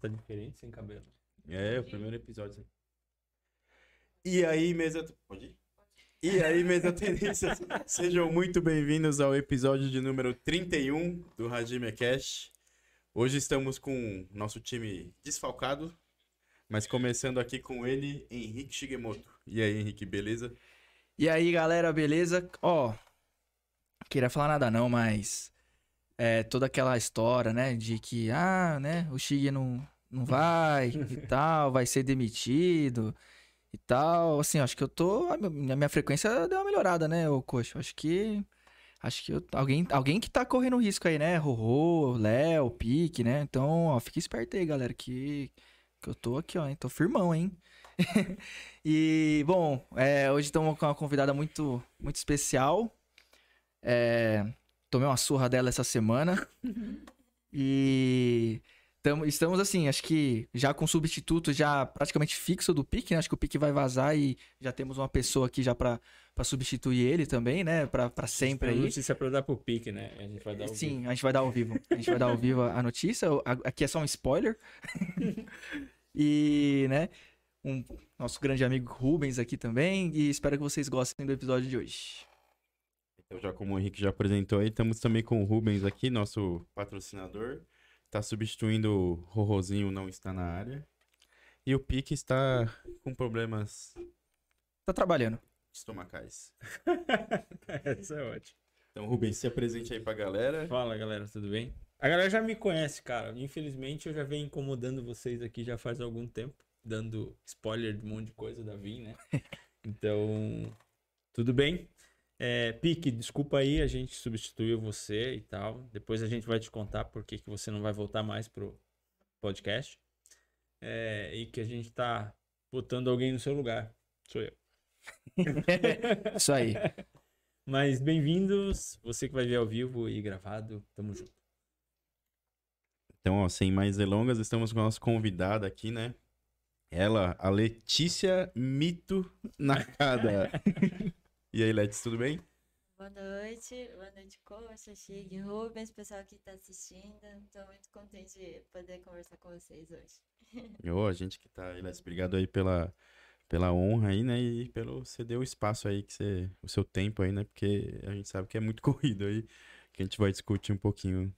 Tá diferente sem cabelo. É, o primeiro episódio. E aí, mesa. Pode ir? E aí, mesa tendências, sejam muito bem-vindos ao episódio de número 31 do Hajime Cash. Hoje estamos com nosso time desfalcado, mas começando aqui com ele, Henrique Shigemoto. E aí, Henrique, beleza? E aí, galera, beleza? Ó, não queria falar nada não, mas é, toda aquela história, né, de que, ah, né, o Shige não, não vai e tal, vai ser demitido e tal. Assim, acho que eu tô, a minha, frequência deu uma melhorada, né, ô Coxo? Acho que, acho que eu- alguém, alguém que tá correndo risco aí, né, Rorô, Léo, Pique, né, então, ó, fica esperto aí, galera, que, que eu tô aqui, ó, hein, tô firmão, hein. E, bom, é, hoje estamos com uma convidada muito, muito especial. É, tomei uma surra dela essa semana. E tamo- estamos, assim, acho que já com substituto já praticamente fixo do Pique, né? Acho que o Pique vai vazar e já temos uma pessoa aqui já pra pra substituir ele também, né? Pra pra sempre aí. notícia pra dar pro pique, né? A gente vai dar o Sim, a gente vai dar ao vivo. A gente vai dar ao vivo a a notícia. A- Aqui é só um spoiler. e, né? Um, nosso grande amigo Rubens aqui também. E espero que vocês gostem do episódio de hoje. Então, já como o Henrique já apresentou aí, estamos também com o Rubens aqui, nosso patrocinador. Tá substituindo o Rorrozinho, não está na área. E o Pique está com problemas Tá trabalhando. estomacais. Essa é ótima. Então, Rubens, se apresente aí pra galera. Fala, galera, tudo bem? A galera já me conhece, cara. Infelizmente, eu já venho incomodando vocês aqui já faz algum tempo, dando spoiler de um monte de coisa da Vim, né? Então, tudo bem? É, Pique, desculpa aí, a gente substituiu você e tal. Depois a gente vai te contar por que que você não vai voltar mais pro podcast. É, e que a gente tá botando alguém no seu lugar. Sou eu. Isso aí. Mas bem-vindos, você que vai ver ao vivo e gravado, tamo junto. Então, ó, sem mais delongas, estamos com a nossa convidada aqui, né? Ela, a Letícia Mito Nakada. e aí, Letícia, tudo bem? Boa noite, boa noite, Coxa, Chig, Rubens, pessoal que está assistindo. Estou muito contente de poder conversar com vocês hoje. Ô, a gente que tá aí, obrigado aí pela, pela honra aí, né? E pelo você deu o espaço aí, que você, o seu tempo aí, né? Porque a gente sabe que é muito corrido aí, que a gente vai discutir um pouquinho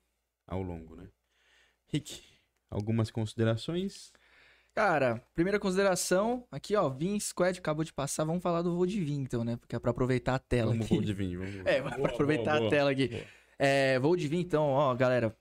ao longo, né? Rick, algumas considerações? Cara, primeira consideração, aqui ó, Vin Squad acabou de passar, vamos falar do voo de Vin então, né? Porque é pra aproveitar a tela Vamos aqui. vou de vinho, vamos É, Boa, pra aproveitar boa, a boa. tela aqui. Boa. É, vou de Vin então, ó, galera.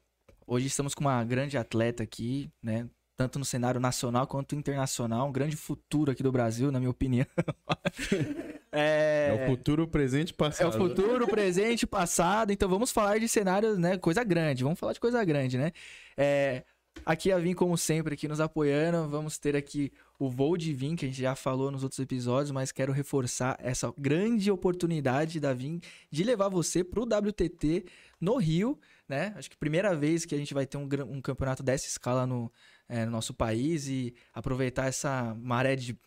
Hoje estamos com uma grande atleta aqui, né? Tanto no cenário nacional quanto internacional. Um grande futuro aqui do Brasil, na minha opinião. É, é, o futuro, presente, e É passado. o futuro, presente, passado. Então vamos falar de cenários, né? Coisa grande. Vamos falar de coisa grande, né? É, aqui a Vim, como sempre, aqui nos apoiando. Vamos ter aqui o voo de Vim, que a gente já falou nos outros episódios, mas quero reforçar essa grande oportunidade da Vim de levar você pro WTT no Rio, né? Acho que primeira vez que a gente vai ter um, um campeonato dessa escala no, é, no nosso país e aproveitar essa maré de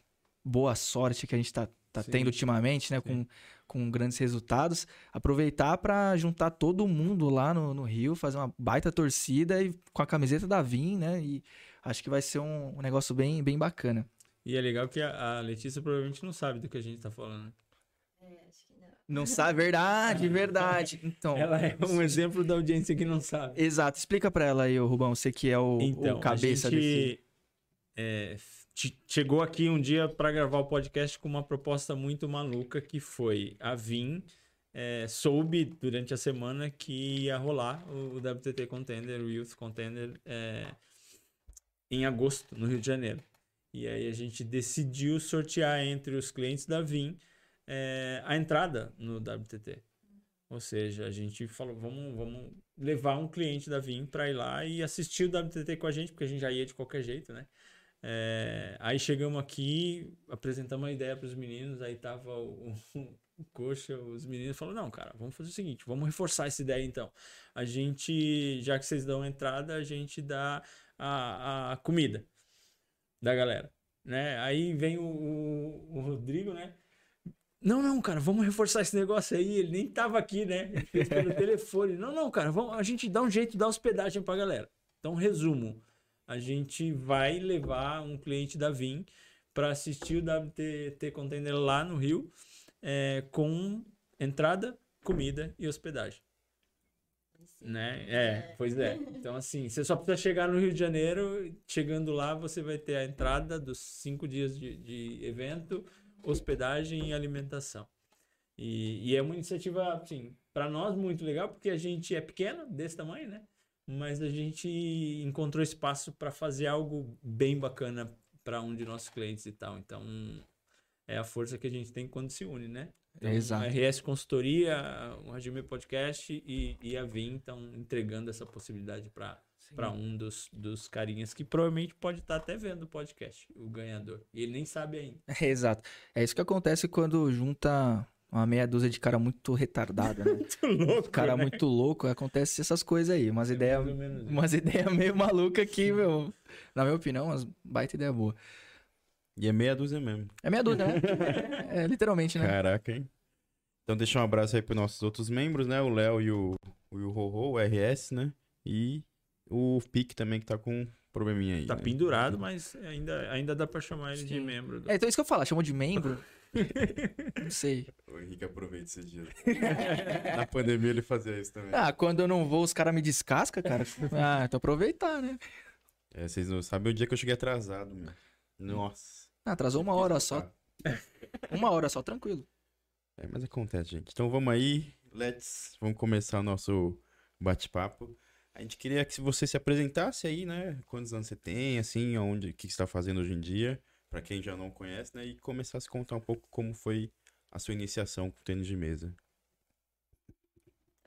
boa sorte que a gente tá, tá Sim. tendo ultimamente, né? Com, com grandes resultados. Aproveitar para juntar todo mundo lá no, no Rio, fazer uma baita torcida e com a camiseta da Vim, né? E acho que vai ser um, um negócio bem, bem bacana. E é legal que a, a Letícia provavelmente não sabe do que a gente tá falando. É, acho que não. Não sabe? Verdade, verdade. Então. Ela é um exemplo da audiência que não sabe. Exato. Explica pra ela aí, Rubão, você que é o, Então, o cabeça a desse. gente é, che- chegou aqui um dia para gravar o podcast com uma proposta muito maluca que foi a Vim é, soube durante a semana que ia rolar o WTT Contender, o Youth Contender é, em agosto no Rio de Janeiro. E aí a gente decidiu sortear entre os clientes da Vim é, a entrada no WTT. Ou seja, a gente falou, vamos, vamos levar um cliente da Vim para ir lá e assistir o WTT com a gente, porque a gente já ia de qualquer jeito, né? É, aí chegamos aqui, apresentamos a ideia para os meninos, aí tava o, o coxa, os meninos falaram, não, cara, vamos fazer o seguinte, vamos reforçar essa ideia então. A gente, já que vocês dão a entrada, a gente dá a, a comida da galera, né? Aí vem o, o, o Rodrigo, né? Não, não, cara, vamos reforçar esse negócio aí. Ele nem tava aqui, né? Ele fez pelo telefone. Não, não, cara, vamos, a gente dá um jeito de dar hospedagem pra galera. Então, resumo. A gente vai levar um cliente da Vim para assistir o WTT Container lá no Rio, é, com entrada, comida e hospedagem. Sim. Né? É, pois é. Então, assim, você só precisa chegar no Rio de Janeiro. Chegando lá, você vai ter a entrada dos cinco dias de, de evento, hospedagem e alimentação. E, e é uma iniciativa, assim, para nós muito legal, porque a gente é pequeno, desse tamanho, né? Mas a gente encontrou espaço para fazer algo bem bacana para um de nossos clientes e tal. Então, é a força que a gente tem quando se une, né? Então, Exato. A RS Consultoria, o Regime Podcast e, e a Vim estão entregando essa possibilidade para um dos, dos carinhas que provavelmente pode estar até vendo o podcast, o ganhador. E ele nem sabe ainda. Exato. É isso que acontece quando junta uma meia dúzia de cara muito retardada, né? Muito louco, cara né? muito louco, acontece essas coisas aí. Umas É ideias umas ideias meio malucas que, meu, na minha opinião, umas baita ideia boa. E é meia dúzia mesmo. É meia dúzia, né? É, literalmente, né? Caraca, hein? Então deixa um abraço aí pros nossos outros membros, né? O Léo e o, e o Rorô, o RS, né? E o Pique também, que tá com um probleminha aí. Tá né? pendurado, mas ainda, ainda dá para chamar ele de Sim. membro. do- É, então isso que eu falo, chamou de membro. Não sei. O Henrique aproveita esses dias. Na pandemia ele fazia isso também. Ah, quando eu não vou, os caras me descascam, cara. Ah, então aproveitar, né? É, vocês não sabem o dia que eu cheguei atrasado, meu. Nossa. Ah, atrasou uma hora só. Uma hora só, tranquilo. É, mas acontece, gente. Então vamos aí, let's, vamos começar o nosso bate-papo. A gente queria que você se apresentasse aí, né? Quantos anos você tem, assim, onde, o que você está fazendo hoje em dia, para quem já não conhece, né? E começasse a contar um pouco como foi a sua iniciação com tênis de mesa.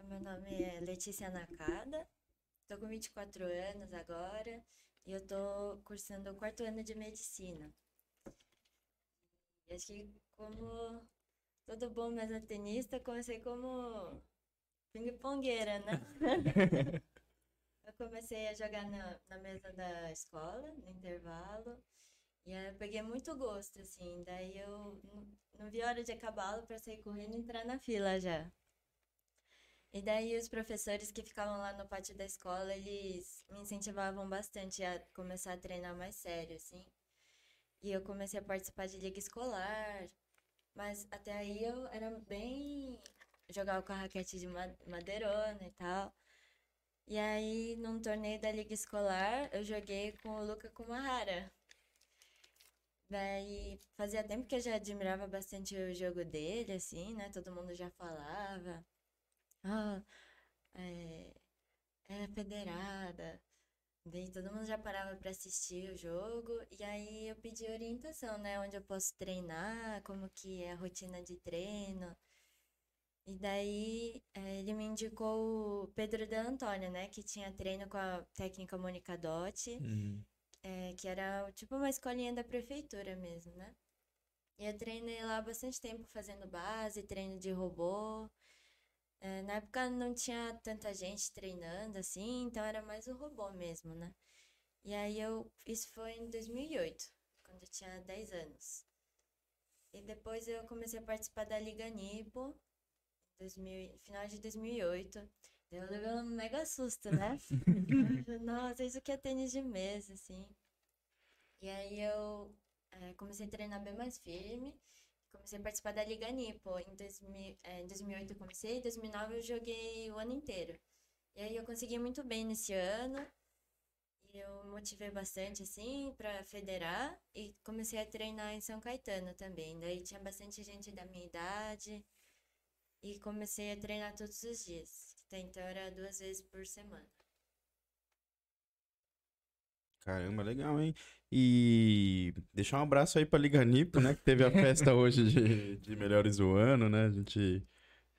Meu nome é Letícia Nakada, tô com 24 anos agora e eu tô cursando o quarto ano de medicina. E acho que como todo bom mesotenista, comecei como ping-pongueira, né? eu comecei a jogar na, na mesa da escola, no intervalo, e aí eu peguei muito gosto, assim, daí eu não, vi a hora de acabá-lo pra sair correndo e entrar na fila já. E daí os professores que ficavam lá no pátio da escola, eles me incentivavam bastante a começar a treinar mais sério, assim. E eu comecei a participar de liga escolar, mas até aí eu era bem... Jogava com a raquete de ma- madeirona e tal. E aí, num torneio da liga escolar, eu joguei com o Luca Kumahara. Daí, fazia tempo que eu já admirava bastante o jogo dele, assim, né? Todo mundo já falava. Ah, é, é federada. Daí todo mundo já parava para assistir o jogo. E aí eu pedi orientação, né? Onde eu posso treinar, como que é a rotina de treino. E daí eh, ele me indicou o Pedro de Antônio, né? Que tinha treino com a técnica Mônica Dotti Uhum. É, que era tipo uma escolinha da prefeitura mesmo, né? E eu treinei lá bastante tempo fazendo base, treino de robô. É, na época não tinha tanta gente treinando assim, então era mais o robô mesmo, né? E aí eu. Isso foi em 2008, quando eu tinha 10 anos. E depois eu comecei a participar da Liga Nipo, 2000, final de 2008. Eu levei um mega susto, né? Nossa, isso que é tênis de mesa, assim. E aí eu eh, comecei a treinar bem mais firme. Comecei a participar da Liga Nipo. Em 2000, eh, em 2008 eu comecei, em 2009 eu joguei o ano inteiro. E aí eu consegui muito bem nesse ano. E eu motivei bastante, assim, pra federar. E comecei a treinar em São Caetano também. Daí tinha bastante gente da minha idade. E comecei a treinar todos os dias. Até então era duas vezes por semana. Caramba, legal, hein? E deixar um abraço aí pra Liga Nipo, né? Que teve a festa hoje de, de melhores do ano, né? A gente.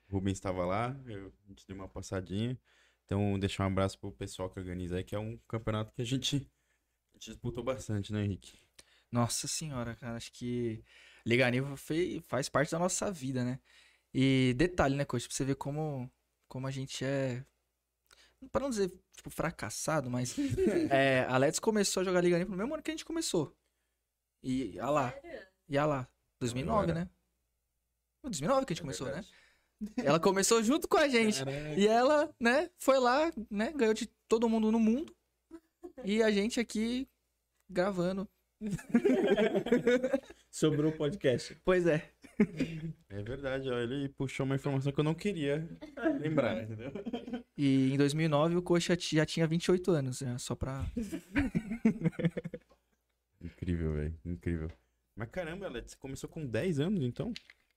O Rubens estava lá, eu- a gente deu uma passadinha. Então, deixar um abraço pro pessoal que organiza aí, que é um campeonato que a gente, a gente disputou bastante, né, Henrique? Nossa senhora, cara, acho que Liga fe- faz parte da nossa vida, né? E detalhe, né, coach, pra você ver como, como a gente é. Pra não dizer, tipo, fracassado, mas. é, a Let's começou a jogar Liga Nível no mesmo ano que a gente começou. E, ah lá, e ah lá, 2009, Agora. né? Foi 2009 que a gente começou, né? Ela começou junto com a gente. E ela, né, foi lá, né, ganhou de todo mundo no mundo. E a gente aqui gravando. Sobrou o podcast. Pois é. É verdade, ó, ele puxou uma informação que eu não queria lembrar, entendeu? E em 2009 o Coxa já tinha 28 anos, né? Só pra. Incrível, velho, incrível. Mas caramba, Alex, você começou com 10 anos, então?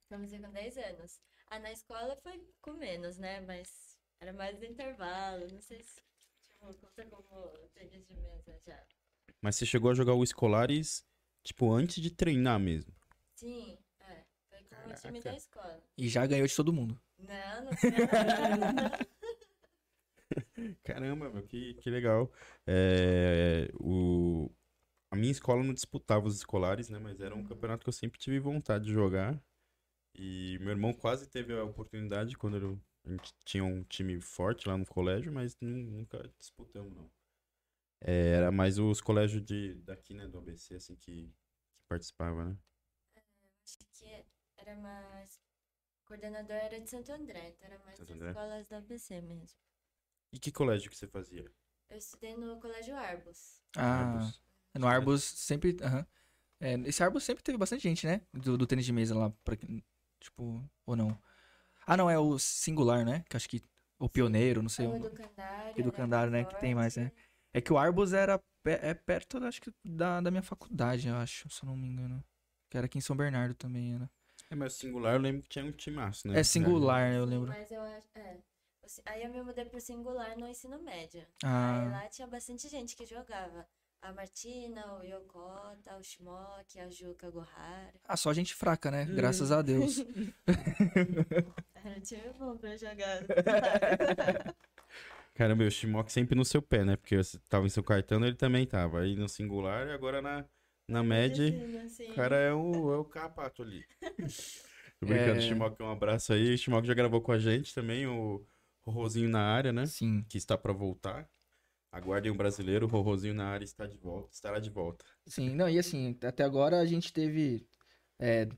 Comecei com 10 anos. Ah, na escola foi com menos, né? Mas era mais do intervalo, não sei se. Tipo, conta como tênis de mesa já. Mas você chegou a jogar o Escolares, tipo, antes de treinar mesmo. Sim, é. Com o time da escola. E já ganhou de todo mundo. Não, não nada. Caramba, meu, que, que legal. É, o, a minha escola não disputava os escolares, né? Mas era um campeonato que eu sempre tive vontade de jogar. E meu irmão quase teve a oportunidade quando eu- a gente tinha um time forte lá no colégio, mas nu- nunca disputamos, não. É, era mais os colégios de, daqui, né? Do ABC, assim, que, que participava, né? Acho que era mais. O coordenador era de Santo André, então era mais Santo das André. escolas da ABC mesmo. E que colégio que você fazia? Eu estudei no Colégio Arbus. Ah, Arbus. no Arbus sempre. aham. É, esse Arbus sempre teve bastante gente, né? Do, do tênis de mesa lá. Pra, tipo, ou não. Ah, não, é o singular, né? Que acho que. O pioneiro, não sei. o o- Educandário. Educandário, era né, que tem mais, né? É que o Arbus era é perto, acho que, da, da minha faculdade, eu acho, se eu não me engano. Que era aqui em São Bernardo também, né? É, mas o singular eu lembro que tinha um timaço, né? É singular, né? Eu lembro. Mas eu acho. É. O si- Aí eu me mudei pro singular no ensino médio. Aí Ah, lá tinha bastante gente que jogava. A Martina, o Yokota, o Shimoki, a Juca Gohara. ah, só gente fraca, né? Hum. Graças a Deus. Era um time bom pra jogar. Caramba, o Shimok sempre no seu pé, né? Porque você tava em seu cartão, ele também tava. Aí no singular e agora na, na média, Assim, o cara é o, é o carpato ali. Tô brincando, É. Shimok, um abraço aí. O Shimok já gravou com a gente também, o Rorrozinho na área, né? Sim. Que está pra voltar. Aguardem o brasileiro, o Rorrozinho na área está de volta, estará de volta. Sim, não, e assim, até agora a gente teve é,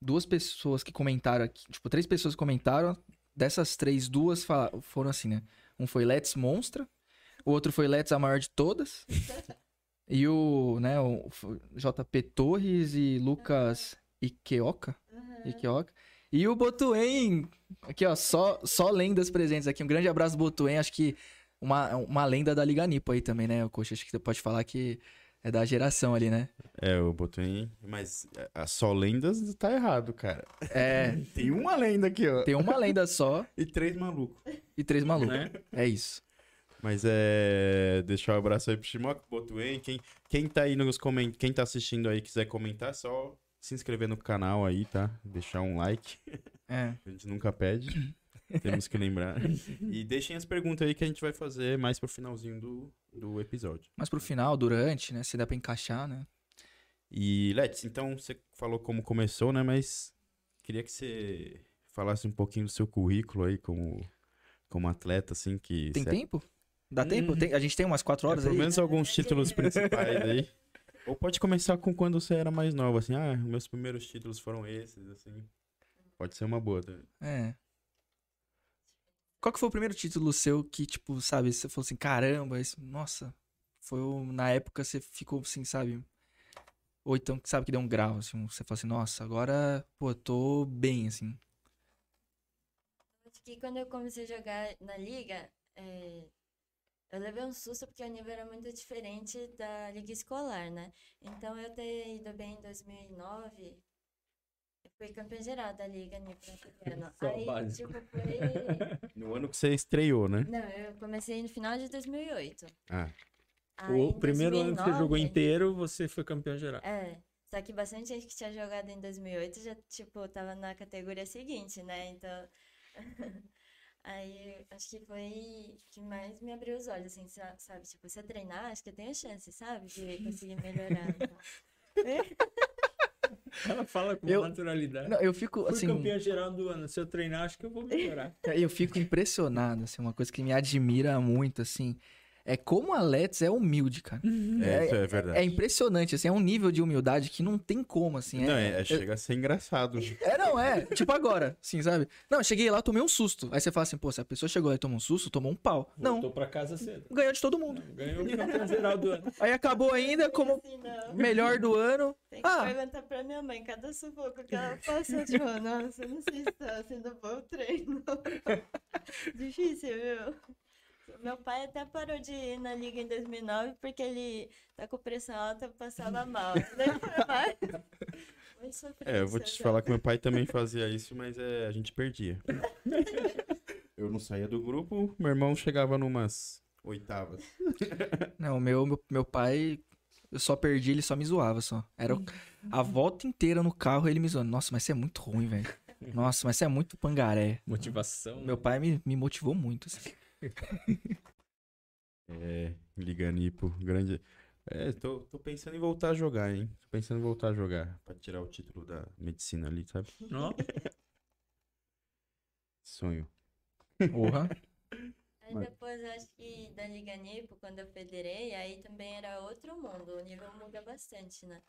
duas pessoas que comentaram aqui, tipo, três pessoas que comentaram. Dessas três, duas foram assim, né? Um foi Let's Monstra, o outro foi Let's a maior de todas. e o, né, o JP Torres e Lucas Ikeoka. Aham. Ikeoka. E o Botuen, aqui ó, só, só lendas presentes aqui. Um grande abraço, Botuen. Acho que uma, uma lenda da Liga Nipo aí também, né, Coxa? Acho que você pode falar que é da geração ali, né? É, eu botei. Mas a só lendas tá errado, cara. É, Tem uma lenda aqui, ó. tem uma lenda só E três malucos. e três malucos. Né? É isso. Mas é. Deixar um abraço aí pro Shimok, Botuen. Quem, quem tá aí nos comentários, quem tá assistindo aí quiser comentar, é só se inscrever no canal aí, tá? Deixar um like. É. A gente nunca pede. Temos que lembrar. E deixem as perguntas aí que a gente vai fazer mais pro finalzinho do, do episódio. Mas pro final, durante, né? Se dá pra encaixar, né? E, Let's, então você falou como começou, né? Mas queria que você falasse um pouquinho do seu currículo aí como, como atleta, assim, que... Tem você- tempo? Dá tempo? Uhum. Tem- a gente tem umas quatro É, horas pelo aí? menos alguns títulos principais aí. Ou pode começar com quando você era mais nova, assim, ah, meus primeiros títulos foram esses, assim. Pode ser uma boa. Tá? É. Qual que foi o primeiro título seu que, tipo, sabe, você falou assim, caramba, isso, nossa, foi o- na época você ficou assim, sabe? Ou então, sabe, que deu um grau, assim, você falou assim, nossa, agora, pô, eu tô bem, assim. Acho que quando eu comecei a jogar na liga, é, eu levei um susto porque o nível era muito diferente da liga escolar, né? Então eu ter ido bem em 2009, eu fui campeã geral da liga nível. Só Aí, básico. tipo, foi... No ano que você estreou, né? Não, eu comecei no final de 2008. Ah, Aí, O primeiro ano que você jogou 2009, inteiro, você foi campeão geral. É, só que bastante gente que tinha jogado em 2008 já, tipo, tava na categoria seguinte, né? Então, aí acho que foi que mais me abriu os olhos, assim, sa- sabe? Tipo, se eu treinar, acho que eu tenho chance, sabe? De conseguir melhorar. então. Ela fala com Eu- naturalidade. Não, eu fico, Fui assim, campeão geral do ano. Se eu treinar, acho que eu vou melhorar. eu fico impressionado, assim, uma coisa que me admira muito, assim, é como a Let's é humilde, cara. É, isso é verdade. É impressionante, assim, é um nível de humildade que não tem como, assim. Não, é, é, é- chega a ser engraçado. é, não, é. Tipo agora, assim, sabe? Não, eu cheguei lá, tomei um susto. Aí você fala assim, pô, se a pessoa chegou lá e tomou um susto, tomou um pau. Voltou Não, pra casa cedo. ganhou de todo mundo. Ganhou o campeão geral do ano. Aí acabou ainda como Assim, melhor do ano. Tem que Ah. perguntar pra minha mãe, cada sufoco que ela passou, tipo, nossa, eu não sei se tá sendo bom o treino. Difícil, viu? Meu pai até parou de ir na liga em 2009 porque ele tá com pressão alta, passava mal. É, eu vou te falar que meu pai também fazia isso, mas é, a gente perdia. Eu não saía do grupo, meu irmão chegava numas oitavas. Não, o meu, meu, meu pai, eu só perdi, ele só me zoava só. Era o- a volta inteira no carro ele me zoando. Nossa, mas você é muito ruim, velho. Nossa, mas você é muito pangaré. Motivação. Meu pai me, me motivou muito, assim. É, Liga Nipo, grande. É, tô, tô pensando em voltar a jogar, hein? Tô pensando em voltar a jogar pra tirar o título da medicina ali, sabe? Ó, Sonho. Porra. Aí depois, acho que da Liga Nipo, quando eu federei, aí também era outro mundo, o nível muda bastante, né?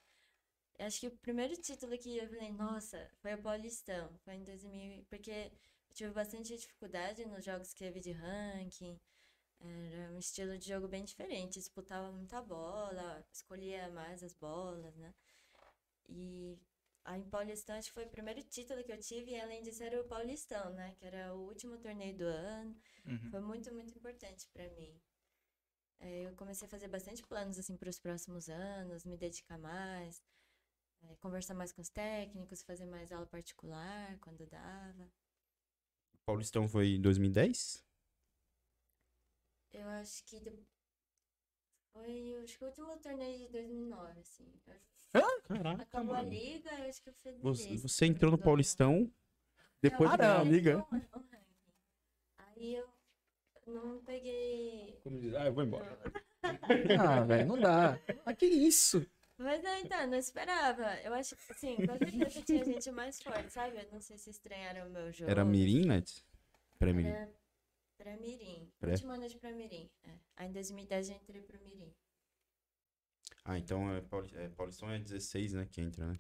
Eu Acho que o primeiro título que eu falei, nossa, foi o Paulistão, foi em 2000, porque eu tive bastante dificuldade nos jogos que teve de ranking, era um estilo de jogo bem diferente, disputava muita bola, escolhia mais as bolas, né? E aí em Paulistão acho que foi o primeiro título que eu tive, e além disso era o Paulistão, né? Que era o último torneio do ano. Uhum. Foi muito, muito importante pra mim. É, eu comecei a fazer bastante planos assim para os próximos anos, me dedicar mais, é, conversar mais com os técnicos, fazer mais aula particular quando dava. Paulistão foi em 2010? Eu acho que de- foi eu acho que o último torneio de 2009, assim. Eu- Caraca, Acabou a mano. liga, eu acho que eu federei. Você, você entrou no Paulistão depois Não, de ganhar a não. liga? ranking. Aí eu não peguei como diz, ah, eu vou embora. Ah, velho, não dá. Mas que isso? Mas não, então, não esperava. Eu acho que, assim, com certeza tinha gente mais forte, sabe? Eu não sei se estranharam o meu jogo. Era Mirim, né? Pré-Mirim. Era pré-mirim. Pré? Último ano de pré-mirim. É. Aí em 2010 eu entrei pro mirim. Ah, então é, Pauli- é, Paulistão é 16, né? Que entra, né?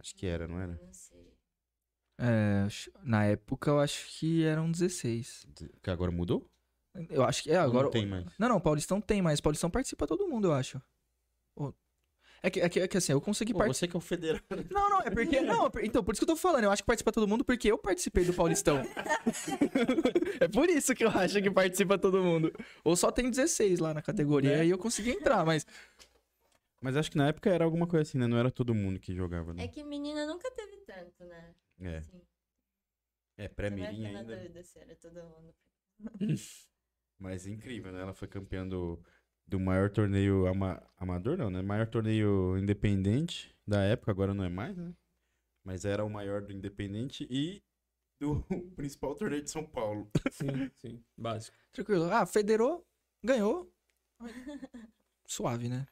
Acho que era, não era? Não sei. É, na época eu acho que eram 16. Que agora mudou? Eu acho que é agora. Não tem mais. Não, não, Paulistão tem, mas Paulistão participa todo mundo, eu acho. É que, é que, é que assim, eu consegui participar. você que é o federal. Não, não, é porque. Não, é por- então, por isso que eu tô falando. Eu acho que participa todo mundo porque eu participei do Paulistão. é por isso que eu acho que participa todo mundo. Ou só tem 16 lá na categoria Né? e eu consegui entrar, mas. Mas acho que na época era alguma coisa assim, né? Não era todo mundo que jogava, É né? que menina nunca teve tanto, né? É, Assim, é pré-mirim ficar na ainda. dúvida se era todo mundo. Mas incrível, né? Ela foi campeã do, do maior torneio ama- amador, não, né? Maior torneio independente da época, agora não é mais, né? Mas era o maior do independente e do principal torneio de São Paulo. Sim, sim. Básico. Tranquilo. Ah, federou, ganhou. Suave, né?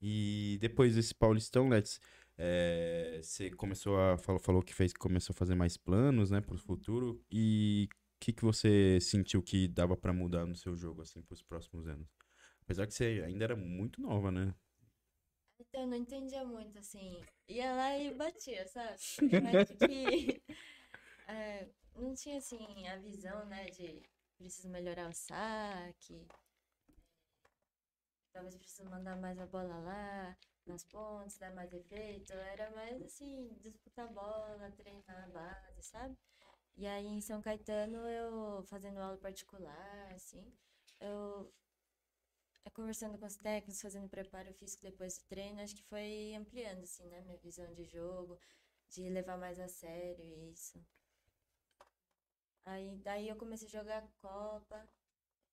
E depois desse Paulistão, Let's, é, você começou a. Falou, falou que fez, começou a fazer mais planos, né, pro futuro. E o que, que você sentiu que dava pra mudar no seu jogo, assim, pros próximos anos? Apesar que você ainda era muito nova, né? Então, eu não entendia muito, assim. Ia lá e batia, sabe? Eu acho que é, não tinha, assim, a visão, né, de preciso melhorar o saque. Talvez preciso mandar mais a bola lá, nas pontes, dar mais efeito. Era mais, assim, disputar a bola, treinar a base, sabe? E aí, em São Caetano, eu fazendo aula particular, assim, eu é, conversando com os técnicos, fazendo preparo físico depois do treino, acho que foi ampliando, assim, né, minha visão de jogo, de levar mais a sério isso. Aí, daí eu comecei a jogar Copa,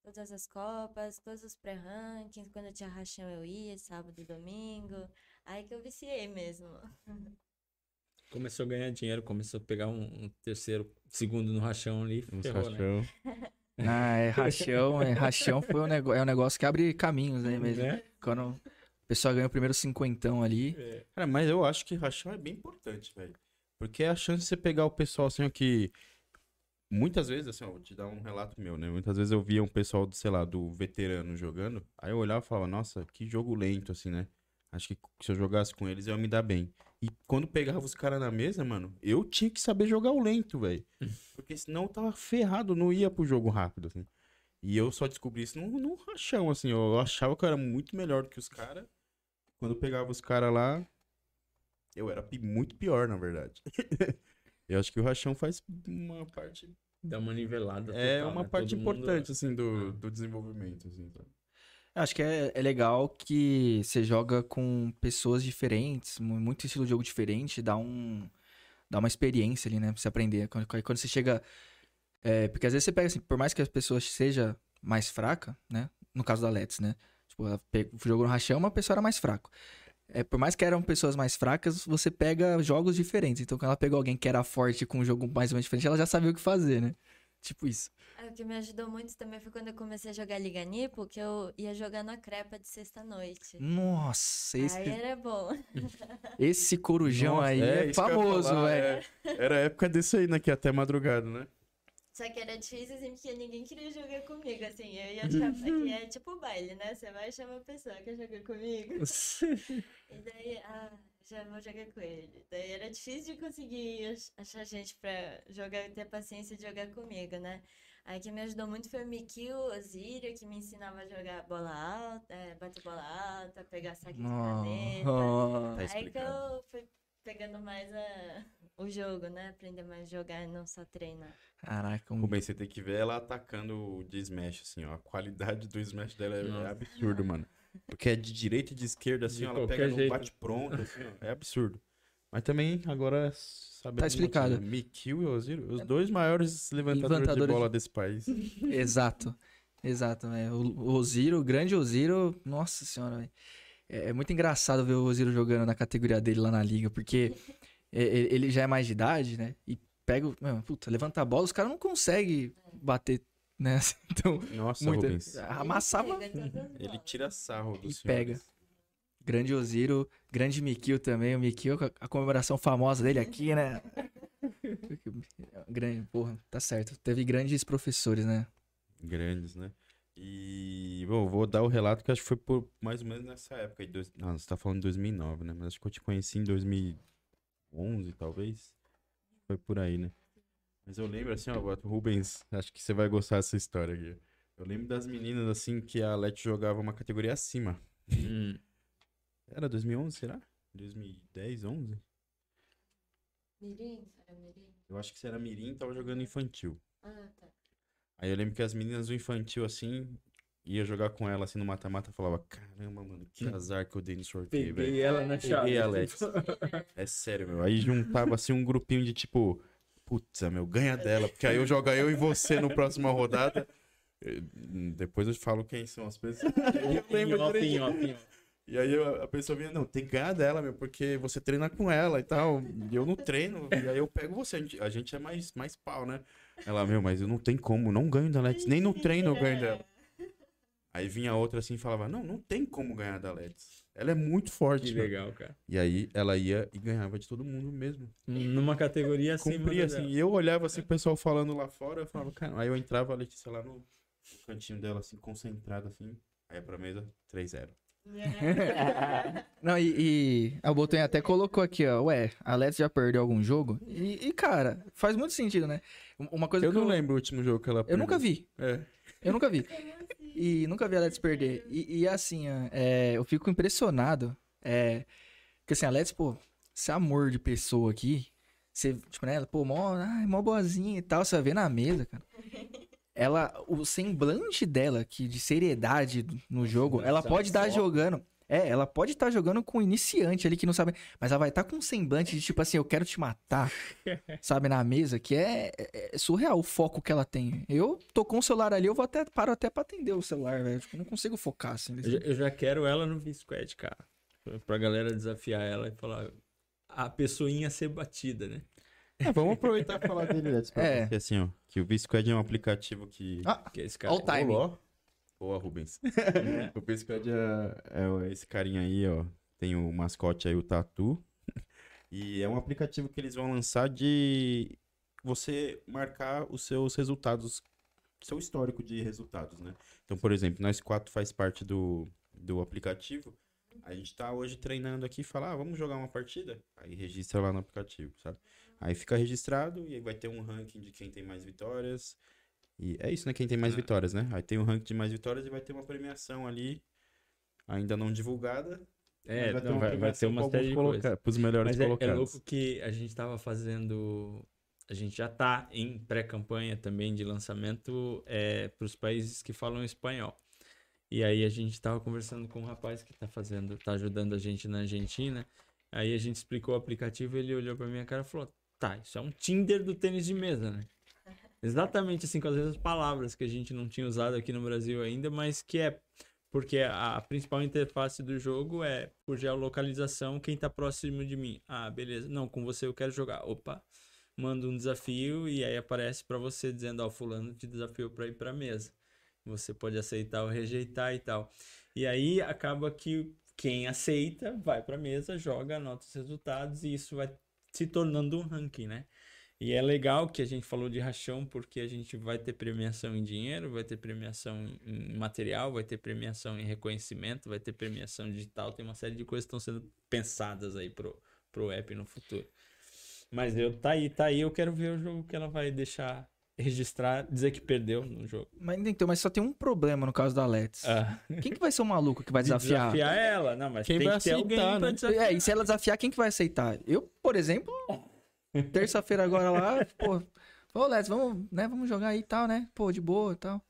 todas as Copas, todos os pré-rankings, quando eu tinha rachão eu ia, sábado e domingo, aí que eu viciei mesmo. Começou a ganhar dinheiro, começou a pegar um, um terceiro, segundo no rachão ali, ferrou, né? Ah, é rachão, é rachão foi um negócio, é um negócio que abre caminhos aí mesmo. Né? Quando o pessoal ganha o primeiro cinquentão ali. É. Cara, mas eu acho que rachão é bem importante, velho. Porque é a chance de você pegar o pessoal assim, ó, que muitas vezes, assim, ó, vou te dar um relato meu, né? Muitas vezes eu via um pessoal, sei lá, do veterano jogando, aí eu olhava e falava, nossa, que jogo lento, assim, né? Acho que se eu jogasse com eles eu ia me dar bem. E quando pegava os caras na mesa, mano, eu tinha que saber jogar o lento, velho. Porque senão eu tava ferrado, não ia pro jogo rápido, assim. E eu só descobri isso num, num rachão, assim. Eu achava que eu era muito melhor do que os caras. Quando eu pegava os caras lá, eu era muito pior, na verdade. eu acho que o rachão faz uma parte. Dá uma nivelada. É total, uma né? parte Todo mundo- importante, assim, do, Ah. do desenvolvimento, assim, sabe? Acho que é, é legal que você joga com pessoas diferentes, mu- muito estilo de jogo diferente, dá um dá uma experiência ali, né, pra você aprender. Quando, quando você chega é, porque às vezes você pega assim, por mais que a pessoa seja mais fraca, né, no caso da Let's, né, tipo, ela pe- jogou no rachão, uma pessoa era mais fraca. É, por mais que eram pessoas mais fracas, você pega jogos diferentes. Então, quando ela pegou alguém que era forte com um jogo mais ou menos diferente, ela já sabia o que fazer, né? Tipo isso. O que me ajudou muito também foi quando eu comecei a jogar Liga Nipo, que eu ia jogando a crepa de sexta-noite. Nossa, esse, Aí era bom. esse corujão Nossa, aí é, ia famoso, velho. é. Era a época desse aí, né? Que até madrugada, né? Só que era difícil, assim, porque ninguém queria jogar comigo, assim. Eu ia chamar, que é tipo baile, né? Você vai chamar a pessoa que jogar comigo. E daí, ah, já vou jogar com ele. Daí era difícil de conseguir ach- achar gente pra jogar, ter paciência de jogar comigo, né? Aí quem me ajudou muito foi o Mikio Osirio, que me ensinava a jogar bola alta, é, bater bola alta, pegar saque de caneta. Nossa. Tá Aí que eu fui pegando mais a, o jogo, né? Aprender mais a jogar e não só treinar. Caraca, um... Rubens, você tem que ver ela atacando o de Smash, assim, ó. A qualidade do Smash dela é, é Nossa. absurdo, mano. Porque é de direita e de esquerda, assim, De ó, ela pega no jeito. bate-pronto, assim, ó. É absurdo. Mas também, agora, sabe... Tá explicado. Mikil e Oziro, os dois maiores levantadores, Levantadores de bola de- desse país. Exato. Exato, velho. O o Oziro, o grande Oziro, nossa senhora, velho. É, é muito engraçado ver o Oziro jogando na categoria dele lá na liga, porque ele já é mais de idade, né? E pega, meu, puta, levanta a bola, os caras não conseguem bater, né? Então, Nossa, muita, Rubens. amassava. Ele Ele tira sarro do E senhor. pega. Grande Oziro, grande Mikio também. O Mikio, a- comemoração famosa dele aqui, né? grande, porra, tá certo. Teve grandes professores, né? Grandes, né? E, bom, vou dar o relato que acho que foi por mais ou menos nessa época. aí, dois- Não, você tá falando de 2009, né? Mas acho que eu te conheci em 2011, talvez. Foi por aí, né? Mas eu lembro, assim, ó, Rubens, acho que você vai gostar dessa história aqui. Eu lembro das meninas, assim, que a Leti jogava uma categoria acima. Era 2011, será? 2010, 11? Mirim? Era Mirim? Eu acho que você era mirim tava jogando infantil. Ah, tá. Aí eu lembro que as meninas do infantil, assim, ia jogar com ela, assim, no mata-mata, falava, caramba, mano, que azar que eu dei no sorteio, velho. Peguei ela na chave. Peguei a Let's. É sério, meu. Aí juntava, assim, um grupinho de, tipo, putz, meu, ganha dela, porque aí eu jogo eu e você no próxima rodada. Depois eu te falo quem são as pessoas. Eu lembro direitinho. E aí a pessoa vinha, não, tem que ganhar dela, meu, porque você treina com ela e tal. E eu não treino, e aí eu pego você. A gente, a gente é mais, mais pau, né? Ela, meu, mas eu não tenho como, não ganho da Let's. Nem no treino eu ganho dela. Aí vinha outra assim e falava, não, não tem como ganhar da Let's. Ela é muito forte. Que meu." legal, cara. E aí ela ia e ganhava de todo mundo mesmo. Numa categoria assim. Cumpria assim. E eu olhava assim, o pessoal falando lá fora, eu falava, cara. Aí eu entrava a Letícia lá no, no cantinho dela, assim, concentrada assim. Aí pra mesa, 3-0. Não, e, e a Botem até colocou aqui, ó. Ué, a Let's já perdeu algum jogo? E, e, cara, faz muito sentido, né? Uma coisa Eu que não lembro o último jogo que ela Eu nunca vi. É. Eu nunca vi. E nunca vi a Let's perder. E, e assim, é, eu fico impressionado. É, porque assim, a Let's, pô, esse amor de pessoa aqui. Você, tipo, né? Pô, mó, ai, mó boazinha e tal. Você vai ver na mesa, cara. Ela, o semblante dela, que de seriedade no jogo, ela pode estar jogando. É, ela pode estar jogando com iniciante ali que não sabe. Mas ela vai estar com um semblante de tipo assim, eu quero te matar. sabe, na mesa, que é, é- é surreal o foco que ela tem. Eu tô com o celular ali, eu vou até, paro até pra atender o celular, velho. Tipo, eu não consigo focar assim. Eu nesse- já, eu já quero ela no V-Squad, cara. Pra galera desafiar ela e falar. A pessoinha ser batida, né? É, vamos aproveitar e falar dele, pra É. você, assim, ó. Que o V-Squad é um aplicativo que. Ah, Que é esse cara. All time. Olá. Boa, Rubens. o V-Squad é, é esse carinha aí, ó. Tem o mascote aí, o Tatu. E é um aplicativo que eles vão lançar de você marcar os seus resultados, seu histórico de resultados, né? Então, por exemplo, nós quatro faz parte do, do aplicativo. A gente tá hoje treinando aqui e fala, ah, vamos jogar uma partida? Aí registra lá no aplicativo, sabe? Aí fica registrado e aí vai ter um ranking de quem tem mais vitórias. E é isso, né? Quem tem mais É. vitórias, né? Aí tem um ranking de mais vitórias e vai ter uma premiação ali, ainda não divulgada. É, não, vai, vai ter uma série de coisas. Para os melhores Mas é, é colocados. louco que a gente tava fazendo. A gente já tá em pré-campanha também de lançamento é, para os países que falam espanhol. E aí a gente tava conversando com um rapaz que tá fazendo, tá ajudando a gente na Argentina. Aí a gente explicou o aplicativo, ele olhou pra minha cara e falou: "Tá, isso é um Tinder do tênis de mesa, né?" Exatamente assim com as mesmas palavras que a gente não tinha usado aqui no Brasil ainda, mas que é porque a, a principal interface do jogo é por geolocalização quem tá próximo de mim. Ah, beleza. Não, com você eu quero jogar. Opa. Manda um desafio e aí aparece pra você dizendo, ó, fulano te desafiou pra ir pra mesa. Você pode aceitar ou rejeitar e tal. E aí acaba que quem aceita vai pra mesa, joga, anota os resultados e isso vai se tornando um ranking, né? E é legal que a gente falou de rachão, porque a gente vai ter premiação em dinheiro, vai ter premiação em material, vai ter premiação em reconhecimento, vai ter premiação digital, tem uma série de coisas que estão sendo pensadas aí pro, pro app no futuro. Mas eu tá aí, tá aí, eu quero ver o jogo que ela vai deixar registrar, dizer que perdeu no jogo. Mas então, mas só tem um problema no caso da Let's. Ah, Quem que vai ser o maluco que vai de desafiar? desafiar ela, não, mas Quem tem vai que ter alguém aceitar, pra né? desafiar. É, e se ela desafiar, quem que vai aceitar? Eu, por exemplo, terça-feira agora lá, pô, ô Let's, vamos, né, vamos jogar aí e tal, né? Pô, de boa e tal.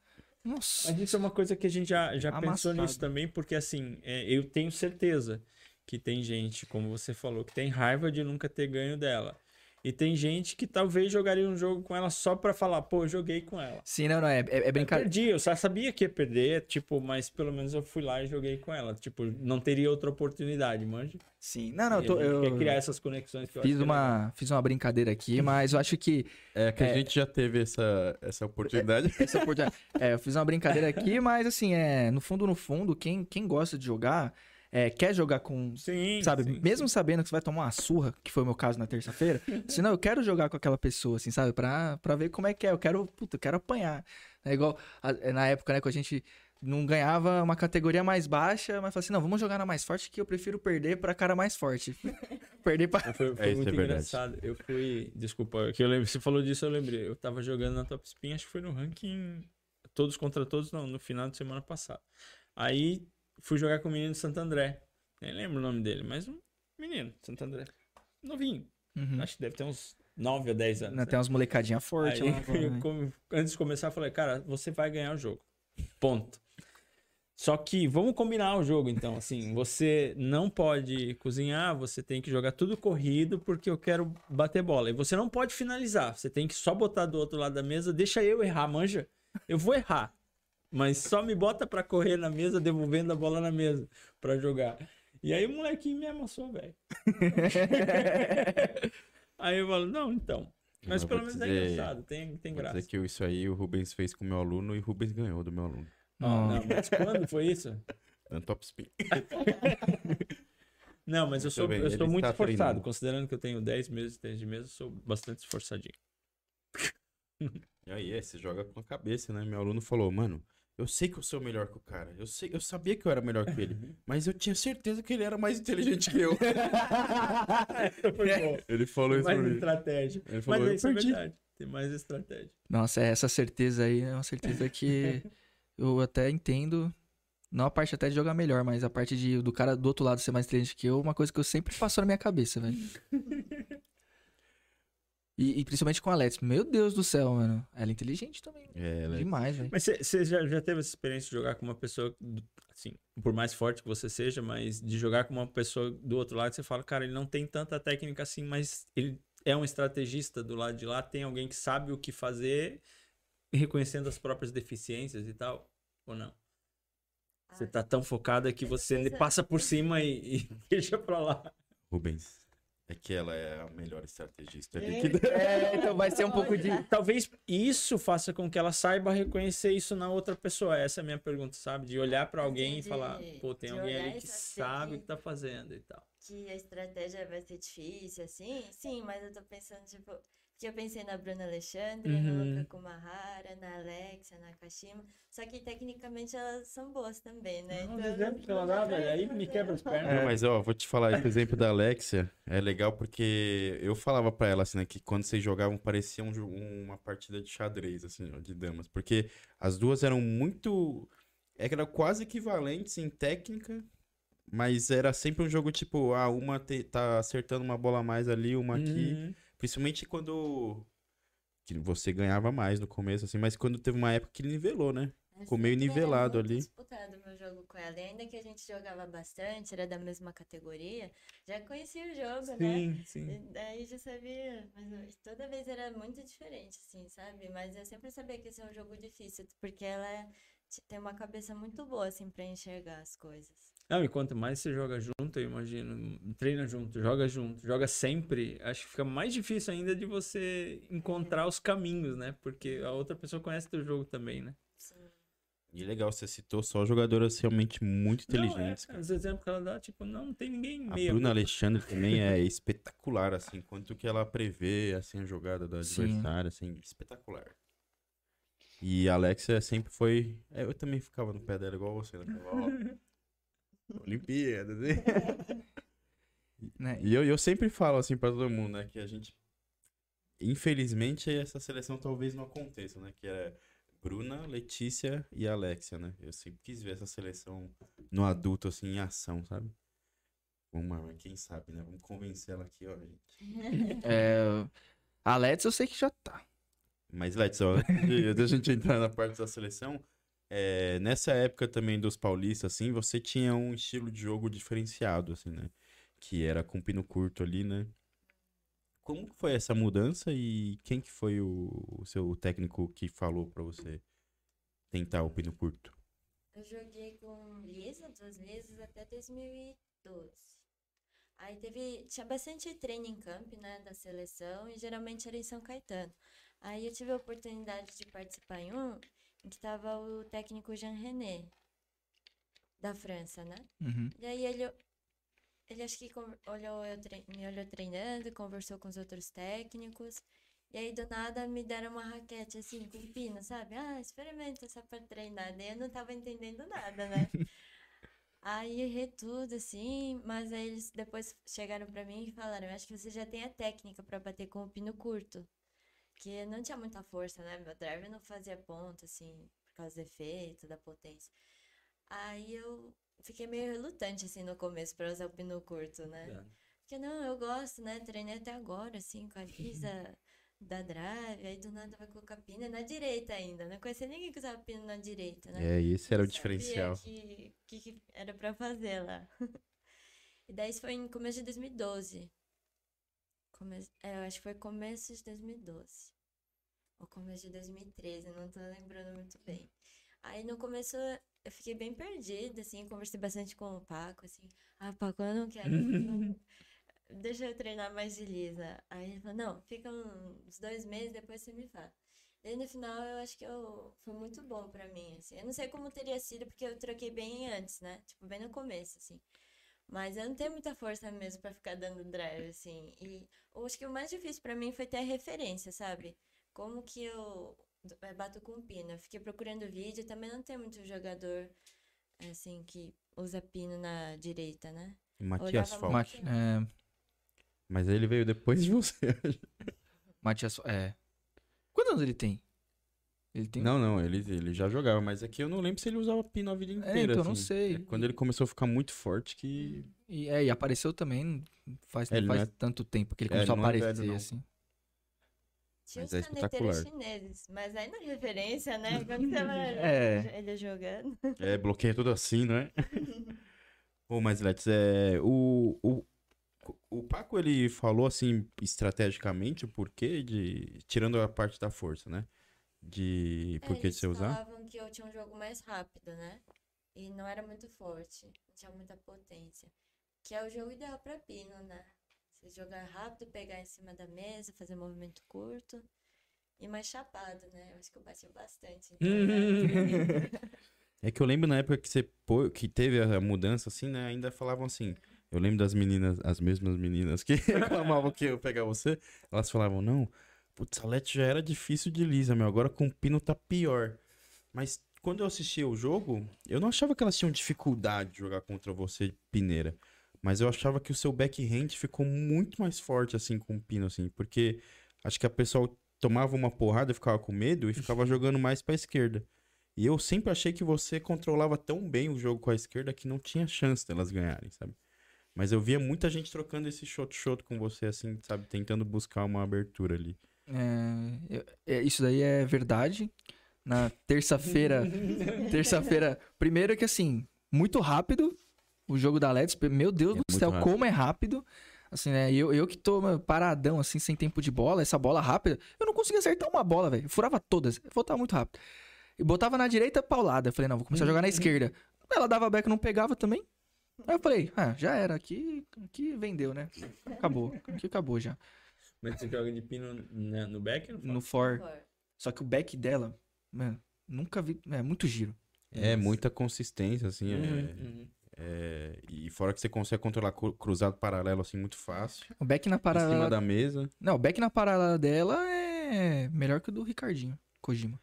Nossa. Mas isso é uma coisa que a gente já, já pensou nisso também, porque assim, é, eu tenho certeza que tem gente, como você falou, que tem raiva de nunca ter ganho dela. E tem gente que talvez jogaria um jogo com ela só pra falar, pô, eu joguei com ela. Sim, não, não, é, é, é Eu brincadeira. perdi, eu só sabia que ia perder, tipo, mas pelo menos eu fui lá e joguei com ela. Tipo, não teria outra oportunidade, manja. Sim, não, não, eu, E tô, a eu quer criar essas conexões que eu fiz acho que é uma, fiz uma brincadeira aqui, mas eu acho que É que a É. gente já teve essa, essa oportunidade. essa oportunidade. É, eu fiz uma brincadeira aqui, mas assim, é, no fundo, no fundo, quem, quem gosta de jogar, é, quer jogar com. Sim, Sabe, sim, mesmo sabendo que você vai tomar uma surra, que foi o meu caso na terça-feira, senão eu quero jogar com aquela pessoa, assim, sabe? Pra, pra ver como é que é. Eu quero, puta, eu quero apanhar. É igual a- é, na época, né, que a gente não ganhava uma categoria mais baixa, mas falava assim, não, vamos jogar na mais forte que eu prefiro perder pra cara mais forte. perder pra. Mas Foi, foi É, isso muito é engraçado. Eu fui. Desculpa, que eu lembro. Você falou disso, eu lembrei. Eu tava jogando na Top Spin, acho que foi no ranking. Todos contra todos, não, no final de semana passada. Aí fui jogar com o menino de Santo André. Nem lembro o nome dele, mas um menino de Santo André. Novinho. Uhum. Acho que deve ter uns 9 ou 10 anos. Né? tem umas molecadinha forte Aí, lá. eu né? antes de começar, eu falei, cara, você vai ganhar o jogo. Ponto. Só que vamos combinar o jogo, então. Assim, você não pode cozinhar, você tem que jogar tudo corrido, porque eu quero bater bola. E você não pode finalizar. Você tem que só botar do outro lado da mesa, deixa eu errar, manja. Eu vou errar. Mas só me bota pra correr na mesa, devolvendo a bola na mesa pra jogar. E aí o molequinho me amassou, velho. aí eu falo, não, então. Mas Eu pelo menos é dizer- engraçado, tem, tem graça. dizer que isso aí o Rubens fez com o meu aluno e o Rubens ganhou do meu aluno. Não. não, mas quando foi isso? No top spin. Não, mas eu sou, bem, eu sou muito está esforçado. treinando. Considerando que eu tenho 10 meses de tênis de mesa, eu sou bastante esforçadinho. E aí, é, você joga com a cabeça, né? Meu aluno falou, mano, eu sei que eu sou melhor que o cara. Eu, sei, eu sabia que eu era melhor que ele. Mas eu tinha certeza que ele era mais inteligente que eu. Foi bom. Ele falou isso pra mais mim. estratégia. Ele falou, Mas eu isso é verdade. Tem mais estratégia. Nossa, é, essa certeza aí é uma certeza que eu até entendo. Não a parte até de jogar melhor, mas a parte de, do cara do outro lado ser mais inteligente que eu, uma coisa que eu sempre passou na minha cabeça, velho. E, e principalmente com a Alex. Meu Deus do céu, mano. Ela é inteligente também. É, ela- Demais, velho. Mas você já, já teve essa experiência de jogar com uma pessoa, assim, por mais forte que você seja, mas de jogar com uma pessoa do outro lado, você fala, cara, ele não tem tanta técnica assim, mas ele é um estrategista do lado de lá, tem alguém que sabe o que fazer, reconhecendo as próprias deficiências e tal, ou não? Você Ah, tá tão focada que você certeza. passa por cima e, e deixa pra lá. Rubens, é que ela é a melhor estrategista ali. É. que- É, então vai ser um pouco de. Talvez isso faça com que ela saiba reconhecer isso na outra pessoa. Essa é a minha pergunta, sabe? De olhar pra alguém e de- falar, pô, tem de alguém ali e que sabe o que- que tá fazendo e tal. que a estratégia vai ser difícil, assim, sim, mas eu tô pensando, tipo, Porque eu pensei na Bruna Alexandre, Uhum. na Kumahara, na Alexia, na Kashima. Só que tecnicamente elas são boas também, né? Os exemplos que ela dá, velho, aí me quebra as pernas. É, mas ó, vou te falar, esse exemplo da Alexia é legal porque eu falava pra ela, assim, né, que quando vocês jogavam parecia um uma partida de xadrez, assim, ó, de damas. Porque as duas eram muito. É que eram quase equivalentes em técnica, mas era sempre um jogo tipo, ah, uma te- tá acertando uma bola a mais ali, uma aqui. Uhum. Principalmente quando. Que você ganhava mais no começo, assim, mas quando teve uma época que nivelou, né? Ficou meio nivelado ali. disputado meu jogo com ela. E ainda que a gente jogava bastante, era da mesma categoria, já conhecia o jogo, né? Sim, sim. Daí já sabia, mas toda vez era muito diferente, assim, sabe? Mas eu sempre sabia que esse é um jogo difícil, porque ela é- tem uma cabeça muito boa, assim, pra enxergar as coisas. Não, e quanto mais você joga junto, eu imagino, treina junto, joga junto, joga sempre, acho que fica mais difícil ainda de você encontrar os caminhos, né? Porque a outra pessoa conhece teu jogo também, né? Sim. E legal, você citou só jogadoras realmente muito Não, é, inteligentes, os exemplos que ela dá, tipo, não, não tem ninguém A meia Bruna. Alexandre também é espetacular, assim, quanto que ela prevê, assim, a jogada do Sim. adversário, assim, espetacular. E a Alexia sempre foi... é, eu também ficava no pé dela igual você, né? Olimpíadas, hein? Né? E eu, eu sempre falo, assim, pra todo mundo, né, que a gente... Infelizmente, essa seleção talvez não aconteça, né, que é Bruna, Letícia e Alexia, né? Eu sempre quis ver essa seleção no adulto, assim, em ação, sabe? Vamos lá, quem sabe, né? Vamos convencer ela aqui, ó, gente. É, a Let's eu sei que já tá. Mas, Let's, ó, antes de antes da gente entrar na parte da seleção, é, nessa época também dos paulistas, assim, você tinha um estilo de jogo diferenciado, assim, né? Que era com pino curto ali, né? Como que foi essa mudança e quem que foi o, o seu técnico que falou pra você tentar o pino curto? Eu joguei com Lisa, duas Lisas, até 2012. Aí teve, tinha bastante training camp, né, da seleção, e geralmente era em São Caetano. Aí eu tive a oportunidade de participar em um, que tava o técnico Jean René, da França, né? Uhum. E aí ele, ele acho que olhou eu me olhou treinando, conversou com os outros técnicos. E aí do nada me deram uma raquete assim, com pino, sabe? Ah, experimenta só pra treinar. Daí eu não tava entendendo nada, né? Aí errei tudo, assim, mas aí eles depois chegaram pra mim e falaram, acho que você já tem a técnica pra bater com o pino curto. Que não tinha muita força, né? Meu drive não fazia ponto, assim, por causa do efeito, da potência. Aí eu fiquei meio relutante, assim, no começo pra usar o pino curto, né? É. Porque não, eu gosto, né? Treinei até agora, assim, com a Lisa da drive, aí do nada vai colocar pino na direita ainda. Não conhecia ninguém que usava pino na direita, né? É, esse era o diferencial. que, que, que era pra fazer lá. E daí isso foi em começo de 2012. Come... É, eu acho que foi começo de 2012. Ou começo de 2013, não tô lembrando muito bem. Aí no começo eu fiquei bem perdida, assim, conversei bastante com o Paco, assim, ah, Paco, eu não quero. não- Deixa eu treinar mais de Lisa. Aí ele falou, não, fica uns dois meses, depois você me fala. Daí no final eu acho que eu... foi muito bom pra mim, assim. Eu não sei como teria sido, porque eu troquei bem antes, né? Tipo, bem no começo, assim. Mas eu não tenho muita força mesmo pra ficar dando drive, assim. E eu acho que o mais difícil pra mim foi ter a referência, sabe? Como que eu eh, bato com pino. Eu fiquei procurando vídeo, também não tem muito jogador, assim, que usa pino na direita, né? Matias Falk. é, Mas ele veio depois de você. Matias. É. Quantos anos ele tem? Ele tem. Não, não, ele, ele já jogava, mas aqui eu não lembro se ele usava pino a vida inteira. então, não assim. sei. É quando ele começou a ficar muito forte que. E, é, e apareceu também faz, É, não não faz é- tanto tempo que ele é, ele começou a não é velho, aparecer, não. assim. Tinha Mas os é caneteiros chineses, mas aí na referência, né? Quando você vai É. ele jogando. É, bloqueia tudo assim, não é? Pô, mas Let's, é. O, o, o Paco ele falou assim, estrategicamente, o porquê de. Tirando a parte da força, né? De. É, Por que de eles você usar? falavam que eu tinha um jogo mais rápido, né? E não era muito forte, não tinha muita potência. Que é o jogo ideal pra pino, né? Você jogar rápido, pegar em cima da mesa, fazer movimento curto. E mais chapado, né? Eu acho que eu bati bastante. então, né? É que eu lembro na época que você pô- que teve a mudança, assim, né? Ainda falavam assim. Eu lembro das meninas, as mesmas meninas que reclamavam que eu pegar você, elas falavam, não, putz, a Let já era difícil de lisa, meu. Agora com o pino tá pior. Mas quando eu assistia o jogo, eu não achava que elas tinham dificuldade de jogar contra você, pineira. Mas eu achava que o seu backhand ficou muito mais forte, assim, com o pino, assim. Porque acho que a pessoa tomava uma porrada, ficava com medo e ficava jogando mais pra esquerda. E eu sempre achei que você controlava tão bem o jogo com a esquerda que não tinha chance delas ganharem, sabe? Mas eu via muita gente trocando esse shot-shot com você, assim, sabe? Tentando buscar uma abertura ali. É, eu- é, isso daí é verdade. Na terça-feira. terça-feira. Primeiro que assim, muito rápido o jogo da Let's. Meu Deus É do céu, rápido. como é rápido. Assim, né? Eu, eu que tô paradão, assim, sem tempo de bola, essa bola rápida, eu não conseguia acertar uma bola, velho. Eu Furava todas. Voltava muito rápido. E botava na direita, paulada. Eu falei, não, vou começar a jogar na esquerda. Ela dava back, não pegava também. Aí eu falei, ah, já era. Aqui, aqui vendeu, né? Acabou. Aqui acabou já. Mas você joga de pino né, no back ou no No for? for. For. Só que o back dela, mano, nunca vi. É muito giro. É muita consistência, assim. é- Uhum, uhum. É, E fora que você consegue controlar cru- cruzado paralelo, assim, muito fácil. O back na Em cima paralela. da mesa. Não, o back na paralela dela é melhor que o do Ricardinho, Kojima.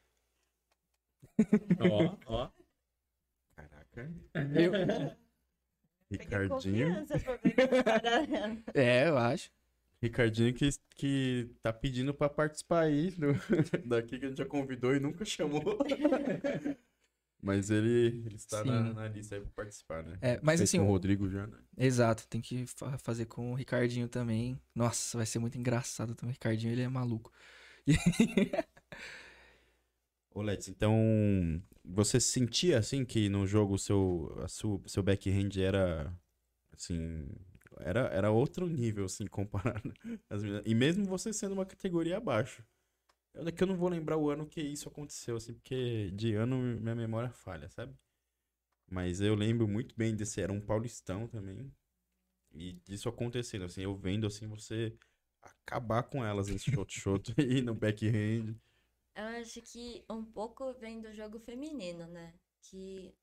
Ó, ó. Caraca. Eu- Peguei Ricardinho. É, eu acho. Ricardinho que, que tá pedindo pra participar aí do, daqui que a gente já convidou e nunca chamou. Mas ele, ele está na, na lista aí pra participar, né? É, mas Fez assim, com o o- Rodrigo já, né? exato, tem que fa- fazer com o Ricardinho também. Nossa, vai ser muito engraçado também. O Ricardinho, ele é maluco. E- Ô, Let's, então você sentia assim que no jogo o seu, a sua, seu backhand era assim. Era, era outro nível, assim, comparado. às. E mesmo você sendo uma categoria abaixo. É que eu não vou lembrar o ano que isso aconteceu, assim, porque de ano minha memória falha, sabe? Mas eu lembro muito bem desse, era um paulistão também. E disso acontecendo, assim, eu vendo assim, você acabar com elas nesse shot-shot e no backhand. Eu acho que um pouco vem do jogo feminino, né? Que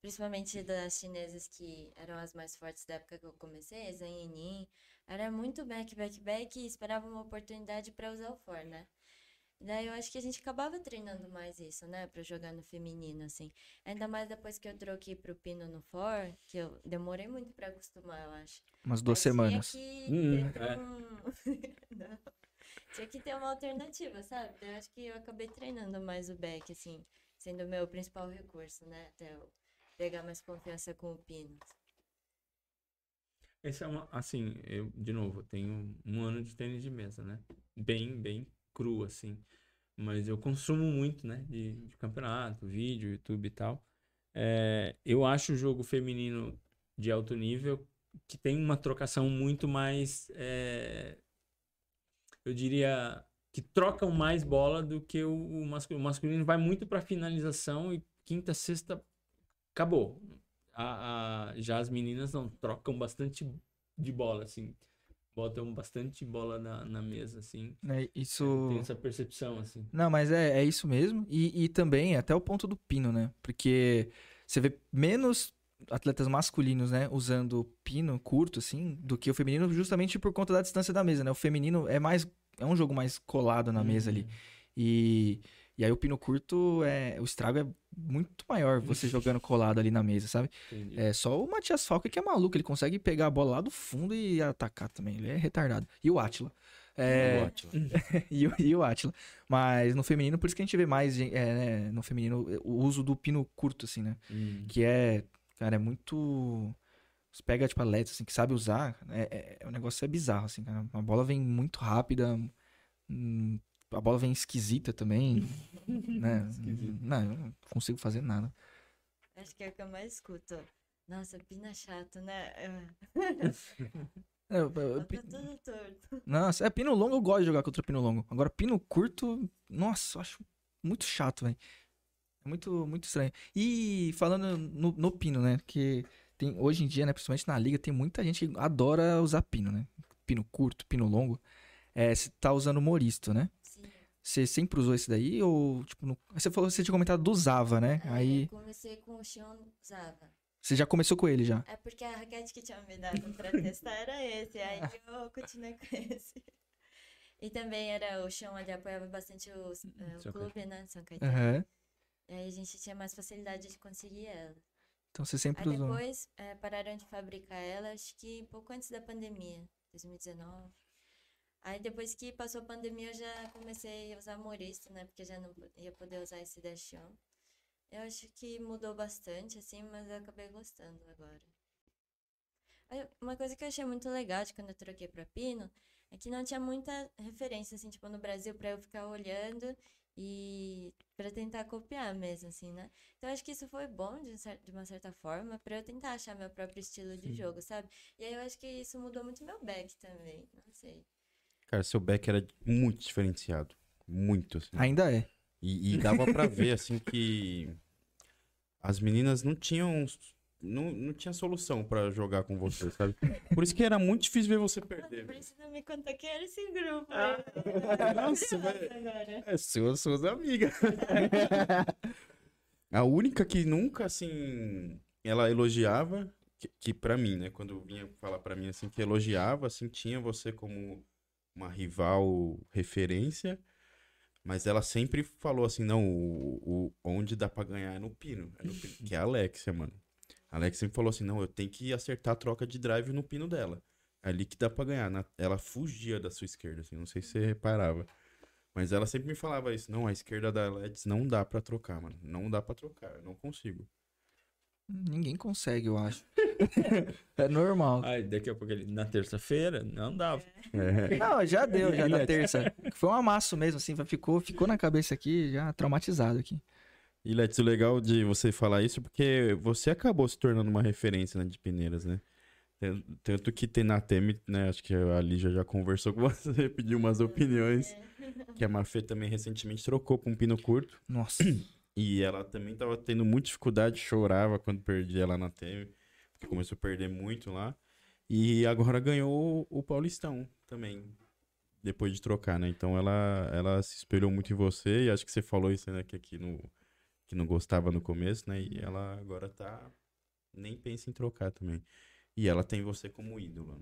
principalmente das chinesas que eram as mais fortes da época que eu comecei, Zhang Yining, era muito back, back, back e esperava uma oportunidade para usar o for, né? Daí eu acho que a gente acabava treinando mais isso, né? Pra jogar no feminino, assim. Ainda mais depois que eu troquei pro pino no for, que eu demorei muito pra acostumar, eu acho. Umas duas tinha semanas. que Hum, ter é. um-. Tinha que ter uma alternativa, sabe? Eu acho que eu acabei treinando mais o back, assim, sendo o meu principal recurso, né? Até eu pegar mais confiança com o pino. Esse é uma, assim, eu, de novo, eu tenho um ano de tênis de mesa, né? Bem, bem cru, assim. Mas eu consumo muito, né? De, de campeonato, vídeo, YouTube e tal. É, eu acho o jogo feminino de alto nível que tem uma trocação muito mais, é, eu diria, que trocam mais bola do que o, masculino. O masculino vai muito para finalização e quinta, sexta, acabou. A, a- já as meninas não trocam bastante de bola, assim. Botam bastante bola na, na mesa, assim. né? Isso. Tem essa percepção, assim. Não, mas é, é isso mesmo. E, e também até o ponto do pino, né? Porque você vê menos atletas masculinos, né, usando pino curto, assim, do que o feminino, justamente por conta da distância da mesa, né? O feminino é mais. É um jogo mais colado na mesa ali. E, e aí o pino curto é. O estrago é muito maior você jogando colado ali na mesa, sabe? Entendi. É só o Matias Falca que é maluco, ele consegue pegar a bola lá do fundo e atacar também. Ele é retardado. E o Atila. É, Ótimo. e, o, e o Atila. Mas no feminino, por isso que a gente vê mais é, né, no feminino o uso do pino curto, assim, né? Hum. Que é, cara, é muito. Você pega, tipo, atletas, assim, que sabe usar, é, é, o negócio é bizarro, assim, cara. A bola vem muito rápida, hum, a bola vem esquisita também, né? Não, eu não consigo fazer nada. Acho que é o que eu mais escuto. Nossa, pina chato, né? É, eu- eu- Bota tudo torto. Nossa, é pino longo, eu gosto de jogar contra pino longo. Agora, pino curto, nossa, eu acho muito chato, velho. É muito, muito estranho. E falando no, no pino, né? Que tem, hoje em dia, né, principalmente na liga, tem muita gente que adora usar pino, né? Pino curto, pino longo. É, você tá usando Moristo, né? Você sempre usou esse daí? Ou, tipo, no- você falou você tinha comentado do Zava, né? É, Aí comecei com o Xion Zava. você já começou com ele já. É porque a raquete que tinha me dado pra testar era esse, aí eu continuei com esse. E também era o chão ali apoiava bastante o, eh, o clube, né? São Caetano. Aham. E aí a gente tinha mais facilidade de conseguir ela. Então você sempre Aí usou. depois eh, pararam de fabricar ela, acho que pouco antes da pandemia, 2019. Aí depois que passou a pandemia, eu já comecei a usar Moristo, né? Porque já não ia poder usar esse da Xion. Eu acho que mudou bastante, assim, mas eu acabei gostando agora. Uma coisa que eu achei muito legal de quando eu troquei pra Pino é que não tinha muita referência, assim, tipo, no Brasil, pra eu ficar olhando e pra tentar copiar mesmo, assim, né? Então, acho que isso foi bom, de, de uma certa forma, pra eu tentar achar meu próprio estilo de jogo, sabe? E aí eu acho que isso mudou muito meu back também, não sei. Cara, seu back era muito diferenciado. Muito, assim. Ainda é. E, e dava pra ver, assim, que as meninas não tinham. Não, não tinha solução pra jogar com você, sabe? Por isso que era muito difícil ver você perder. Precisa me contar quem era esse grupo. Ah, né? nossa, velho. agora. É, suas, suas amigas. A única que nunca, assim, ela elogiava, que, que para mim, né, quando vinha falar pra mim, assim, que elogiava, assim, tinha você como uma rival referência, mas ela sempre falou assim, não, o, o- onde dá pra ganhar é no pino, é no pino, que é a Alexia, mano. A Alexia sempre falou assim, não, eu tenho que acertar a troca de drive no pino dela. É ali que dá pra ganhar. Na- ela fugia da sua esquerda, assim, não sei se você reparava. Mas ela sempre me falava isso. Não, a esquerda da LEDs não dá pra trocar, mano. Não dá pra trocar. Eu não consigo. Ninguém consegue, eu acho. é normal. Aí daqui a pouco ele, na terça-feira, não dava. É. Não, já deu, já na terça. Foi um amasso mesmo, assim, ficou, ficou na cabeça aqui, já traumatizado aqui. E Let's, o legal de você falar isso é porque você acabou se tornando uma referência né, de Pineiras, né? Tan- Tanto que tem na Teme, né? Acho que a Lígia já conversou com você, pediu umas opiniões. Que a Mafê também recentemente trocou pra um pino curto. Nossa. E ela também tava tendo muita dificuldade, chorava quando perdia lá na Teme. Porque começou a perder muito lá. E agora ganhou o Paulistão também. Depois de trocar, né? Então ela, ela se espelhou muito em você. E acho que você falou isso, né? Que aqui no. Que não gostava no começo, né? E ela agora tá. Nem pensa em trocar também. E ela tem você como ídolo,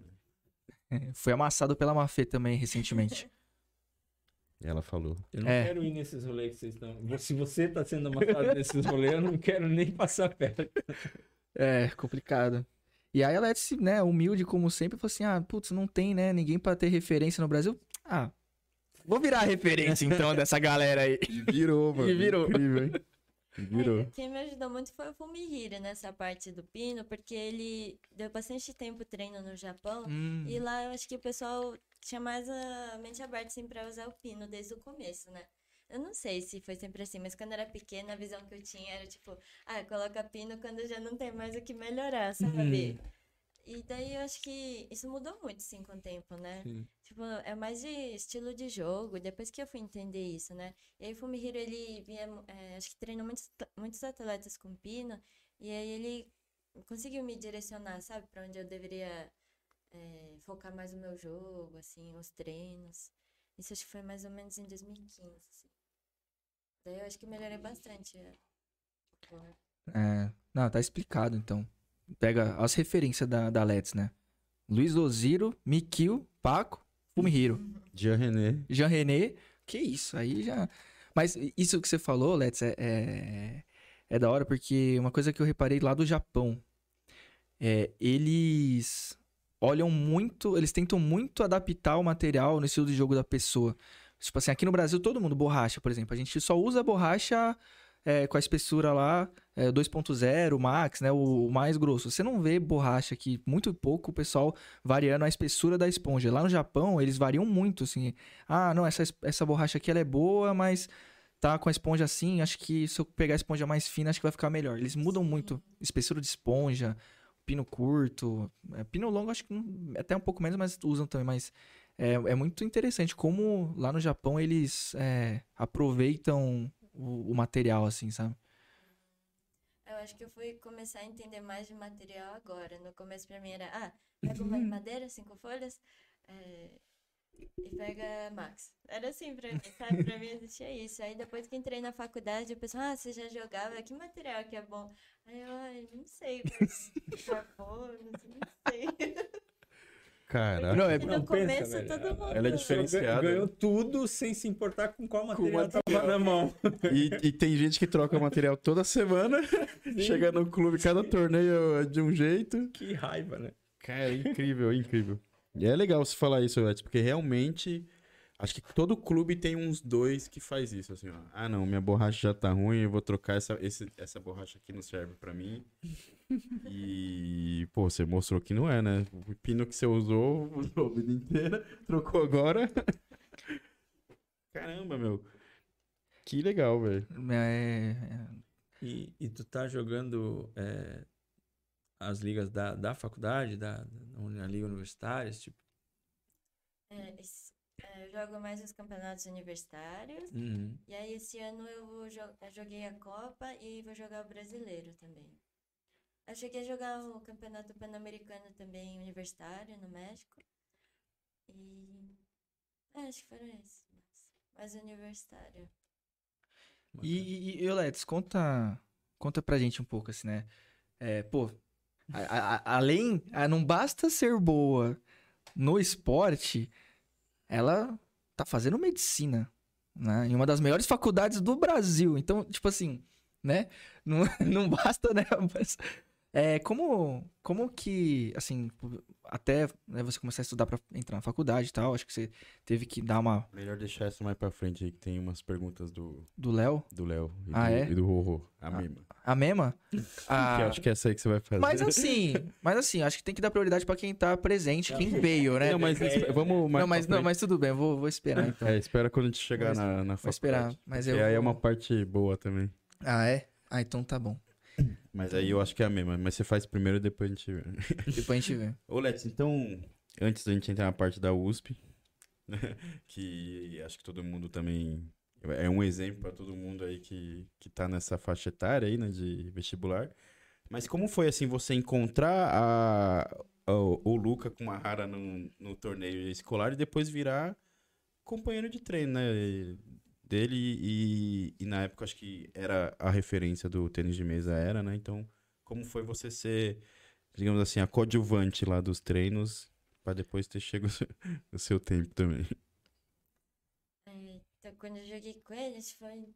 né? Foi amassado pela Mafê também recentemente. Ela falou. Eu não É. quero ir nesses rolês que vocês estão. Se você tá sendo amassado nesses rolês, eu não quero nem passar perto. É, complicado. E aí a Let's, né, humilde como sempre, falou assim: ah, putz, não tem, né, ninguém pra ter referência no Brasil. Ah, vou virar a referência então dessa galera aí. E virou, mano. E virou. Incrível, hein? Virou. É, quem me ajudou muito foi o Fumihiro nessa parte do pino, porque ele deu bastante tempo treino no Japão. Hum, E lá eu acho que o pessoal tinha mais a mente aberta assim, pra usar o pino desde o começo, né? Eu não sei se foi sempre assim, mas quando era pequena, a visão que eu tinha era tipo, ah, coloca pino quando já não tem mais o que melhorar, sabe? E daí eu acho que isso mudou muito, sim, com o tempo, né? Sim. Tipo, é mais de estilo de jogo, depois que eu fui entender isso, né? E aí o Fumihiro, ele vinha, é, acho que treinou muitos, muitos atletas com pino, e aí ele conseguiu me direcionar, sabe? Pra onde eu deveria é, focar mais o meu jogo, assim, os treinos. Isso acho que foi mais ou menos em 2015, assim. Daí eu acho que melhorei bastante. é, o core. É, não, tá explicado então. Pega as referências da, da Let's, né? Luiz Oziro, Mikio, Paco, Fumihiro. Jean René. Jean René, que isso, aí já. Mas isso que você falou, Let's, é, é, é da hora, porque uma coisa que eu reparei lá do Japão é eles olham muito, eles tentam muito adaptar o material no estilo de jogo da pessoa. Tipo assim, aqui no Brasil, todo mundo, borracha, por exemplo, a gente só usa borracha é, com a espessura lá, é, 2.0, max, né, o, o mais grosso. Você não vê borracha aqui, muito pouco o pessoal variando a espessura da esponja. Lá no Japão, eles variam muito, assim. Ah, não, essa, es- essa borracha aqui ela é boa, mas tá com a esponja assim, acho que se eu pegar a esponja mais fina, acho que vai ficar melhor. Eles mudam muito. Espessura de esponja, pino curto, é, pino longo, acho que não- até um pouco menos, mas usam também, mas é, é muito interessante como lá no Japão eles é, aproveitam o, o material, assim, sabe? Eu acho que eu fui começar a entender mais de material agora. No começo pra mim era, ah, pega uma madeira, cinco folhas, é, e pega max. Era assim pra mim, sabe? Pra mim existia isso. Aí depois que entrei na faculdade, eu pensei, ah, você já jogava, que material que é bom? Aí eu, ai, não sei, mas carbono, não sei. Caraca. Não, é- no Não, começo pensa, velho. todo mundo. Ela é diferenciada. Ganhou tudo sem se importar com qual material material. tava na mão. E, e tem gente que troca material toda semana, chega no clube, cada torneio é de um jeito. Que raiva, né? Cara, é incrível, é incrível. E é legal você falar isso, Lex, porque realmente acho que todo clube tem uns dois que faz isso, assim, ó. Ah, não, minha borracha já tá ruim, eu vou trocar essa, esse, essa borracha aqui não serve pra mim. E, pô, você mostrou que não é, né? O pino que você usou, usou a vida inteira, trocou agora. Caramba, meu. Que legal, velho. É, é- E, e tu tá jogando é, as ligas da, da faculdade, da, da liga universitária, esse tipo? É, esse- jogo mais os campeonatos universitários. Uhum. E aí, esse ano eu, vou eu joguei a Copa e vou jogar o Brasileiro também. Eu cheguei a jogar o Campeonato Pan-Americano também, universitário, no México. E. é, acho que foram esses. Mas, mas universitário. E, e, conta, conta pra gente um pouco, assim, né? É, pô, a- a- além, a- não basta ser boa no esporte, ela tá fazendo medicina, né? Em uma das melhores faculdades do Brasil. Então, tipo assim, né? Não, não basta, né? Mas, é, como, como que, assim, até né, você começar a estudar pra entrar na faculdade e tal, acho que você teve que dar uma Melhor deixar essa mais pra frente aí, que tem umas perguntas do do Léo, do Léo e, Ah, do, é? e do Rorô, a Ah, mesma. a. Que A- eu acho que é essa aí que você vai fazer. Mas assim, mas assim, acho que tem que dar prioridade pra quem tá presente, quem veio, né? Não, mas esp- vamos não, mas, não, mas tudo bem, vou, vou esperar então. É, espera quando a gente chegar Vou na, na Vou esperar. faculdade. Mas E eu. aí é uma parte boa também. Ah, é? Ah, então tá bom. Mas aí eu acho que é a mesma. Mas você faz primeiro e depois a gente vê. Depois a gente vê. Ô, Let's, então, antes da gente entrar na parte da USP, que acho que todo mundo também. É um exemplo para todo mundo aí que, que tá nessa faixa etária aí, né, de vestibular. Mas como foi, assim, você encontrar a, o, o Luca com uma rara no, no torneio escolar e depois virar companheiro de treino, né? e- Dele e, e na época acho que era a referência do tênis de mesa, era, né? Então, como foi você ser, digamos assim, a coadjuvante lá dos treinos para depois ter chego o seu- tempo também? É, então, quando eu joguei com eles foi em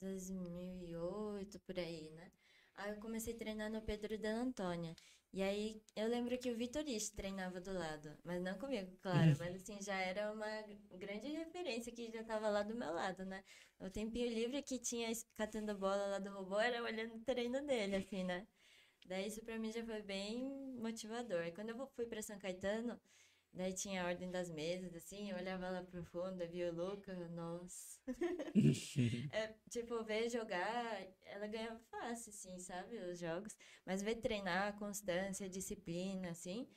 2008, por aí, né? Aí eu comecei a treinar no Pedro de Antônia. E aí eu lembro que o Vitoriste treinava do lado, mas não comigo, claro, mas assim, já era uma grande referência que já tava lá do meu lado, né? O tempinho livre que tinha catando bola lá do robô era olhando o treino dele, assim, né? Daí isso pra mim já foi bem motivador. E quando eu fui pra São Caetano, Daí tinha a ordem das mesas, assim, eu olhava lá pro fundo, via o Luca, nossa. É, tipo, ver jogar, ela ganha fácil, assim, sabe, os jogos. Mas ver treinar, constância, disciplina, assim,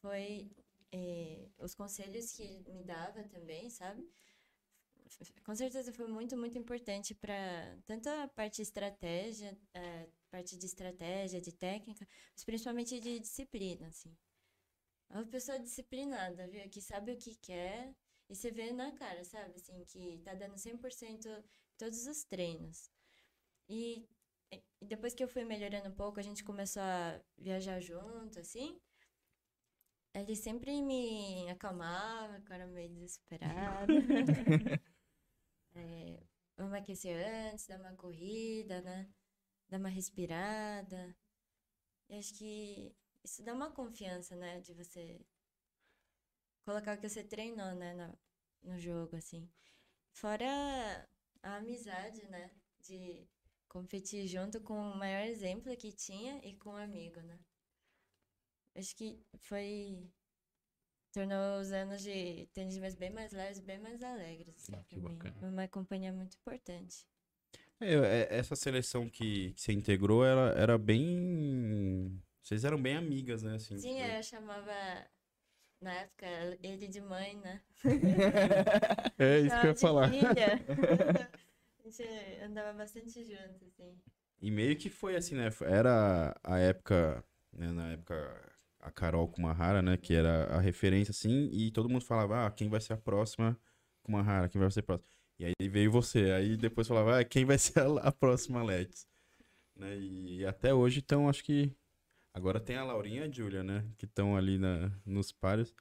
foi eh, os conselhos que ele me dava também, sabe? Com certeza foi muito, muito importante para tanto a parte de estratégia, eh, parte de estratégia, de técnica, mas principalmente de disciplina, assim. É uma pessoa disciplinada, viu? Que sabe o que quer e você vê na cara, sabe? Assim, que tá dando 100% em todos os treinos. E, e depois que eu fui melhorando um pouco, a gente começou a viajar junto, assim. Ele sempre me acalmava, eu era meio desesperada. é, vamos aquecer antes, dar uma corrida, né? Dar uma respirada. E acho que isso dá uma confiança, né? De você colocar o que você treinou, né? No, no jogo, assim. Fora a amizade, né? De competir junto com o maior exemplo que tinha e com um amigo, né? Acho que foi. Tornou os anos de tênis de mesa bem mais leves, bem mais alegres. Assim, Ah, que pra mim. bacana. Foi uma companhia muito importante. É, é, essa seleção que, que você integrou era, era bem. Vocês eram bem amigas, né? Assim, Sim, tipo, eu chamava, na época, ele de mãe, né? É isso que eu ia falar. filha. A gente andava bastante junto, assim. E meio que foi assim, né? Era a época, né? Na época, a Carol Kumahara, né? Que era a referência, assim, e todo mundo falava, ah, quem vai ser a próxima Kumahara, quem vai ser a próxima. E aí veio você, aí depois falava, ah, quem vai ser a, a próxima Let's. Né? E, até hoje, então, acho que agora tem a Laurinha e a Júlia, né? Que estão ali na, nos pares.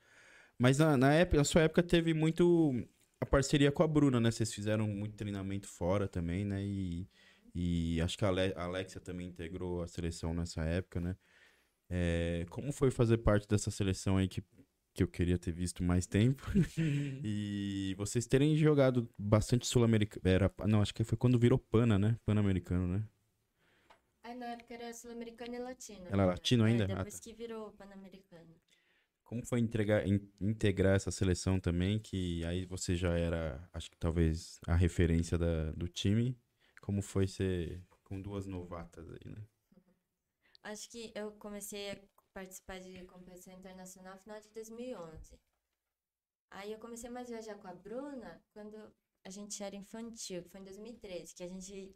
Mas na, na, época, na sua época teve muito a parceria com a Bruna, né? Vocês fizeram muito treinamento fora também, né? E, e acho que a, Ale- a Alexia também integrou a seleção nessa época, né? É, como foi fazer parte dessa seleção aí que, que eu queria ter visto mais tempo? e vocês terem jogado bastante sul-americano. Não, acho que foi quando virou Pana, né? Pan-americano, né? Aí na época era sul-americano e latino. Ela é né? latino ainda? É, Ah, depois tá. que virou pan-americano. Como foi entregar, in- integrar essa seleção também, que aí você já era, acho que talvez, a referência da, do time. Como foi ser com duas novatas aí, né? Acho que eu comecei a participar de competição internacional no final de 2011. Aí eu comecei mais a viajar com a Bruna quando a gente era infantil, que foi em 2013, que a gente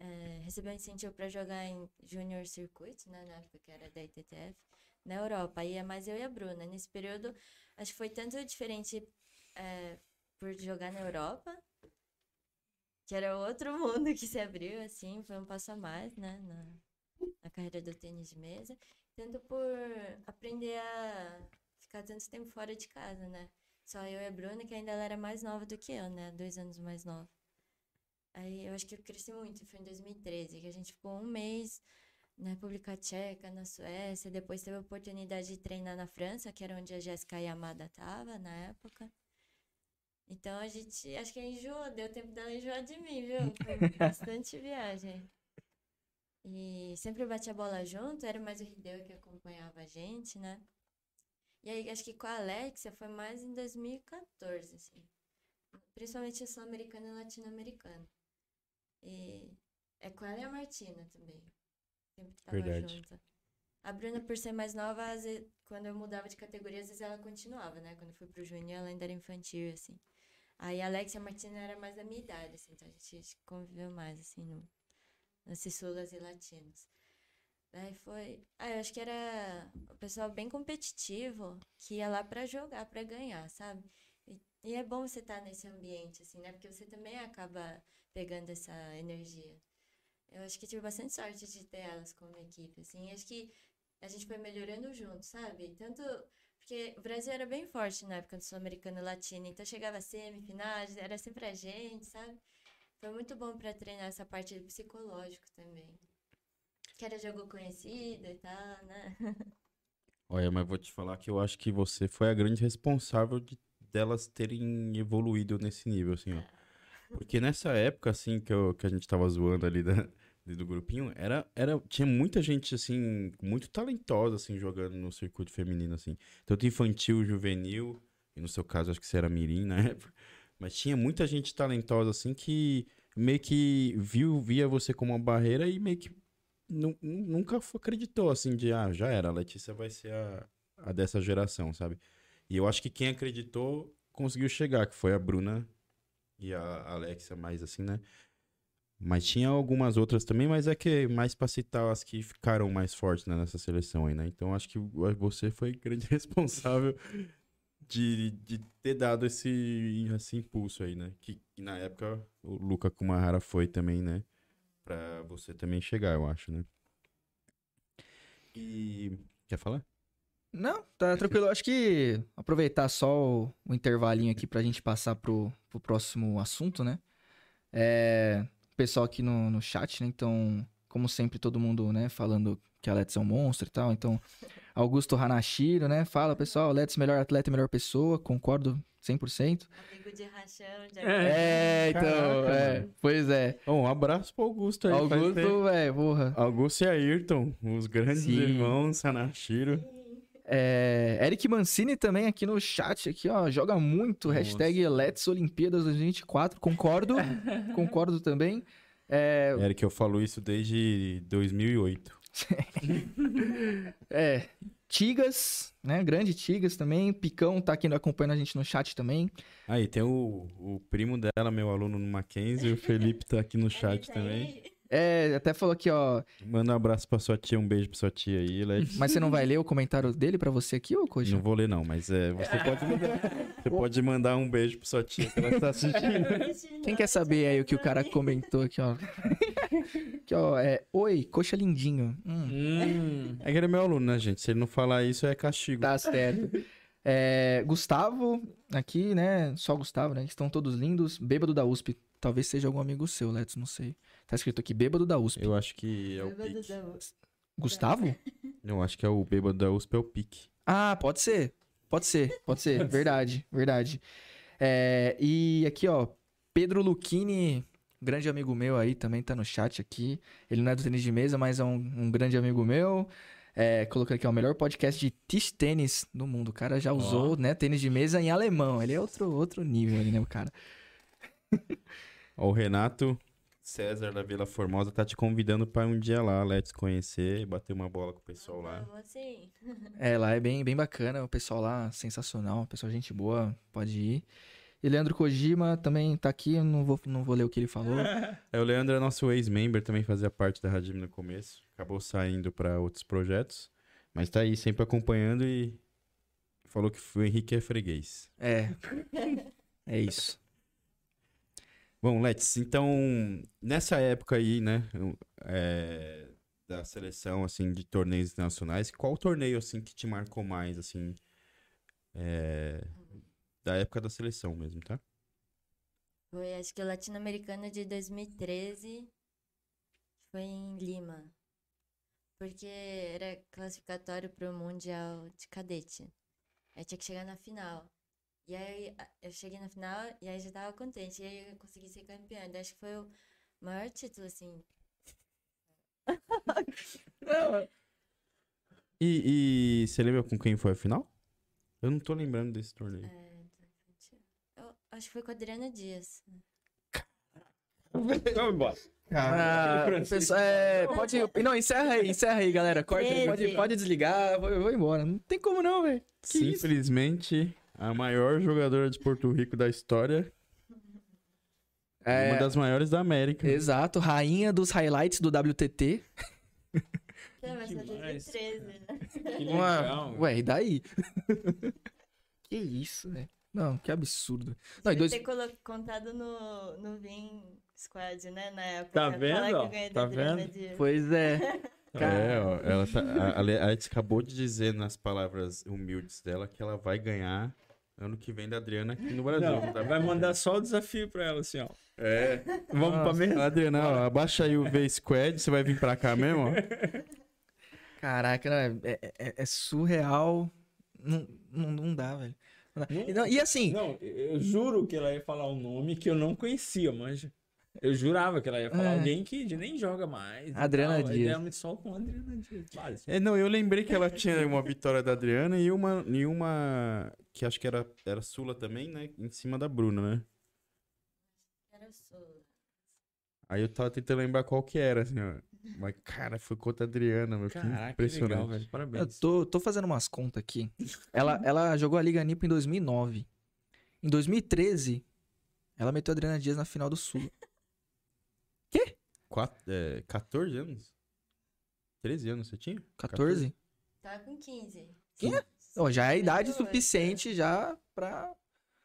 eh, recebeu um incentivo para jogar em Junior Circuit, né, na época que era da ITTF, na Europa. Aí é mais eu e a Bruna. Nesse período, acho que foi tanto diferente eh, por jogar na Europa, que era outro mundo que se abriu, assim, foi um passo a mais, né, na, na carreira do tênis de mesa, tanto por aprender a ficar tanto tempo fora de casa, né? Só eu e a Bruna, que ainda ela era mais nova do que eu, né? Dois anos mais nova. Aí eu acho que eu cresci muito, foi em 2013, que a gente ficou um mês na República Tcheca, na Suécia, depois teve a oportunidade de treinar na França, que era onde a Jéssica Yamada tava na época. Então a gente, acho que enjoou, deu tempo dela enjoar de mim, viu? Foi bastante viagem. E sempre bate a bola junto, era mais o Hideo que acompanhava a gente, né? E aí, acho que com a Alexia foi mais em 2014, assim. Principalmente sul-americano e latino-americano. E é com ela e a Martina também. Sempre tava Verdade. junto. A Bruna, por ser mais nova, às vezes, quando eu mudava de categoria, às vezes ela continuava, né? Quando eu fui pro júnior, ela ainda era infantil, assim. Aí a Alexia e a Martina era mais da minha idade, assim. Então a gente conviveu mais, assim, no, nesses sulas e latinos. Daí foi. Ah, eu acho que era o pessoal bem competitivo que ia lá pra jogar, pra ganhar, sabe? E, e é bom você estar nesse ambiente, assim, né? Porque você também acaba pegando essa energia. Eu acho que tive bastante sorte de ter elas como equipe, assim. Acho que a gente foi melhorando junto, sabe? Tanto. Porque o Brasil era bem forte na época do Sul-Americano Latino, então chegava semifinais, era sempre a gente, sabe? Foi muito bom pra treinar essa parte psicológico também. Que era jogo conhecido e tal, né? Olha, mas vou te falar que eu acho que você foi a grande responsável de delas terem evoluído nesse nível, assim, ó. Porque nessa época, assim, que, eu- que a gente tava zoando ali da, do grupinho, era, era, tinha muita gente, assim, muito talentosa, assim, jogando no circuito feminino, assim. Tanto infantil, juvenil, e no seu caso, acho que você era mirim na época. Mas tinha muita gente talentosa, assim, que meio que viu, via você como uma barreira e meio que nu- nu- nunca acreditou, assim, de, ah, já era, a Letícia vai ser a, a dessa geração, sabe? E eu acho que quem acreditou conseguiu chegar, que foi a Bruna e a Alexia, mais assim, né? Mas tinha algumas outras também, mas é que mais pra citar as que ficaram mais fortes né, nessa seleção aí, né? Então acho que você foi grande responsável de, de ter dado esse, esse impulso aí, né? Que, que na época o Luca Kumahara foi também, né? Pra você também chegar, eu acho, né? E. Quer falar? Não, tá tranquilo. Acho que aproveitar só o, o intervalinho aqui pra gente passar pro, pro próximo assunto, né? É, o pessoal aqui no, no chat, né? Então, como sempre, todo mundo, né, falando que a Let's é um monstro e tal. Então, Augusto Hanashiro, né? Fala, pessoal, Let's melhor atleta, melhor pessoa. Concordo 100%. Amigo de rachão, de É, então, Caraca, é, pois é. Bom, um abraço pro Augusto aí. Augusto, velho, porra. Augusto e Ayrton, os grandes Sim. irmãos Sanashiro. É, Eric Mancini também aqui no chat, aqui, ó, joga muito. Nossa. Hashtag Let's Olimpíadas 2024. Concordo, concordo também. É, Eric, eu falo isso desde 2008. é, Tigas, né? Grande Tigas também. Picão tá aqui acompanhando a gente no chat também. Aí, tem o, o primo dela, meu aluno no Mackenzie, o Felipe tá aqui no chat também. É, até falou aqui, ó. Manda um abraço pra sua tia, um beijo pra sua tia aí, Letícia. Mas você não vai ler o comentário dele pra você aqui, ô Coxa? Não vou ler não, mas é, você pode mandar, você pode mandar um beijo pra sua tia que ela tá assistindo. Quem quer saber aí o que o cara comentou aqui, ó? aqui, ó, é. Oi, Coxa lindinho. Hum, Hum. É que ele é meu aluno, né, gente? Se ele não falar isso, é castigo. tá certo. É, Gustavo, aqui, né? Só Gustavo, né? Estão todos lindos. Bêbado da USP. Talvez seja algum amigo seu, Letos, não sei. Tá escrito aqui, bêbado da USP. Eu acho que é o Bêbado pique. da- Gustavo? Eu acho que é o bêbado da USP é o pique. Ah, pode ser. Pode ser, pode ser. verdade, verdade. É, e aqui, ó, Pedro Luchini, grande amigo meu aí, também tá no chat aqui. Ele não é do tênis de mesa, mas é um, um grande amigo meu. É, colocando aqui, ó, o melhor podcast de tish tênis do mundo. O cara já usou, né, tênis de mesa em alemão. Ele é outro, outro nível ali, né, o cara. Ó, o Renato César da Vila Formosa tá te convidando pra um dia lá, Let's conhecer, bater uma bola com o pessoal lá. Vamos sim. É, lá é bem, bem bacana, o pessoal lá sensacional, pessoal gente boa, pode ir. E Leandro Kojima também tá aqui, eu não vou, não vou ler o que ele falou. É, o Leandro é nosso ex-member, também fazia parte da Radim no começo. Acabou saindo pra outros projetos. Mas tá aí, sempre acompanhando e falou que o Henrique é freguês. É. É isso. Bom, Let's, então, nessa época aí, né, é, da seleção, assim, de torneios internacionais, qual torneio, assim, que te marcou mais, assim, é, da época da seleção mesmo, tá? Foi, acho que o Latino-Americano de 2013 foi em Lima. Porque era classificatório para o Mundial de Cadete. Aí tinha que chegar na final. E aí eu cheguei na final e aí já tava contente. E aí eu consegui ser campeã. Daí Acho que foi o maior título, assim. E, e você lembra com quem foi a final? Eu não tô lembrando desse torneio. Eu acho que foi com a Adriana Dias. Vamos embora. Ah, pessoal, é, pode. Não, encerra aí, encerra aí, galera. Corta, aí, pode, pode desligar, eu vou, eu vou embora. Não tem como não, velho. Que isso? A maior jogadora de Porto Rico da história. É, Uma das maiores da América. Exato, rainha dos highlights do WTT. É, mas Demais. 2013, né? Que Uma- legal. Ué, e daí? que isso, né? Não, que absurdo. Não, Devia dois... ter contado no, no Vim Squad, né? Na época. Tá Falar vendo, que ó? eu ganhei Tá vendo? Dias. Pois é. É, ó, ela tá, a, a Le- a Letícia acabou de dizer nas palavras humildes dela que ela vai ganhar ano que vem da Adriana aqui no Brasil. Não, tá? vai mandar só o desafio pra ela, assim, ó. É. Vamos pra mesa? Adriana, ó, abaixa aí o V-Squad, você vai vir pra cá mesmo, ó. Caraca, não, é, é- é surreal. Não, não, não dá, velho. Não dá. E, não, e assim, Não, eu juro que ela ia falar um nome que eu não conhecia, manja. Eu jurava que ela ia falar É. alguém que nem joga mais. Adriana tal, Dias. Solta com a Adriana Dias. Vale. É, não, eu lembrei que ela tinha uma vitória da Adriana e uma, e uma que acho que era, era Sula também, né? Em cima da Bruna, né? Era sua. Aí eu tava tentando lembrar qual que era, assim, ó. Mas, cara, foi contra a Adriana, meu. Caraca, que legal, impressionante. velho. eu Parabéns. tô, tô fazendo umas contas aqui. Ela, ela jogou a Liga Nipo em 2009. Em 2013, ela meteu a Adriana Dias na final do Sul. Quatro, é, 14 anos? 13 anos você tinha? 14? Tava com 15. Quê? Ó, já é a idade 18, suficiente já pra...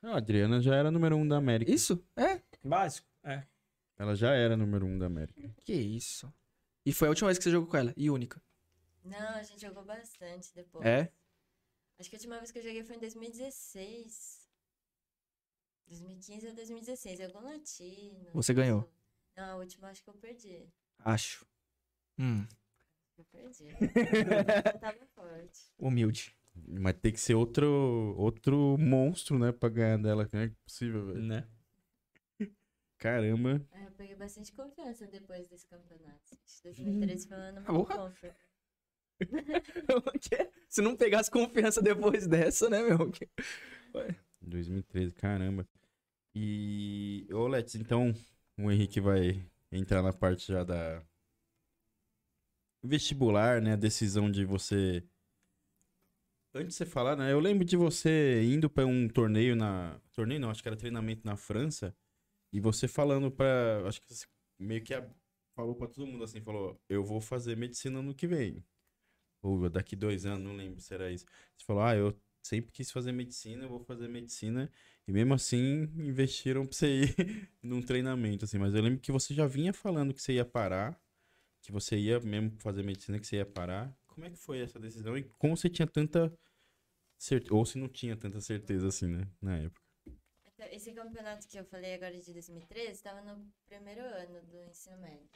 Não, a Adriana já era número 1 da América. Isso? É. Básico. É. Ela já era número 1 da América. Que isso. E foi a última vez que você jogou com ela? E única? Não, a gente jogou bastante depois. É? Acho que a última vez que eu joguei foi em 2016. 2015 ou 2016. Algum latino. Você ganhou? Não, a última acho que eu perdi. Acho. Hum, Eu perdi. eu tava forte. humilde. Mas tem que ser outro, outro monstro, né? Pra ganhar dela. Não é possível, velho. Né? Caramba. Aí eu peguei bastante confiança depois desse campeonato. Acho que 2013 foi um ano muito bom. pra- O quê? Se não pegasse confiança depois dessa, né, meu? 2013, caramba. E. Ô, Let's, então o Henrique vai entrar na parte já da. Vestibular, né? A decisão de você. Antes de você falar, né? Eu lembro de você indo pra um torneio na. Torneio não, acho que era treinamento na França. E você falando pra. Acho que você meio que falou pra todo mundo assim: falou, eu vou fazer medicina no que vem. Ou daqui dois anos, não lembro se era isso. Você falou, ah, eu sempre quis fazer medicina, eu vou fazer medicina. E mesmo assim, investiram pra você ir num treinamento, assim. Mas eu lembro que você já vinha falando que você ia parar, que você ia mesmo fazer medicina, que você ia parar. Como é que foi essa decisão? E como você tinha tanta certe- Ou se não tinha tanta certeza assim, né? Na época. Então, Esse campeonato que eu falei agora de 2013 estava no primeiro ano do ensino médio.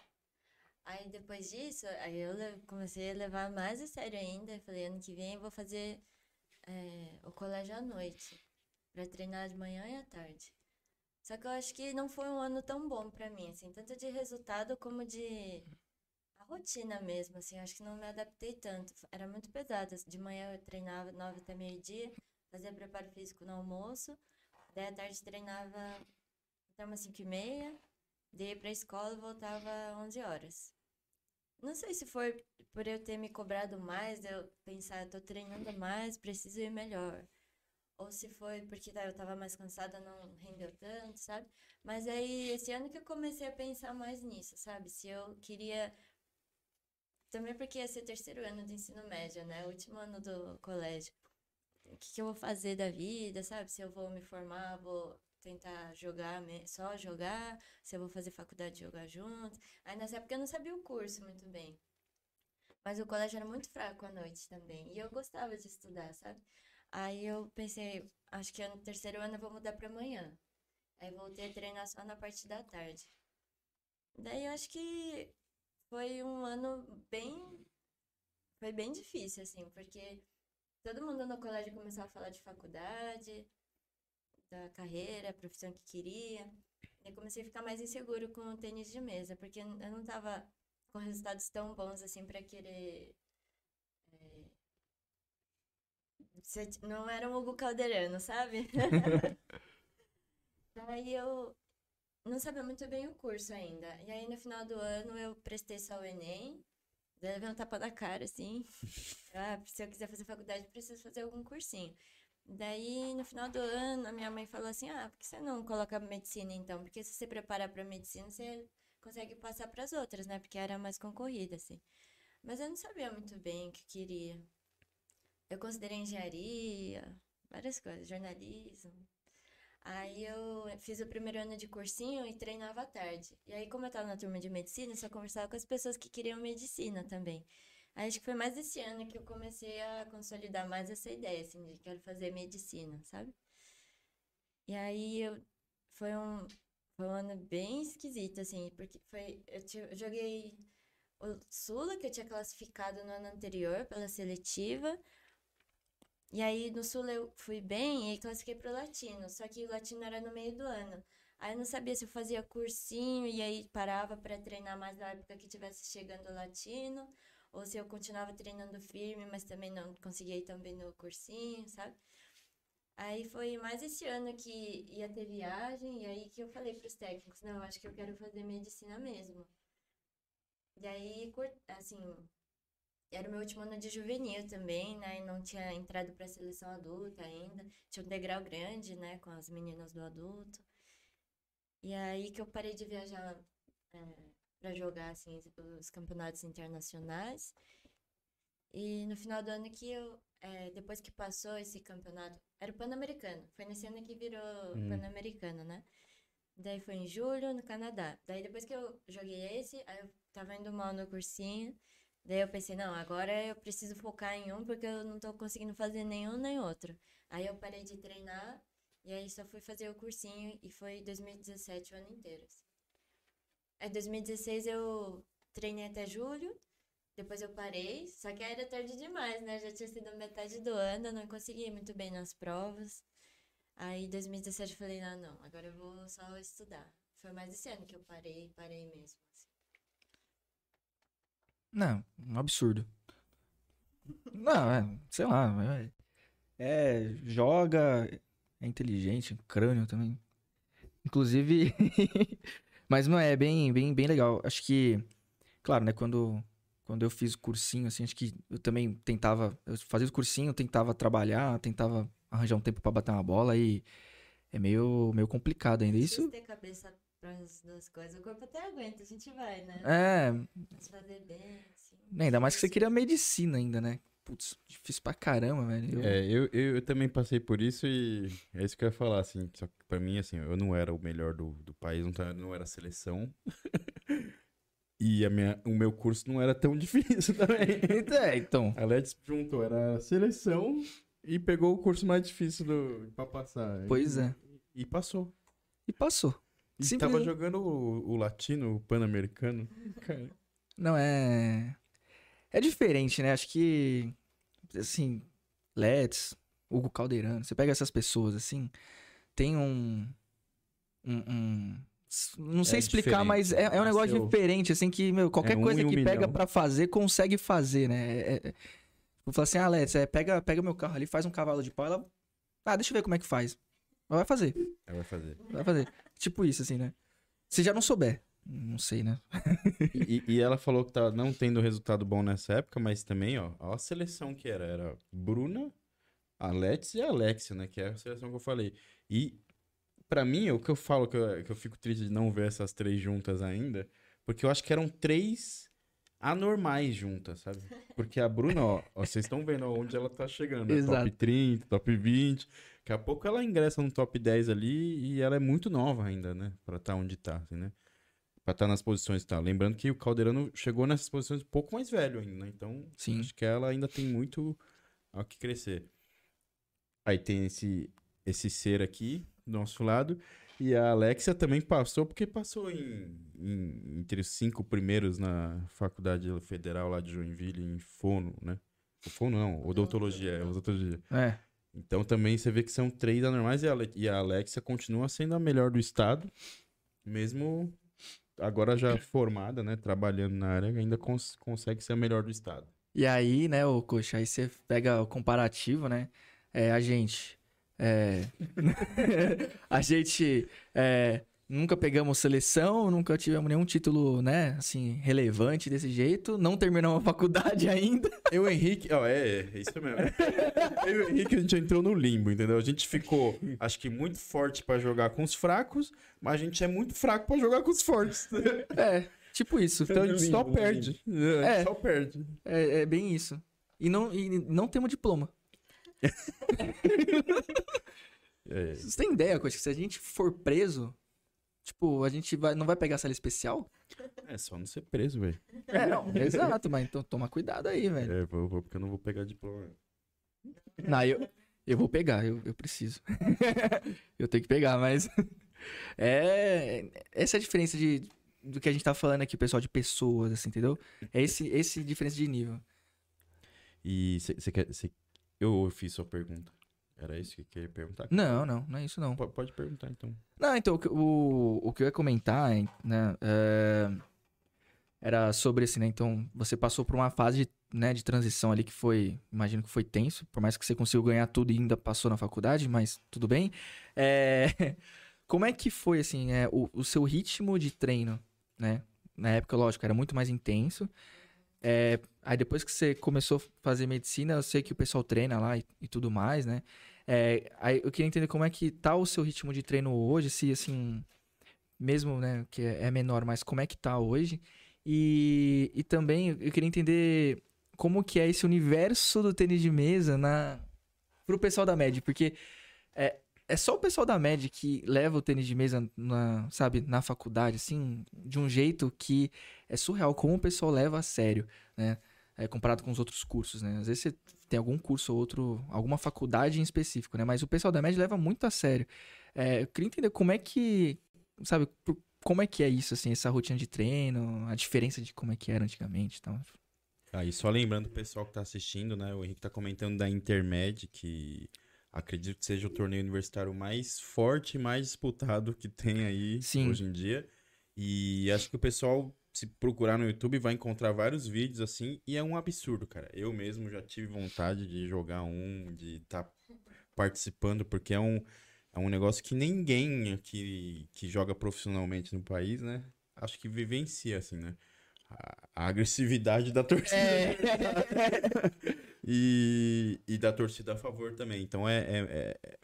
Aí depois disso, aí eu comecei a levar mais a sério ainda. Falei, ano que vem eu vou fazer é, o colégio à noite, para treinar de manhã e à tarde. Só que eu acho que não foi um ano tão bom para mim, assim, tanto de resultado como de a rotina mesmo, assim, acho que não me adaptei tanto. Era muito pesado. De manhã eu treinava nove até meio-dia, fazia preparo físico no almoço, daí à tarde treinava até umas 5 e meia, daí ia pra escola voltava 11 horas. Não sei se foi por eu ter me cobrado mais, eu pensar, tô treinando mais, preciso ir melhor. Ou se foi porque tá, eu tava mais cansada, não rendeu tanto, sabe? Mas aí, esse ano que eu comecei a pensar mais nisso, sabe? Se eu queria. Também porque ia ser terceiro ano do ensino médio, né? Último ano do colégio. O que, que eu vou fazer da vida, sabe? Se eu vou me formar, vou tentar jogar, só jogar, se eu vou fazer faculdade de jogar junto. Aí nessa época eu não sabia o curso muito bem. Mas o colégio era muito fraco à noite também. E eu gostava de estudar, sabe? Aí eu pensei, acho que no terceiro ano eu vou mudar pra manhã. Aí voltei a treinar só na parte da tarde. Daí eu acho que foi um ano bem. Foi bem difícil, assim, porque todo mundo no colégio começou a falar de faculdade, da carreira, a profissão que queria. Eu comecei a ficar mais inseguro com o tênis de mesa, porque eu não tava com resultados tão bons assim pra querer. é, ser- Não era um Hugo Calderano, sabe? Daí eu não sabia muito bem o curso ainda. E aí no final do ano eu prestei só o Enem. Daí levei um tapa na cara, assim. Ah, se eu quiser fazer faculdade, preciso fazer algum cursinho. Daí, no final do ano, a minha mãe falou assim: Ah, por que você não coloca medicina então? Porque se você preparar para medicina, você consegue passar para as outras, né? Porque era mais concorrida, assim. Mas eu não sabia muito bem o que queria. Eu considerei engenharia, várias coisas, jornalismo. Aí eu fiz o primeiro ano de cursinho e treinava à tarde. E aí, como eu tava na turma de medicina, eu só conversava com as pessoas que queriam medicina também. Aí acho que foi mais esse ano que eu comecei a consolidar mais essa ideia, assim, de quero fazer medicina, sabe? E aí eu, foi um, foi um ano bem esquisito, assim, porque foi, eu, ti- eu joguei o Sula, que eu tinha classificado no ano anterior pela seletiva, e aí no Sul eu fui bem e classifiquei pro Latino, só que o Latino era no meio do ano. Aí eu não sabia se eu fazia cursinho e aí parava para treinar mais na época que tivesse chegando o Latino, ou se eu continuava treinando firme, mas também não conseguia ir tão bem no cursinho, sabe? Aí foi mais esse ano que ia ter viagem, e aí que eu falei pros técnicos, não, acho que eu quero fazer medicina mesmo. E aí, assim, era o meu último ano de juvenil também, né? E não tinha entrado pra seleção adulta ainda. Tinha um degrau grande, né? Com as meninas do adulto. E aí que eu parei de viajar é, para jogar, assim, os campeonatos internacionais. E no final do ano que eu, é, depois que passou esse campeonato, era o Pan-Americano. Foi nesse ano que virou Hum. Pan-Americano, né? Daí foi em julho, no Canadá. Daí depois que eu joguei esse, aí eu tava indo mal no cursinho. Daí eu pensei, não, agora eu preciso focar em um porque eu não tô conseguindo fazer nenhum nem outro. Aí eu parei de treinar e aí só fui fazer o cursinho e foi 2017 o ano inteiro. assim. Aí 2016 eu treinei até julho, depois eu parei, só que era tarde demais, né? Já tinha sido metade do ano, eu não consegui muito bem nas provas. Aí em 2017 eu falei, não, não, agora eu vou só estudar. Foi mais esse ano que eu parei, parei mesmo. Não, um absurdo. Não, é, sei lá. É, é, joga, é inteligente, crânio também. Inclusive. Mas não é bem, bem, bem legal. Acho que, claro, né, quando, quando eu fiz o cursinho, assim, acho que eu também tentava. Eu fazia o cursinho, tentava trabalhar, tentava arranjar um tempo pra bater uma bola e é meio, meio complicado ainda. Isso. ter cabeça para as duas coisas. O corpo até aguenta, a gente vai, né? É, Mas fazer bem, assim. né, ainda mais que você queria medicina ainda, né? Putz, difícil pra caramba, velho. Eu- É, eu, eu, eu também passei por isso e é isso que eu ia falar, assim. Só que pra mim, assim, eu não era o melhor do, do país, não, tá- não era seleção. e a minha, o meu curso não era tão difícil também. É, então. A Let's juntou, era seleção E pegou o curso mais difícil do, pra passar. Pois E- é. E passou. E passou. E Simples tava jogando o, o latino, o pan-americano. Não, é. É diferente, né? Acho que. Assim. Let's, Hugo Calderano, você pega essas pessoas, assim. Tem um. Um. um- não sei É explicar, diferente, mas é, é um negócio nasceu- diferente, assim, que, meu, qualquer É um coisa um que pega milhão. pra fazer, consegue fazer, né? É, é, Vou falar assim, ah, Let's, é, pega, pega meu carro ali, faz um cavalo de pau, ela. Ah, deixa eu ver como é que faz. Ela vai fazer, ela vai fazer. vai fazer. Tipo isso, assim, né? Se já não souber. Não sei, né? E, e ela falou que tá não tendo resultado bom nessa época, mas também, ó, ó a seleção que era. Era Bruna, Alex e Alexia, né? Que é a seleção que eu falei. E, pra mim, o que eu falo que eu, que eu fico triste de não ver essas três juntas ainda, porque eu acho que eram três anormais juntas, sabe? Porque a Bruna, ó, ó, vocês estão vendo onde ela tá chegando. né? Top 30, top 20. Daqui a pouco ela ingressa no top 10 ali e ela é muito nova ainda, né? Pra estar onde tá, assim, né? Pra estar nas posições que tá. Lembrando que o Calderano chegou nessas posições um pouco mais velho ainda, né? Então, Sim. acho que ela ainda tem muito ao que crescer. Aí tem esse, esse ser aqui, do nosso lado. E a Alexia também passou, porque passou em, em- entre os cinco primeiros na Faculdade Federal lá de Joinville, em Fono, né? O Fono não, odontologia, é odontologia. É. Então também você vê que são três anormais e a, e a Alexia continua sendo a melhor do estado, mesmo agora já formada, né, trabalhando na área, ainda cons- consegue ser a melhor do estado. E aí, né, ô Coxa, aí você pega o comparativo, né? É, a gente. É... a gente é, nunca pegamos seleção, nunca tivemos nenhum título, né, assim, relevante desse jeito. Não terminamos a faculdade ainda. Eu e o Henrique, ó, é, é isso mesmo. Eu e o Henrique, a gente entrou no limbo, entendeu? A gente ficou, acho que muito forte pra jogar com os fracos, mas a gente é muito fraco pra jogar com os fortes. É, tipo isso. Então a gente só perde. A gente É. só perde. É, é bem isso. E não, e não temos diploma. É, Vocês têm ideia, Coxa, que se a gente for preso, tipo, a gente vai, não vai pegar sala especial? é só não ser preso, velho. É, não, exato, mas então toma cuidado aí, velho. É, vou, vou, porque eu não vou pegar diploma. Não, eu, eu vou pegar, eu, eu preciso. eu tenho que pegar, mas. É. Essa é a diferença de, do que a gente tá falando aqui, pessoal, de pessoas, assim, entendeu? É esse, esse diferença de nível. E você quer. cê- eu fiz sua pergunta. Era isso que queria perguntar? Não, não, não é isso não. Po- Pode perguntar então. Não, então, o, que- o, que eu ia comentar, né, é, era sobre assim, né, então, você passou por uma fase de, né, de transição ali que foi, imagino que foi tenso, por mais que você conseguiu ganhar tudo e ainda passou na faculdade, mas tudo bem. É, como é que foi, assim, é, o, o seu ritmo de treino, né? Na época, lógico, era muito mais intenso. É, aí depois que você começou a fazer medicina, eu sei que o pessoal treina lá e, e tudo mais, né? É, aí eu queria entender como é que tá o seu ritmo de treino hoje, se assim, mesmo, né, que é é menor, mas como é que tá hoje? E, e também eu queria entender como que é esse universo do tênis de mesa na pro pessoal da MED, porque é, é só o pessoal da MED que leva o tênis de mesa na, sabe, na faculdade, assim, de um jeito que é surreal como o pessoal leva a sério, né? É, comparado com os outros cursos, né? Às vezes você tem algum curso ou outro, alguma faculdade em específico, né? Mas o pessoal da MED leva muito a sério. É, eu queria entender como é que, sabe, como é que é isso, assim, essa rotina de treino, a diferença de como é que era antigamente e tal. Aí, só lembrando o pessoal que tá assistindo, né? O Henrique tá comentando da Intermed, que acredito que seja o torneio universitário mais forte e mais disputado que tem aí Sim. hoje em dia. E acho que o pessoal, se procurar no YouTube, vai encontrar vários vídeos assim, e é um absurdo, cara. Eu mesmo já tive vontade de jogar um, de estar participando, porque é um, é um negócio que ninguém que, que joga profissionalmente no país, né? Acho que vivencia, assim, né? A, a agressividade da torcida. e, e da torcida a favor também. Então é. é- é- é-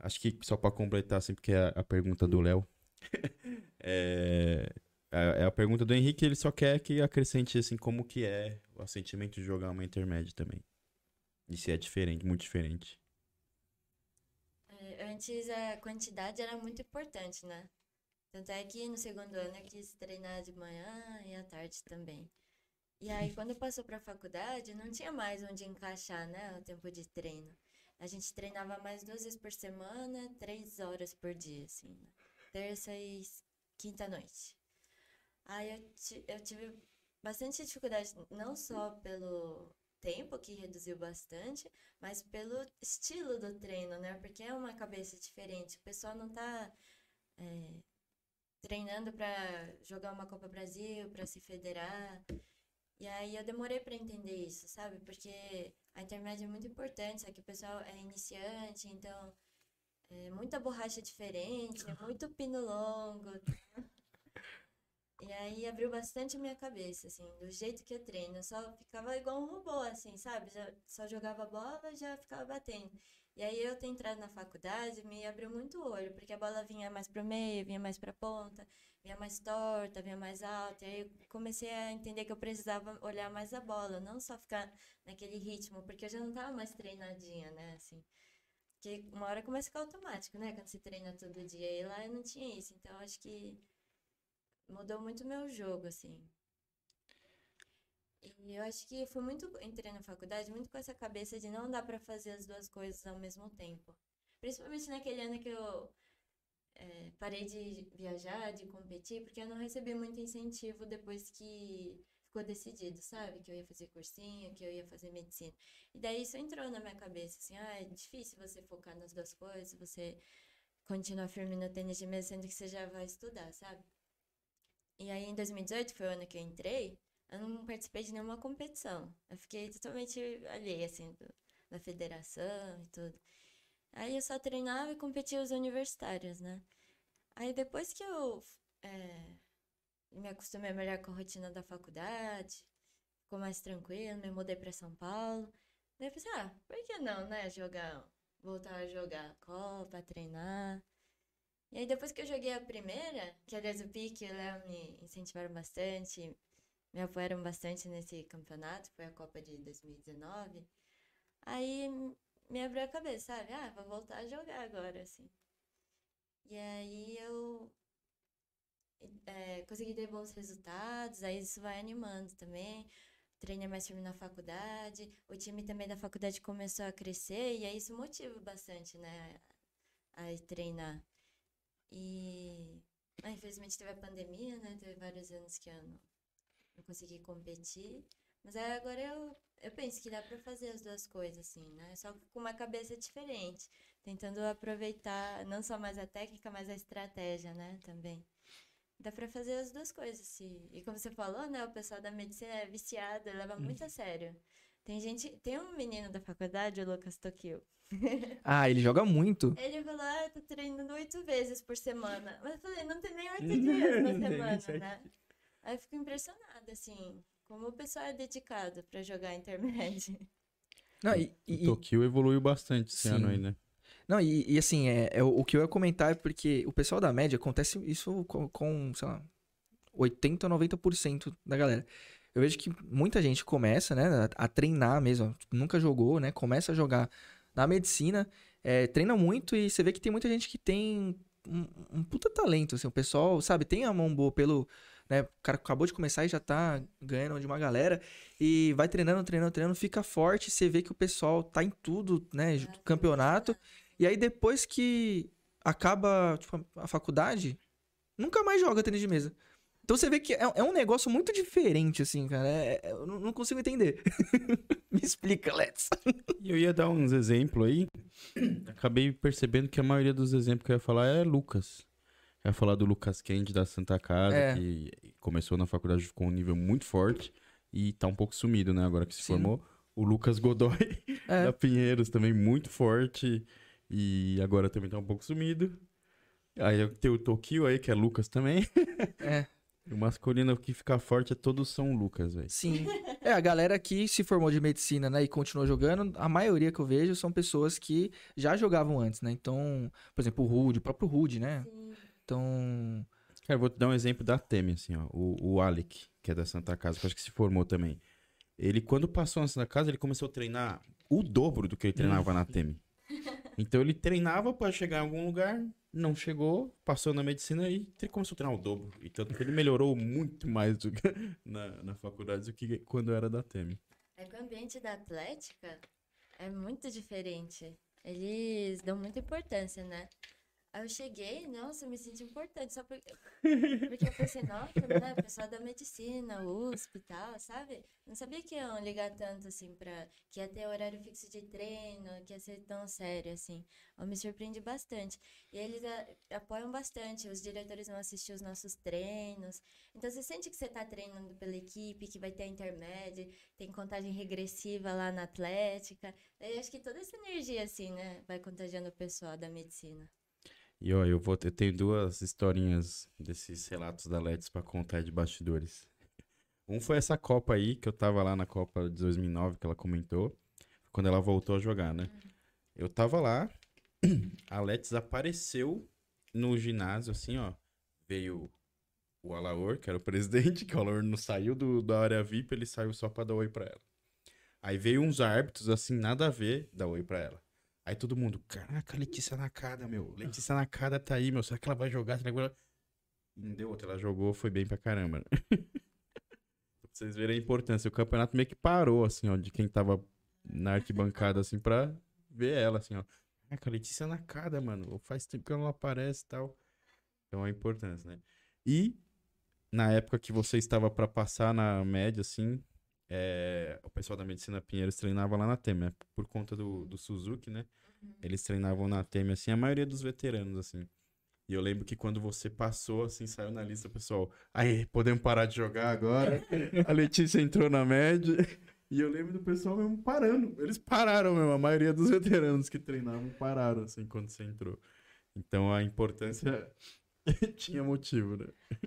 acho que só pra completar, assim, porque é a pergunta do Léo. é, é a pergunta do Henrique, ele só quer que acrescente assim como que é o sentimento de jogar uma intermédia também. E se é diferente, muito diferente. É, Antes a quantidade era muito importante, né? Tanto é que no segundo ano eu quis treinar de manhã e à tarde também. E aí, quando passou para a faculdade, não tinha mais onde encaixar, né, o tempo de treino. a gente treinava mais duas vezes por semana, três horas por dia, assim, né? terça e quinta noite. Aí eu, eu tive bastante dificuldade, não só pelo tempo, que reduziu bastante, mas pelo estilo do treino, né? Porque é uma cabeça diferente. O pessoal não tá é, treinando para jogar uma Copa Brasil, para se federar. E aí eu demorei para entender isso, sabe? Porque a intermédia é muito importante, só que o pessoal é iniciante, então é muita borracha diferente, é muito pino longo. E aí abriu bastante a minha cabeça, assim, do jeito que eu treino. Eu só ficava igual um robô, assim, sabe? Já, só jogava bola e já ficava batendo. E aí eu ter entrado na faculdade me abriu muito o olho, porque a bola vinha mais pro meio, vinha mais pra ponta, vinha mais torta, vinha mais alta. E aí eu comecei a entender que eu precisava olhar mais a bola, não só ficar naquele ritmo, porque eu já não tava mais treinadinha, né, assim. Porque uma hora começa a ficar automático, né, quando você treina todo dia. E lá eu não tinha isso, então acho que mudou muito o meu jogo, assim. E eu acho que foi muito, entrei na faculdade muito com essa cabeça de não dá pra fazer as duas coisas ao mesmo tempo. Principalmente naquele ano que eu eh, parei de viajar, de competir, porque eu não recebi muito incentivo depois que ficou decidido, sabe? Que eu ia fazer cursinho, que eu ia fazer medicina. E daí isso entrou na minha cabeça, assim, ah, é difícil você focar nas duas coisas, você continuar firme no tênis de mesa, sendo que você já vai estudar, sabe? E aí, em 2018, foi o ano que eu entrei, eu não participei de nenhuma competição. Eu fiquei totalmente alheia, assim, do- da federação e tudo. Aí eu só treinava e competia os universitários, né? Aí depois que eu eh, me acostumei melhor com a rotina da faculdade, ficou mais tranquilo, me mudei para São Paulo. Daí eu pensei, ah, por que não, né? Jogar, voltar a jogar Copa, treinar. E aí depois que eu joguei a primeira, que aliás o Pique e o Léo me incentivaram bastante, me apoiaram bastante nesse campeonato, foi a Copa de 2019. Aí me abriu a cabeça, sabe? Ah, vou voltar a jogar agora, assim. E aí eu é, consegui ter bons resultados, aí isso vai animando também. Treinei mais firme na faculdade, o time também da faculdade começou a crescer, e aí isso motiva bastante, né? A ir treinar. E ah, infelizmente teve a pandemia, né? Teve vários anos que eu não, não consegui competir. Mas agora eu, eu penso que dá pra fazer as duas coisas, assim, né? Só com uma cabeça diferente. Tentando aproveitar não só mais a técnica, mas a estratégia, né? Também. Dá pra fazer as duas coisas. Se... E como você falou, né? O pessoal da medicina é viciado, leva muito a sério. Tem gente. Tem um menino da faculdade, o Lucas Tokyo. Ah, ele joga muito. Ele falou, ah, eu tô treinando oito vezes por semana. Mas eu falei, não tem nem oito dias na semana, né? Aí eu fico impressionada, assim, como o pessoal é dedicado pra jogar intermédio. Não, e, O e- Tokyo evoluiu bastante esse Sim. ano aí, né? não, e, e assim, é, é o o que eu ia comentar é porque o pessoal da média acontece isso com, com sei lá, 80 ou 90% da galera. Eu vejo que muita gente começa, né, a, a treinar mesmo, nunca jogou, né, começa a jogar na medicina, é, treina muito e você vê que tem muita gente que tem um, um puta talento, assim, o pessoal, sabe, tem a mão boa pelo, né, o cara acabou de começar e já tá ganhando de uma galera e vai treinando, treinando, treinando, fica forte, você vê que o pessoal tá em tudo, né, Ah, campeonato, e aí depois que acaba tipo, a faculdade, nunca mais joga tênis de mesa. Então você vê que é, é um negócio muito diferente, assim, cara. É- é- eu não não consigo entender. Me explica, Let's. E eu ia dar uns exemplos aí. Acabei percebendo que a maioria dos exemplos que eu ia falar é Lucas. Ia falar do Lucas Kend da Santa Casa, É. que começou na faculdade com um nível muito forte e tá um pouco sumido, né? Agora que se Sim. formou. O Lucas Godoy É. da Pinheiros também muito forte e agora também tá um pouco sumido. Aí tem o Tokyo aí, que é Lucas também. É, E o masculino que fica forte é todos São Lucas, velho. sim. É, a galera que se formou de medicina, né, e continuou jogando, a maioria que eu vejo são pessoas que já jogavam antes, né? Então, por exemplo, o Rude, o próprio Rude, né? Sim. Então, Cara, eu vou te dar um exemplo da Temi, assim, ó. O, o Alec, que é da Santa Casa, que eu acho que se formou também. Ele, quando passou na Santa Casa, ele começou a treinar o dobro do que ele treinava na Temi. Então ele treinava pra chegar em algum lugar, não chegou, passou na medicina e começou a treinar o dobro. E tanto que ele melhorou muito mais do que na, na faculdade do que quando era da Temi. É que o ambiente da atlética é muito diferente. eles dão muita importância, né? Aí eu cheguei, nossa, eu me senti importante, só porque, porque eu pensei, nossa, né, pessoal da medicina, USP e tal, sabe? Não sabia que iam ligar tanto, assim, pra... que ia ter horário fixo de treino, que ia ser tão sério, assim. Eu me surpreendi bastante. E eles a- apoiam bastante, os diretores vão assistir os nossos treinos. Então você sente que você tá treinando pela equipe, que vai ter a intermédia, tem contagem regressiva lá na Atlética. Daí acho que toda essa energia, assim, né, vai contagiando o pessoal da medicina. E ó, eu vou eu tenho duas historinhas desses relatos da Let's pra contar de bastidores. Um foi essa Copa aí, que eu tava lá na Copa de 2009, que ela comentou, quando ela voltou a jogar, né? Eu tava lá, a Let's apareceu no ginásio, assim, ó. Veio o Alaor, que era o presidente, que o Alaor não saiu do, da área VIP, ele saiu só pra dar oi pra ela. Aí veio uns árbitros, assim, nada a ver, dar oi pra ela. Aí todo mundo, caraca, Letícia Nakada, meu. Letícia Nakada tá aí, meu. Será que ela vai jogar? Será que ela... Não deu outra, ela jogou, foi bem pra caramba. pra vocês verem a importância. O campeonato meio que parou, assim, ó, de quem tava na arquibancada, assim, pra ver ela, assim, ó. Caraca, Letícia Nakada, mano. Faz tempo que ela não aparece e tal. Então a importância, né? E na época que você estava pra passar na média, assim, é, o pessoal da Medicina Pinheiros treinava lá na Temer, por conta do, do Suzuki, né? Eles treinavam na Temer, assim, a maioria dos veteranos, assim. E eu lembro que quando você passou, assim, saiu na lista, pessoal, aí, podemos parar de jogar agora? a Letícia entrou na média. E eu lembro do pessoal mesmo parando. Eles pararam mesmo, a maioria dos veteranos que treinavam pararam, assim, quando você entrou. Então a importância tinha motivo,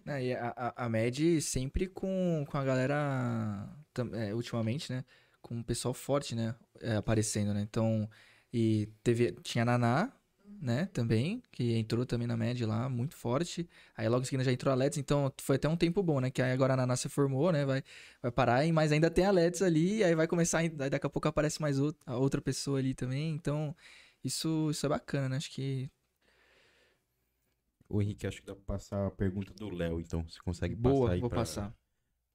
né? E a, a, a Med sempre com, com a galera, é, ultimamente, né? Com um pessoal forte, né? é, aparecendo, né? Então, e teve, tinha a Naná, né? Também, que entrou também na Med lá, muito forte. Aí logo em seguida já entrou a Leds, então foi até um tempo bom, né? Que aí agora a Naná se formou, né? Vai, vai parar, e- mas ainda tem a Leds ali, aí vai começar, daqui a pouco aparece mais outra, outra pessoa ali também. Então, isso, isso é bacana, né? Acho que O Henrique, acho que dá pra passar a pergunta do Léo, então você consegue boa, passar aí vou pra- passar.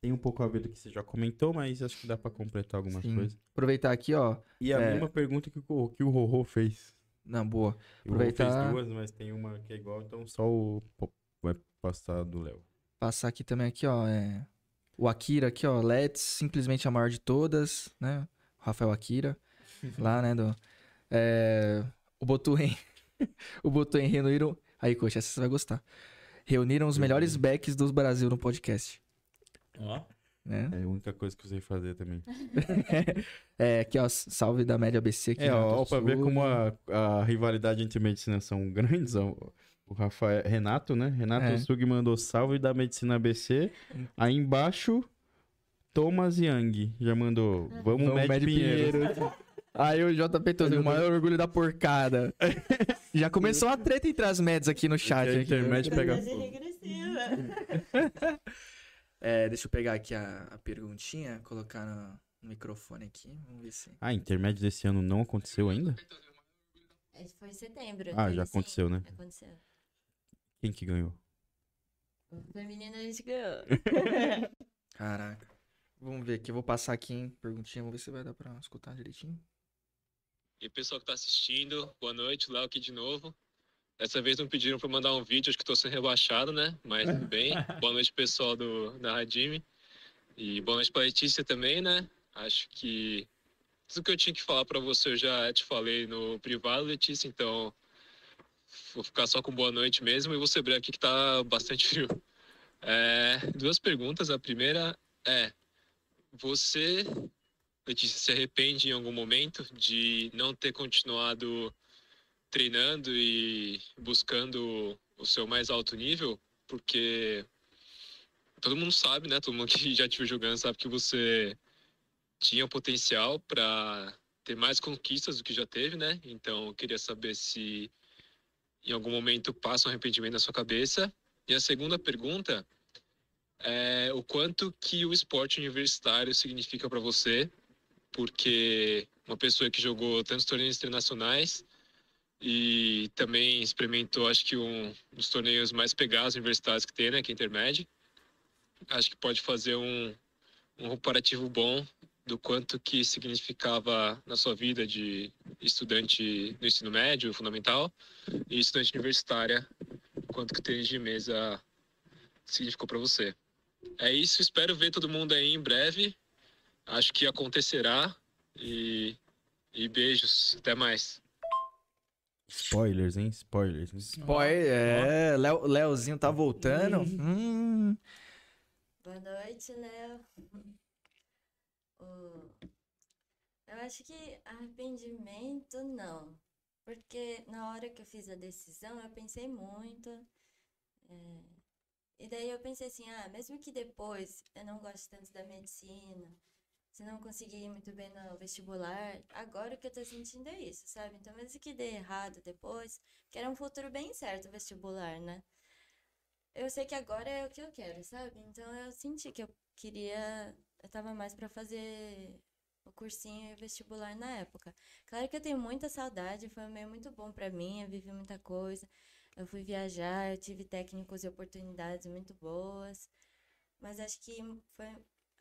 Tem um pouco a ver do que você já comentou, mas acho que dá pra completar algumas Sim. coisas. Aproveitar aqui, ó. E a É. mesma pergunta que o, que o Rorô fez. Não, boa. O Rorô fez Aproveitar- duas, mas tem uma que é igual, então só o vai passar do Léo. Passar aqui também aqui, ó, é... O Akira aqui, ó, Let's, simplesmente a maior de todas, né? O Rafael Akira, lá, né, do... É... O Botuen... o Botuen reuniram... Aí, coxa, essa você vai gostar. Reuniram os melhores backs do Brasil no podcast, Ó, né? É a única coisa que eu sei fazer também. É, aqui, ó, salve da Média ABC aqui. É, no ó, do pra ver como a, a rivalidade entre medicina são grandes, ó, o Rafael, Renato, né? Renato É. Sug mandou salve da medicina ABC. Aí embaixo, Thomas Young já mandou, vamos, Vamos, Med Med Pinheiro. Aí o JP o maior orgulho da porcada. Já começou uma treta entre as Meds aqui no chat. a internet pega fogo. É, deixa eu pegar aqui a, a perguntinha, colocar no, no microfone aqui. Vamos ver se. Ah, intermédio desse ano não aconteceu ainda? Esse foi em setembro. Ah, já sim. aconteceu, né? Aconteceu. Quem que ganhou? O feminino a gente ganhou. Caraca. Vamos ver aqui, eu vou passar aqui em perguntinha, vamos ver se vai dar pra escutar direitinho. E pessoal que tá assistindo, boa noite, Léo aqui de novo. Dessa vez não pediram pra mandar um vídeo, acho que tô sendo rebaixado, né? Mas tudo bem. boa noite, pessoal do, da Radime. E boa noite pra Letícia também, né? Acho que tudo que eu tinha que falar pra você eu já te falei no privado, Letícia, então vou ficar só com boa noite mesmo e vou ser breve aqui que tá bastante frio. É, duas perguntas. A primeira é: você Letícia, se arrepende em algum momento de não ter continuado treinando e buscando o seu mais alto nível? Porque todo mundo sabe, né? Todo mundo que já te viu jogando sabe que você tinha potencial para ter mais conquistas do que já teve, né? Então, eu queria saber se em algum momento passa um arrependimento na sua cabeça. E a segunda pergunta é o quanto que o esporte universitário significa para você porque uma pessoa que jogou tantos torneios internacionais e também experimentou, acho que um dos torneios mais pegados universitários que tem, né, que é Intermed, acho que pode fazer um, um comparativo bom do quanto que significava na sua vida de estudante no ensino médio, fundamental, e estudante universitária, quanto que tênis de mesa significou para você. É isso, espero ver todo mundo aí em breve. Acho que acontecerá e, e beijos, até mais. Spoilers, hein? Spoilers. Spoiler, é, Léo, Léozinho tá voltando. Hum. Boa noite, Léo. Eu acho que arrependimento não. Porque na hora que eu fiz a decisão, eu pensei muito. é, E daí eu pensei assim, ah, mesmo que depois eu não goste tanto da medicina, se não conseguir ir muito bem no vestibular, agora o que eu tô sentindo é isso, sabe? Então mesmo que dê errado depois, que era um futuro bem certo vestibular, né? Eu sei que agora é o que eu quero, sabe? Então eu senti que eu queria. Eu tava mais pra fazer o cursinho e o vestibular na época. Claro que eu tenho muita saudade, foi um meio muito bom pra mim, eu vivi muita coisa. Eu fui viajar, eu tive técnicos e oportunidades muito boas. Mas acho que foi.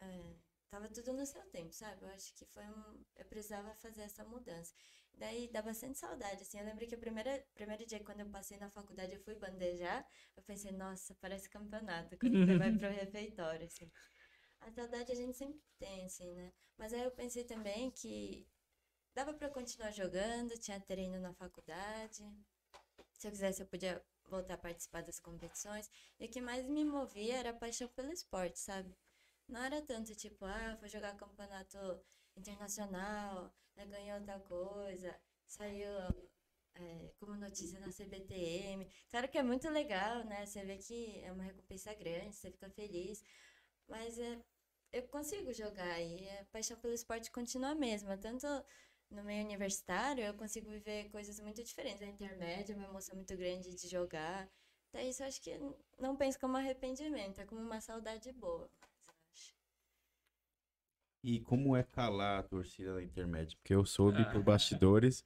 é, tava tudo no seu tempo, sabe? Eu acho que foi um. Eu precisava fazer essa mudança. Daí dá bastante saudade, assim. Eu lembro que o primeiro, primeiro dia, quando eu passei na faculdade, eu fui bandejar. Eu pensei, nossa, parece campeonato, quando você vai pro refeitório, assim. A saudade a gente sempre tem, assim, né? Mas aí eu pensei também que dava eu continuar jogando, tinha treino na faculdade. Se eu quisesse, eu podia voltar a participar das competições. E o que mais me movia era a paixão pelo esporte, sabe? Não era tanto tipo, ah, vou jogar campeonato internacional, né, ganhou tal coisa, saiu é, como notícia na CBTM. Claro que é muito legal, né? Você vê que é uma recompensa grande, você fica feliz. Mas é, eu consigo jogar e a paixão pelo esporte continua a mesma. Tanto no meio universitário, eu consigo viver coisas muito diferentes. A intermédia é uma emoção muito grande de jogar. Então, isso eu acho que não penso como arrependimento, é como uma saudade boa. E como é calar a torcida na intermédia? Porque eu soube Ah. por bastidores,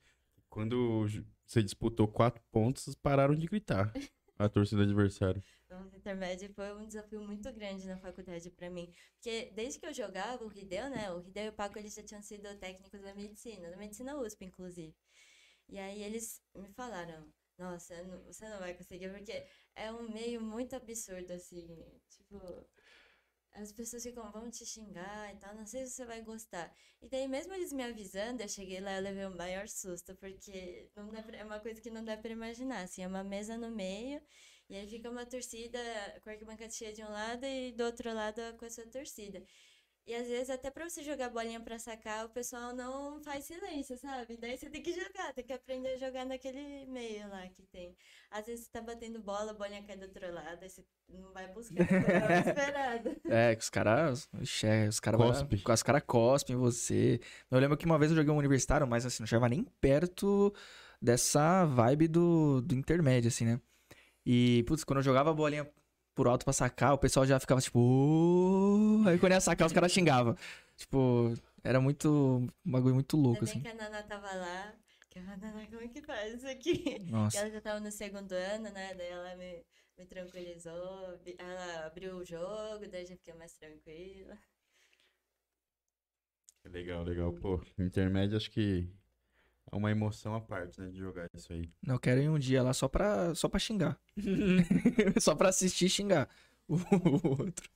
quando você disputou quatro pontos, pararam de gritar a torcida adversária. Então, intermédio foi um desafio muito grande na faculdade para mim. Porque desde que eu jogava, o Rideu, né? O Rideu e o Paco, eles já tinham sido técnicos da medicina, da medicina USP, inclusive. E aí eles me falaram, nossa, não- você não vai conseguir, porque é um meio muito absurdo, assim. Tipo, as pessoas ficam, vão te xingar e tal, não sei se você vai gostar. E daí, mesmo eles me avisando, eu cheguei lá e levei o maior susto, porque não dá pra- é uma coisa que não dá pra imaginar, assim, é uma mesa no meio, e aí fica uma torcida com a arquibancada cheia de um lado e do outro lado com a sua torcida. E às vezes, até pra você jogar bolinha pra sacar, o pessoal não faz silêncio, sabe? Daí você tem que jogar, tem que aprender a jogar naquele meio lá que tem. Às vezes você tá batendo bola, a bolinha cai do outro lado, aí você não vai buscar, você tá esperado. É, que os caras. É, os caras Cospe. Os caras cospem em você. Eu lembro que uma vez eu joguei um universitário, mas assim, não chegava nem perto dessa vibe do, do intermédio, assim, né? E, putz, quando eu jogava a bolinha por alto pra sacar, o pessoal já ficava tipo. "Uh", Aí quando ia sacar, os caras xingavam. Tipo, era muito. Um bagulho muito louco, bem assim. que a Nana tava lá, que a Nana, como é que faz isso aqui? Nossa. ela já tava no segundo ano, né? Daí ela me, me tranquilizou, ela abriu o jogo, daí já fiquei mais tranquila. Legal, legal. Pô, intermédio acho que é uma emoção à parte, né, de jogar isso aí. Eu quero ir um dia lá só pra, só pra xingar. só pra assistir e xingar o outro.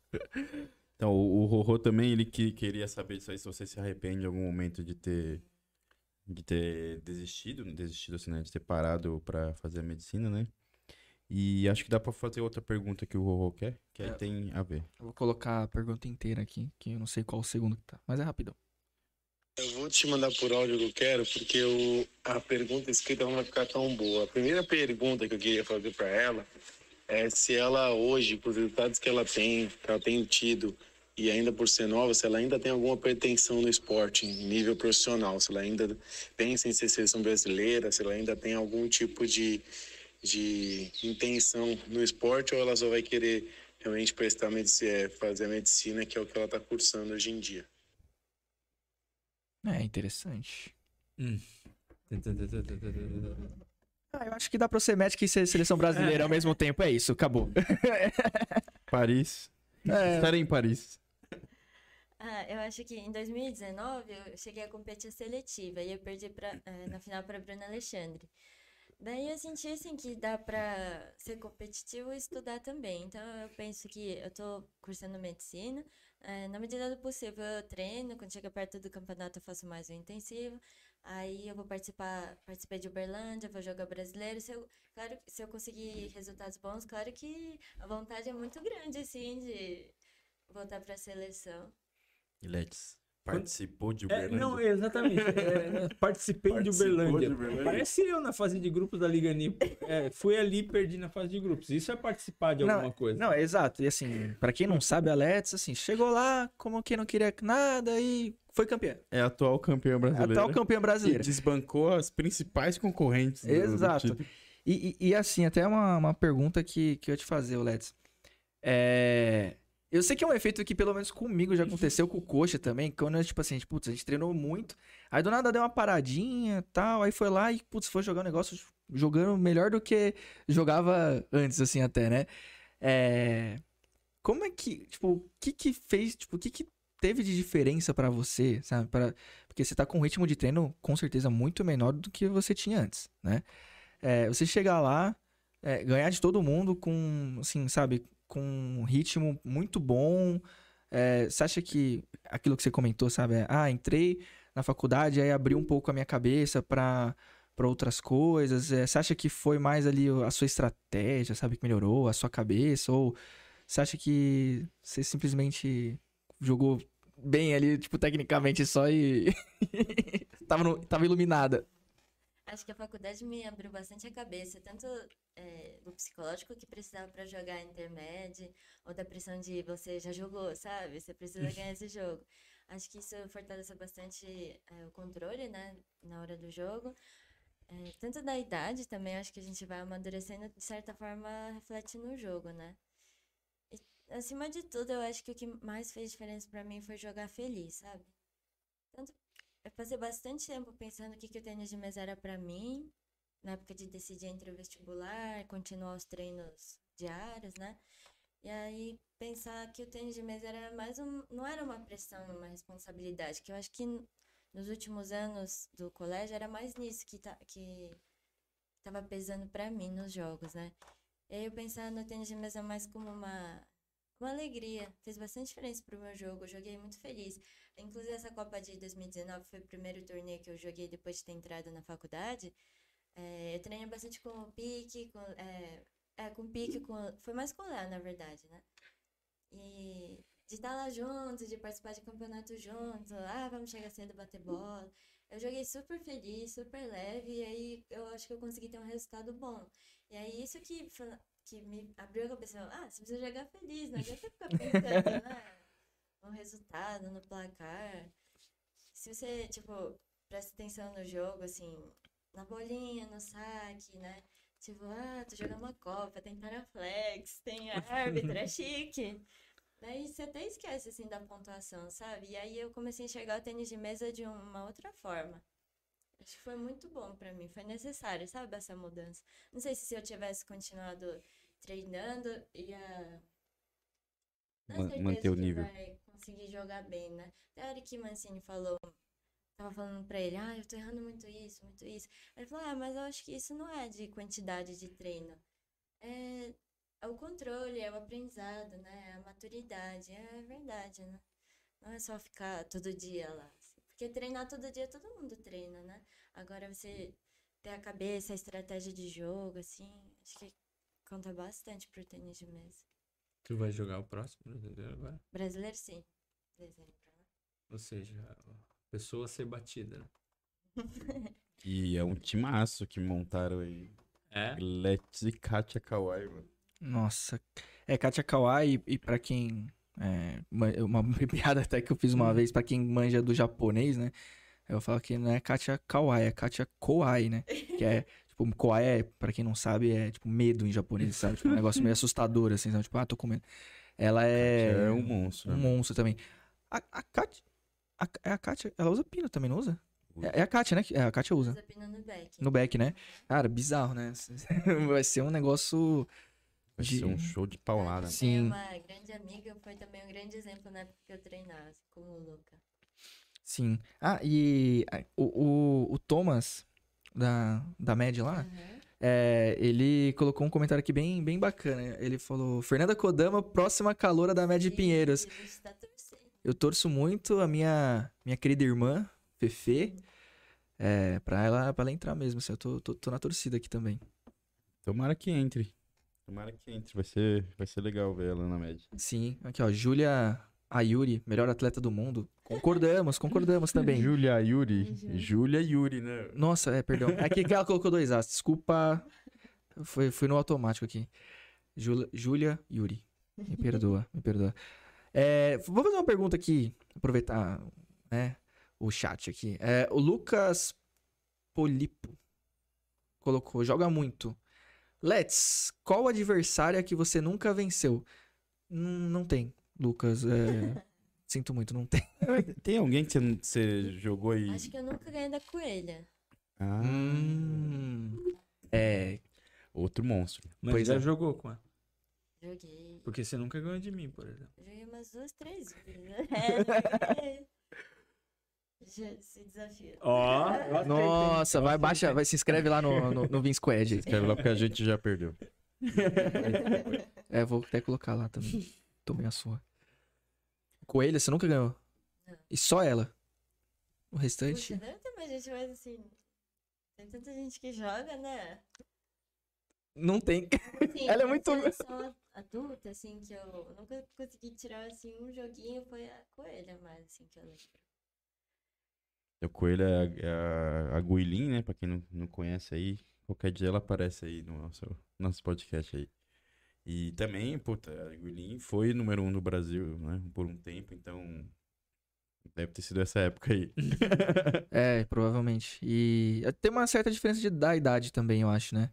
Então, o, o Rorô também, ele que, queria saber disso aí, se você se arrepende em algum momento de ter de ter desistido, desistido assim, né, de ter parado pra fazer a medicina, né? E acho que dá pra fazer outra pergunta que o Rorô quer, que aí É. tem a ver. Eu vou colocar a pergunta inteira aqui, que eu não sei qual o segundo que tá. Mas é rapidão. Vou te mandar por áudio que eu quero, porque o, a pergunta escrita não vai ficar tão boa. A primeira pergunta que eu queria fazer para ela é se ela hoje, por resultados que ela tem, que ela tem tido, e ainda por ser nova, se ela ainda tem alguma pretensão no esporte, em nível profissional, se ela ainda pensa em ser seleção brasileira, se ela ainda tem algum tipo de, de intenção no esporte, ou ela só vai querer realmente prestar fazer a medicina, que é o que ela está cursando hoje em dia. É interessante. Ah, eu acho que dá pra ser médico e ser seleção brasileira ao mesmo tempo. É isso, acabou. Paris. É. Estarei em Paris. Ah, eu acho que em 2019 eu cheguei a competir a seletiva e eu perdi pra, eh, na final para Bruna Alexandre. Daí eu senti assim que dá pra ser competitivo e estudar também. Então eu penso que eu tô cursando medicina, eh, na medida do possível eu treino, quando chega perto do campeonato eu faço mais um intensivo. Aí eu vou participar, participei de Uberlândia, vou jogar brasileiro. Se eu, claro, se eu conseguir resultados bons, claro que a vontade é muito grande assim de voltar pra seleção. Letes, participou de É, Uberlândia? não, exatamente. É, participei de Participou Uberlândia. de Uberlândia? Parece eu na fase de grupos da Liga Nipo. É, fui ali e perdi na fase de grupos. Isso é participar de Não, alguma coisa. Não, exato. E assim, pra quem não sabe, a Let's, assim, chegou lá como quem não queria nada e foi campeã. É a atual campeã brasileira. Atual campeã E brasileira. desbancou as principais concorrentes. Exato. E, e, e, assim, até uma, uma pergunta que, que eu ia te fazer, Let's. É... Eu sei que é um efeito que, pelo menos comigo, já aconteceu com o Coxa também. Quando, tipo assim, putz, a gente treinou muito. Aí do nada deu uma paradinha e tal. Aí foi lá e, putz, foi jogar um negócio jogando melhor do que jogava antes, assim, até, né? É... Como é que, tipo, o que que fez, tipo, o que que teve de diferença pra você, sabe? Pra... Porque você tá com um ritmo de treino, com certeza, muito menor do que você tinha antes, né? É, você chegar lá, é, ganhar de todo mundo com, assim, sabe, com um ritmo muito bom. É, você acha que aquilo que você comentou, sabe? é, ah, entrei na faculdade, aí abriu um pouco a minha cabeça pra, pra outras coisas. É, você acha que foi mais ali a sua estratégia, sabe, que melhorou a sua cabeça? Ou você acha que você simplesmente jogou bem ali, tipo, tecnicamente só e tava, no- tava iluminada? Acho que a faculdade me abriu bastante a cabeça, tanto eh, do psicológico que precisava para jogar intermédio, ou da pressão de você já jogou, sabe? Você precisa ganhar esse jogo. Acho que isso fortaleceu bastante eh, o controle, né, na hora do jogo. Eh, tanto da idade também, acho que a gente vai amadurecendo, de certa forma, reflete no jogo, né? E, acima de tudo, eu acho que o que mais fez diferença para mim foi jogar feliz, sabe? Eu passei bastante tempo pensando o que, que o tênis de mesa era pra mim, na época de decidir entre o vestibular, continuar os treinos diários, né? E aí pensar que o tênis de mesa era mais um, não era uma pressão, uma responsabilidade, que eu acho que nos últimos anos do colégio era mais nisso que tá, que tava pesando pra mim nos jogos, né? E aí eu pensava no tênis de mesa mais como uma uma alegria, fez bastante diferença pro meu jogo, joguei muito feliz. Inclusive, essa Copa de 2019 foi o primeiro torneio que eu joguei depois de ter entrado na faculdade. É, eu treinei bastante com o Pique, com, é, é, com o Pique, com, foi mais com o Léo, na verdade, né? E de estar lá junto, de participar de campeonato junto, ah, vamos chegar cedo bater bola. Eu joguei super feliz, super leve, e aí eu acho que eu consegui ter um resultado bom. E aí isso que, que me abriu a cabeça, ah, você precisa jogar feliz, não adianta ficar pensando, né? no resultado, no placar. Se você, tipo, presta atenção no jogo, assim, na bolinha, no saque, né? Tipo, ah, tô jogando uma Copa, tem Paraflex, tem árbitro, é chique. Daí você até esquece, assim, da pontuação, sabe? E aí eu comecei a enxergar o tênis de mesa de uma outra forma. Acho que foi muito bom pra mim, foi necessário, sabe, essa mudança. Não sei se se eu tivesse continuado treinando, ia... Não Ma- certeza manter o nível. vai conseguir jogar bem, né? Até a hora que Mancini falou, tava falando pra ele, ah, eu tô errando muito isso, muito isso. Ele falou, ah, mas eu acho que isso não é de quantidade de treino. É, é o controle, é o aprendizado, né? É a maturidade, é verdade, né? Não é só ficar todo dia lá. Porque treinar todo dia todo mundo treina, né? Agora você ter a cabeça, a estratégia de jogo, assim, acho que conta bastante pro tênis de mesa. Tu vai jogar o próximo brasileiro agora? Brasileiro, sim. Dezembro? Ou seja, a pessoa ser batida, né? E é um timaço que montaram aí. É? Let's e Katia Kawai, mano. Nossa. É, Katia Kawai, e, e pra quem. É, ma- uma piada até que eu fiz uma vez, pra quem manja do japonês, né? Eu falo que não é Katia Kawai, é Katia Kowai, né? Que é, tipo, Kowai é, pra quem não sabe, é tipo medo em japonês, sabe? Tipo, um negócio meio assustador, assim, sabe? Tipo, ah, tô com medo. Ela é. Katia é um monstro. um né? monstro também. A, a Katia. A, é a Katia, ela usa pino também, não usa? É, é a Katia, né? É, a Katia usa. Usa pino no back. No back, né? Cara, bizarro, né? Vai ser um negócio Vai De- ser um show de paulada. Sim. Uma grande amiga, foi também um grande exemplo na época que eu treinava, como o Luca. Sim. Ah, e o, o, o Thomas, da, da MED lá, Aham. é, ele colocou um comentário aqui bem, bem bacana. Ele falou: Fernanda Kodama, próxima caloura da MED Pinheiros. Tá. Eu torço muito a minha, minha querida irmã, Fefe, é, pra, ela, pra ela entrar mesmo. Assim, eu tô, tô, tô na torcida aqui também. Tomara que entre. Tomara que entre. Vai ser, vai ser legal ver ela na média. Sim, aqui ó, Júlia Ayuri, melhor atleta do mundo. Concordamos, concordamos também. Júlia Yuri. Júlia Yuri, né? Nossa, é, perdão. É que ela colocou dois As. Desculpa. Foi, foi no automático aqui. Júlia- Júlia Yuri. Me perdoa, me perdoa. É, vou fazer uma pergunta aqui, aproveitar né, o chat aqui. É, o Lucas Polipo colocou, joga muito. Let's, qual adversária que você nunca venceu? Não, não tem, Lucas. é, sinto muito, não tem. Tem alguém que você, você jogou e. Acho que eu nunca ganhei da coelha. Ah, Hum, é, outro monstro. Mas Pois já é. jogou com ela. Joguei. Porque você nunca ganhou de mim, por exemplo. Joguei umas duas, três vezes. né? É, joguei. Já se desafio. Ó, Nossa, vai, baixa, vai, se inscreve lá no, no, no Vin Squad. Escreve lá porque a gente já perdeu. É, vou até colocar lá também. Tomei a sua. Coelha, você nunca ganhou? Não. E só ela? O restante? Puxa, deve ter mais gente, mas assim. Tem tanta gente que joga, né? Não tem. Assim, Ela é muito- seleção adulta, assim, que eu nunca consegui tirar, assim, um joguinho, foi a coelha, mais, assim, que eu lembro. O Coelho é a, é a, a Guilin, né? Pra quem não, não conhece aí. Qualquer dia ela aparece aí no nosso, nosso podcast aí. E também, puta, a Guilin foi número um no Brasil, né? Por um tempo, então. Deve ter sido essa época aí. É, provavelmente. E tem uma certa diferença de, da idade também, eu acho, né?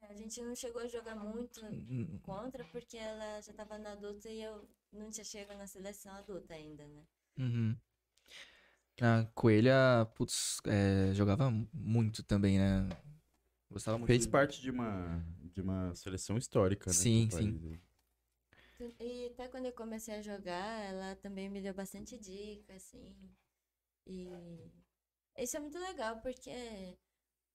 A gente não chegou a jogar muito Hum, contra, porque ela já tava na adulta e eu não tinha chegado na seleção adulta ainda, né? Uhum. A Coelha, putz, é, jogava muito também, né? Gostava muito. Fez parte de uma, de uma seleção histórica, né? Sim, do sim. país. E até quando eu comecei a jogar, ela também me deu bastante dica, assim. E isso é muito legal, porque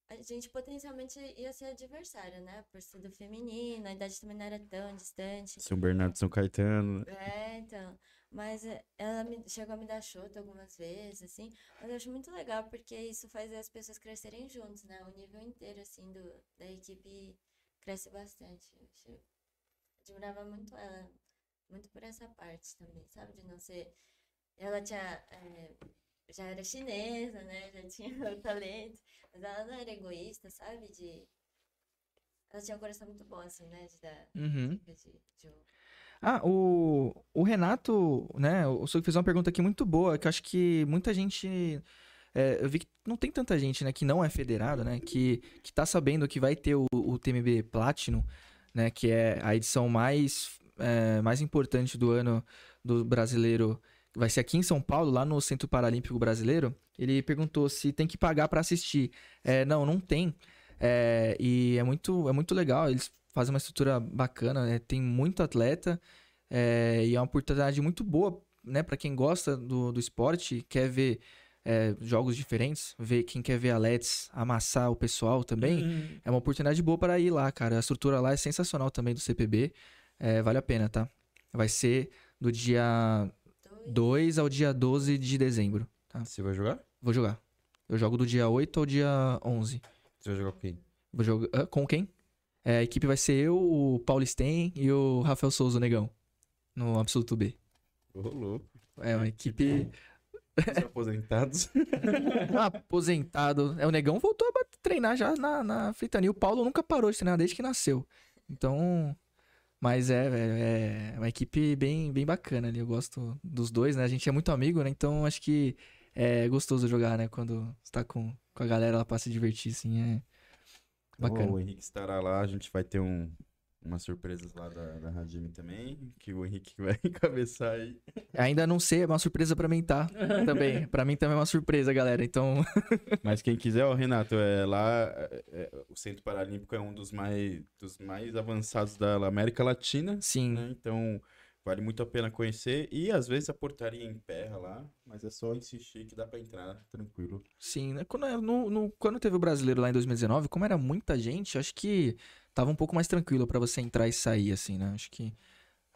a gente potencialmente ia ser adversária, né? Por ser do feminino, a idade também não era tão distante. São Bernardo São Caetano. né? É, então. Mas ela me, chegou a me dar chute algumas vezes, assim. Mas eu acho muito legal, porque isso faz as pessoas crescerem juntos, né? O nível inteiro, assim, do, da equipe cresce bastante. Eu admirava muito ela, muito por essa parte também, sabe? De não ser. Ela tinha. eh, já era chinesa, né? Já tinha o talento. Mas ela não era egoísta, sabe? De. Ela tinha um coração muito bom, assim, né? De dar Uhum. dicas de jogo. Ah, o, o Renato, né? O Sug fez uma pergunta aqui muito boa, que eu acho que muita gente. É, eu vi que não tem tanta gente, né, que não é federado, né? Que, que tá sabendo que vai ter o, o TMB Platinum, né? Que é a edição mais, é, mais importante do ano do brasileiro. Vai ser aqui em São Paulo, lá no Centro Paralímpico Brasileiro. Ele perguntou se tem que pagar pra assistir. É, não, não tem. É, e é muito, é muito legal. Eles fazem uma estrutura bacana, né? tem muito atleta. é, e é uma oportunidade muito boa, né, para quem gosta do, do esporte, quer ver é, jogos diferentes, ver quem quer ver a Let's amassar o pessoal também. Hum, É uma oportunidade boa para ir lá, cara. A estrutura lá é sensacional também do CPB. É, vale a pena, tá? Vai ser do dia Dois. 2 ao dia 12 de dezembro. Você vai jogar? Vou jogar. Eu jogo do dia 8 ao dia 11. Você vai jogar com quem? Vou jogar com quem? É, a equipe vai ser eu, o Paulo Sten e o Rafael Souza, o Negão. No Absoluto B. Ô, louco. É uma equipe Os aposentados. aposentado. É, o Negão voltou a treinar já na, na Fritania. O Paulo nunca parou de treinar desde que nasceu. Então. Mas é, é, é uma equipe bem, bem bacana ali. Eu gosto dos dois, né? A gente é muito amigo, né? Então acho que é gostoso jogar, né? Quando você tá com, com a galera lá pra se divertir, assim. É bacana. O Henrique estará lá, a gente vai ter um, umas surpresas lá da, da Hajime também, que o Henrique vai encabeçar aí. Ainda não sei, é uma surpresa pra mim, tá? Também. Pra mim também é uma surpresa, galera. Então, Mas quem quiser, ó, Renato, é lá, é, é, o Centro Paralímpico é um dos mais, dos mais avançados da América Latina, sim. né? Então, vale muito a pena conhecer. E às vezes a portaria emperra lá, mas é só insistir que dá pra entrar tranquilo. Sim, né? Quando, no, no- quando teve o brasileiro lá em 2019, como era muita gente, acho que tava um pouco mais tranquilo pra você entrar e sair, assim, né? Acho que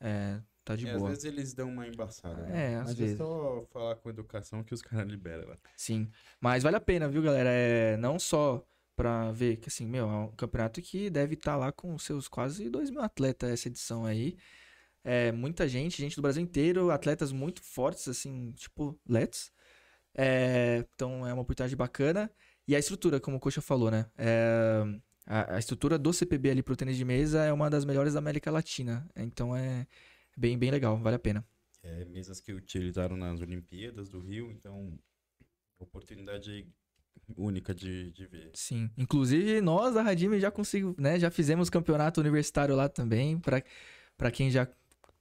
é, tá de É, às boa. vezes eles dão uma embaçada. né? É, às Mas vezes. é só falar com educação que os caras liberam lá. Sim. Mas vale a pena, viu, galera? É, não só pra ver que, assim, meu, é um campeonato que deve estar lá com seus quase 2 mil atletas essa edição aí. É, muita gente, gente do Brasil inteiro, atletas muito fortes, assim, tipo, Let's. É, então é uma oportunidade bacana. E a estrutura, como o Coxa falou, né? É, a, a estrutura do CPB ali pro tênis de mesa é uma das melhores da América Latina. Então é bem, bem legal, vale a pena. É, mesas que utilizaram nas Olimpíadas do Rio, então oportunidade única de, de ver. Sim. Inclusive, nós da Radime já conseguimos, né? Já fizemos campeonato universitário lá também, para quem já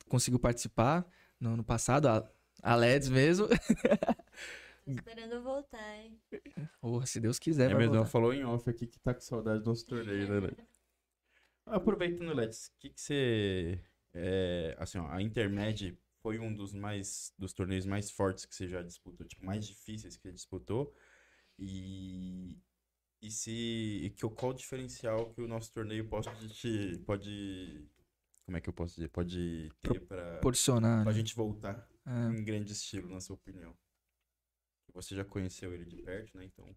conseguiu participar no ano passado, a, a LEDs mesmo. Tô esperando voltar, hein? Porra, se Deus quiser, É vai mesmo, voltar. falou em off aqui que tá com saudade do nosso torneio, né? Letes? Aproveitando, Letes, o que que você... é, assim, ó, a Intermed foi um dos mais dos torneios mais fortes que você já disputou, tipo, mais difíceis que você disputou. E, e se e que, qual o diferencial que o nosso torneio pode te pode como é que eu posso dizer? Pode ter para Proporcionar. a né? gente voltar É. em grande estilo, na sua opinião. Você já conheceu ele de perto, né? Então,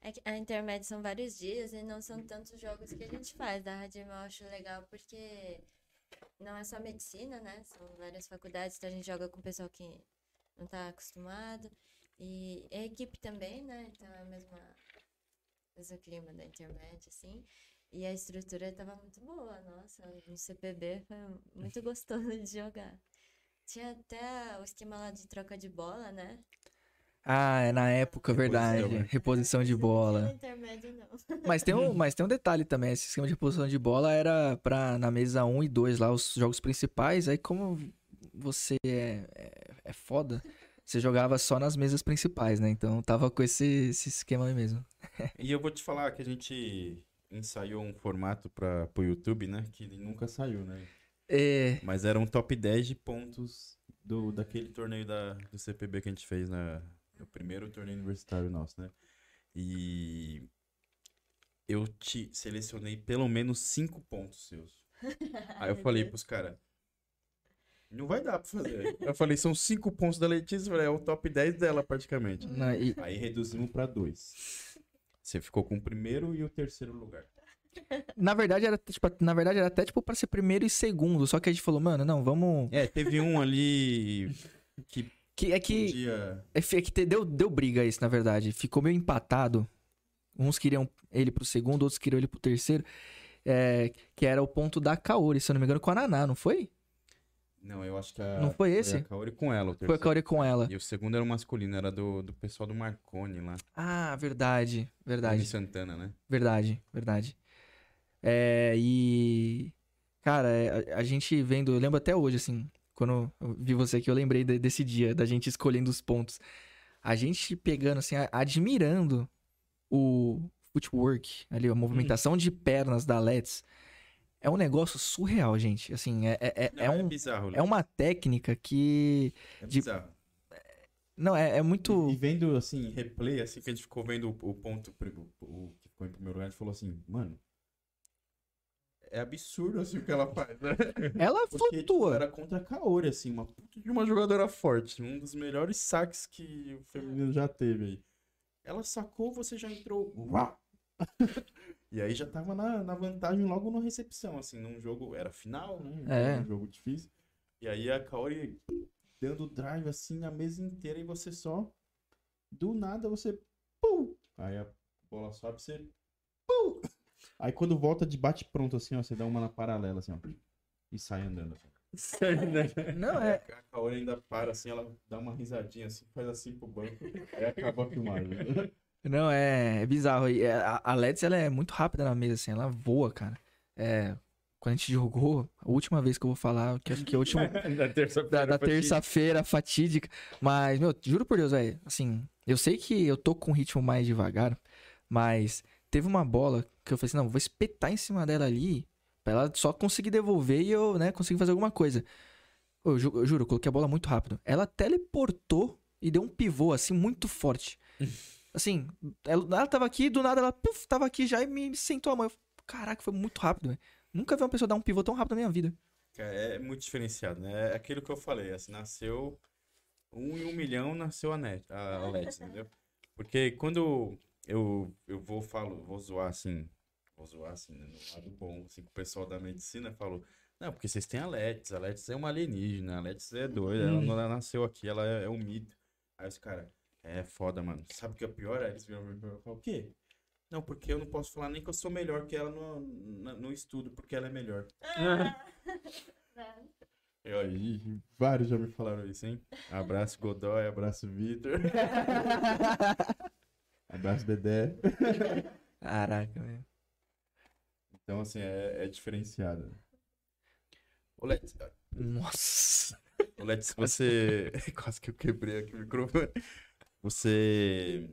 É a intermédia são vários dias e não são tantos jogos que a gente faz. Da Radima eu acho legal porque não é só medicina, né? São várias faculdades, então a gente joga com pessoal que não tá acostumado. E a equipe também, né? Então é o mesmo, clima da intermédia, assim. E a estrutura tava muito boa, nossa. No CPB foi muito gostoso de jogar. Tinha até o esquema lá de troca de bola, né? Ah, é na época, verdade. Reposição, né? Reposição de Isso não tinha bola. na intermédia, não. Mas tem, um, mas tem um detalhe também, esse esquema de reposição de bola era pra, na mesa 1 e 2 lá, os jogos principais, aí como você é, é, é foda, você jogava só nas mesas principais, né? Então tava com esse, esse esquema aí mesmo. E eu vou te falar que a gente ensaiou um formato para o YouTube, né? Que nunca saiu, né? É, Mas era um top 10 de pontos do, daquele torneio da, do CPB que a gente fez na, no primeiro torneio universitário nosso, né? E eu te selecionei pelo menos 5 pontos seus. Aí eu falei pros caras, não vai dar pra fazer. Eu falei, são 5 pontos da Letícia, falei, é o top 10 dela praticamente. não, e- Aí reduzimos pra dois. Você ficou com o primeiro e o terceiro lugar. Na verdade era tipo, na verdade era até tipo para ser primeiro e segundo, só que a gente falou, mano, não, vamos É, teve um ali que que é que podia. É é que te- deu, deu briga isso, na verdade. Ficou meio empatado. Uns queriam ele pro segundo, outros queriam ele pro terceiro. É, que era o ponto da Kaori, se eu não me engano, com a Naná, não foi? Não, eu acho que a. Não foi esse? a Kaori com ela, o Foi a terceiro. Kaori com ela. E o segundo era o masculino, era do, do pessoal do Marconi lá. Ah, verdade. Verdade. Tony Santana, né? Verdade, verdade. É, e. Cara, é, a, a gente vendo. Eu lembro até hoje, assim. Quando eu vi você aqui, eu lembrei de- desse dia, da gente escolhendo os pontos. A gente pegando, assim, a- admirando o footwork, ali, a movimentação de pernas da Let's. É um negócio surreal, gente. Assim, é, é, é, Não, é um, bizarro, é uma técnica que. é de- bizarro. Não, é, é muito. E, e vendo, assim, replay, assim, que a gente ficou vendo o, o ponto, o, o que ficou em primeiro lugar, a gente falou assim, mano. É absurdo, assim, o que ela faz, né? Ela Porque, tipo, flutua. era contra a Kaori, assim, uma puta de uma jogadora forte. Um dos melhores saques que o feminino já teve aí. Ela sacou, você já entrou. Uau! e aí já tava na, na vantagem logo na recepção, assim, num jogo. Era final, né? É. Um jogo difícil. E aí a Kaori dando drive assim a mesa inteira e você só. Do nada você. Pum! Aí a bola sobe, você. Pum! Aí quando volta de bate pronto, assim, ó, você dá uma na paralela, assim, ó. E sai andando. Assim. Não, é. A Kaori ainda para assim, ela dá uma risadinha assim, faz assim pro banco, aí acaba a filmagem. Não, é, é bizarro. E a, Let's, ela é muito rápida na mesa, assim, ela voa, cara. É, quando a gente jogou, a última vez que eu vou falar, que acho que é a última da terça-feira. da, da fatídica. terça-feira fatídica. Mas, meu, juro por Deus, velho, assim, eu sei que eu tô com um ritmo mais devagar, mas teve uma bola que eu falei assim, não, vou espetar em cima dela ali, pra ela só conseguir devolver e eu, né, conseguir fazer alguma coisa. Eu, ju- eu juro, eu coloquei a bola muito rápido. Ela teleportou e deu um pivô, assim, muito forte. Assim, ela, ela tava aqui, do nada ela, puf, tava aqui já e me, sentou a mão. Eu, Caraca, foi muito rápido, velho. Nunca vi uma pessoa dar um pivô tão rápido na minha vida. Cara, é muito diferenciado, né? É aquilo que eu falei, assim, nasceu um em um milhão, nasceu a net, a a Let's, entendeu? Porque quando eu, eu vou falo, vou zoar assim, vou zoar assim, né, no lado bom, assim, que o pessoal da medicina falou, não, porque vocês têm a Let's, a Let's é uma alienígena, a Let's é doida, ela não ela nasceu aqui, ela é, é um mito. Aí os caras, é foda, mano. Sabe o que é pior? Aí eles viram e o quê? Não, porque eu não posso falar nem que eu sou melhor que ela no, na- no estudo, porque ela é melhor. Eu, ih, vários já me falaram isso, hein? Abraço Godoy, abraço Vitor. abraço Dedé. Caraca, velho. Então, assim, é, é diferenciado. Ô, Let's, Nossa. ô, Let's, você... Quase que eu quebrei aqui o microfone. Você...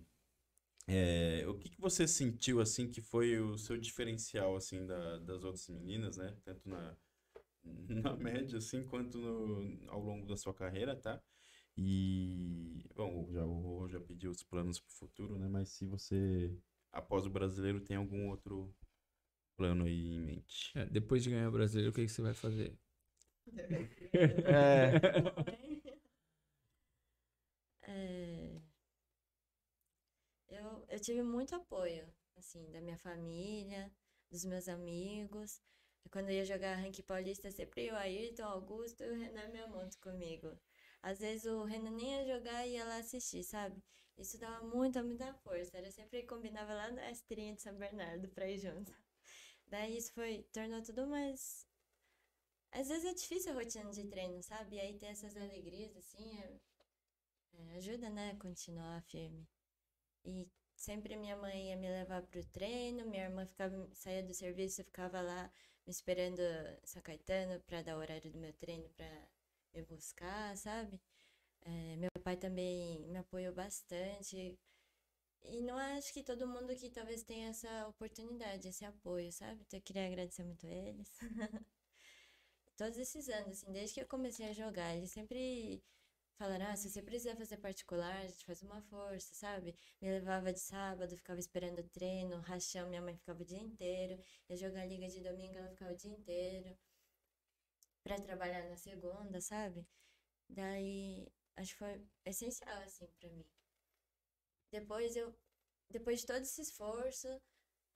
é, o que, que você sentiu, assim, que foi o seu diferencial, assim, da- das outras meninas, né? Tanto na, na média, assim, quanto no- ao longo da sua carreira, tá? E, bom, já, o já pediu os planos pro futuro, né? Mas se você, após o brasileiro, tem algum outro plano aí em mente? É, depois de ganhar o brasileiro, o que, que você vai fazer? É. É, Eu, eu tive muito apoio, assim, da minha família, dos meus amigos. Quando eu ia jogar ranking paulista, sempre eu, Ayrton, Augusto e o Renan Miyamoto comigo. Às vezes o Renan nem ia jogar e ia lá assistir, sabe? Isso dava muita, muita força. Era sempre combinava lá na estrinha de São Bernardo pra ir junto. Daí isso foi, tornou tudo mais. Às vezes é difícil a rotina de treino, sabe? E aí ter essas alegrias, assim, é, é, ajuda, né, a continuar firme. E sempre minha mãe ia me levar pro treino, minha irmã ficava, saía do serviço e ficava lá me esperando São Caetano pra dar o horário do meu treino pra me buscar, sabe? É, meu pai também me apoiou bastante. E não acho que todo mundo que talvez tenha essa oportunidade, esse apoio, sabe? Então eu queria agradecer muito eles. Todos esses anos, assim, desde que eu comecei a jogar, eles sempre falaram, ah, se você precisar fazer particular, a gente faz uma força, sabe? Me levava de sábado, ficava esperando o treino, rachão, minha mãe ficava o dia inteiro, ia jogar liga de domingo, ela ficava o dia inteiro, pra trabalhar na segunda, sabe? Daí, acho que foi essencial, assim, pra mim. Depois eu, depois de todo esse esforço,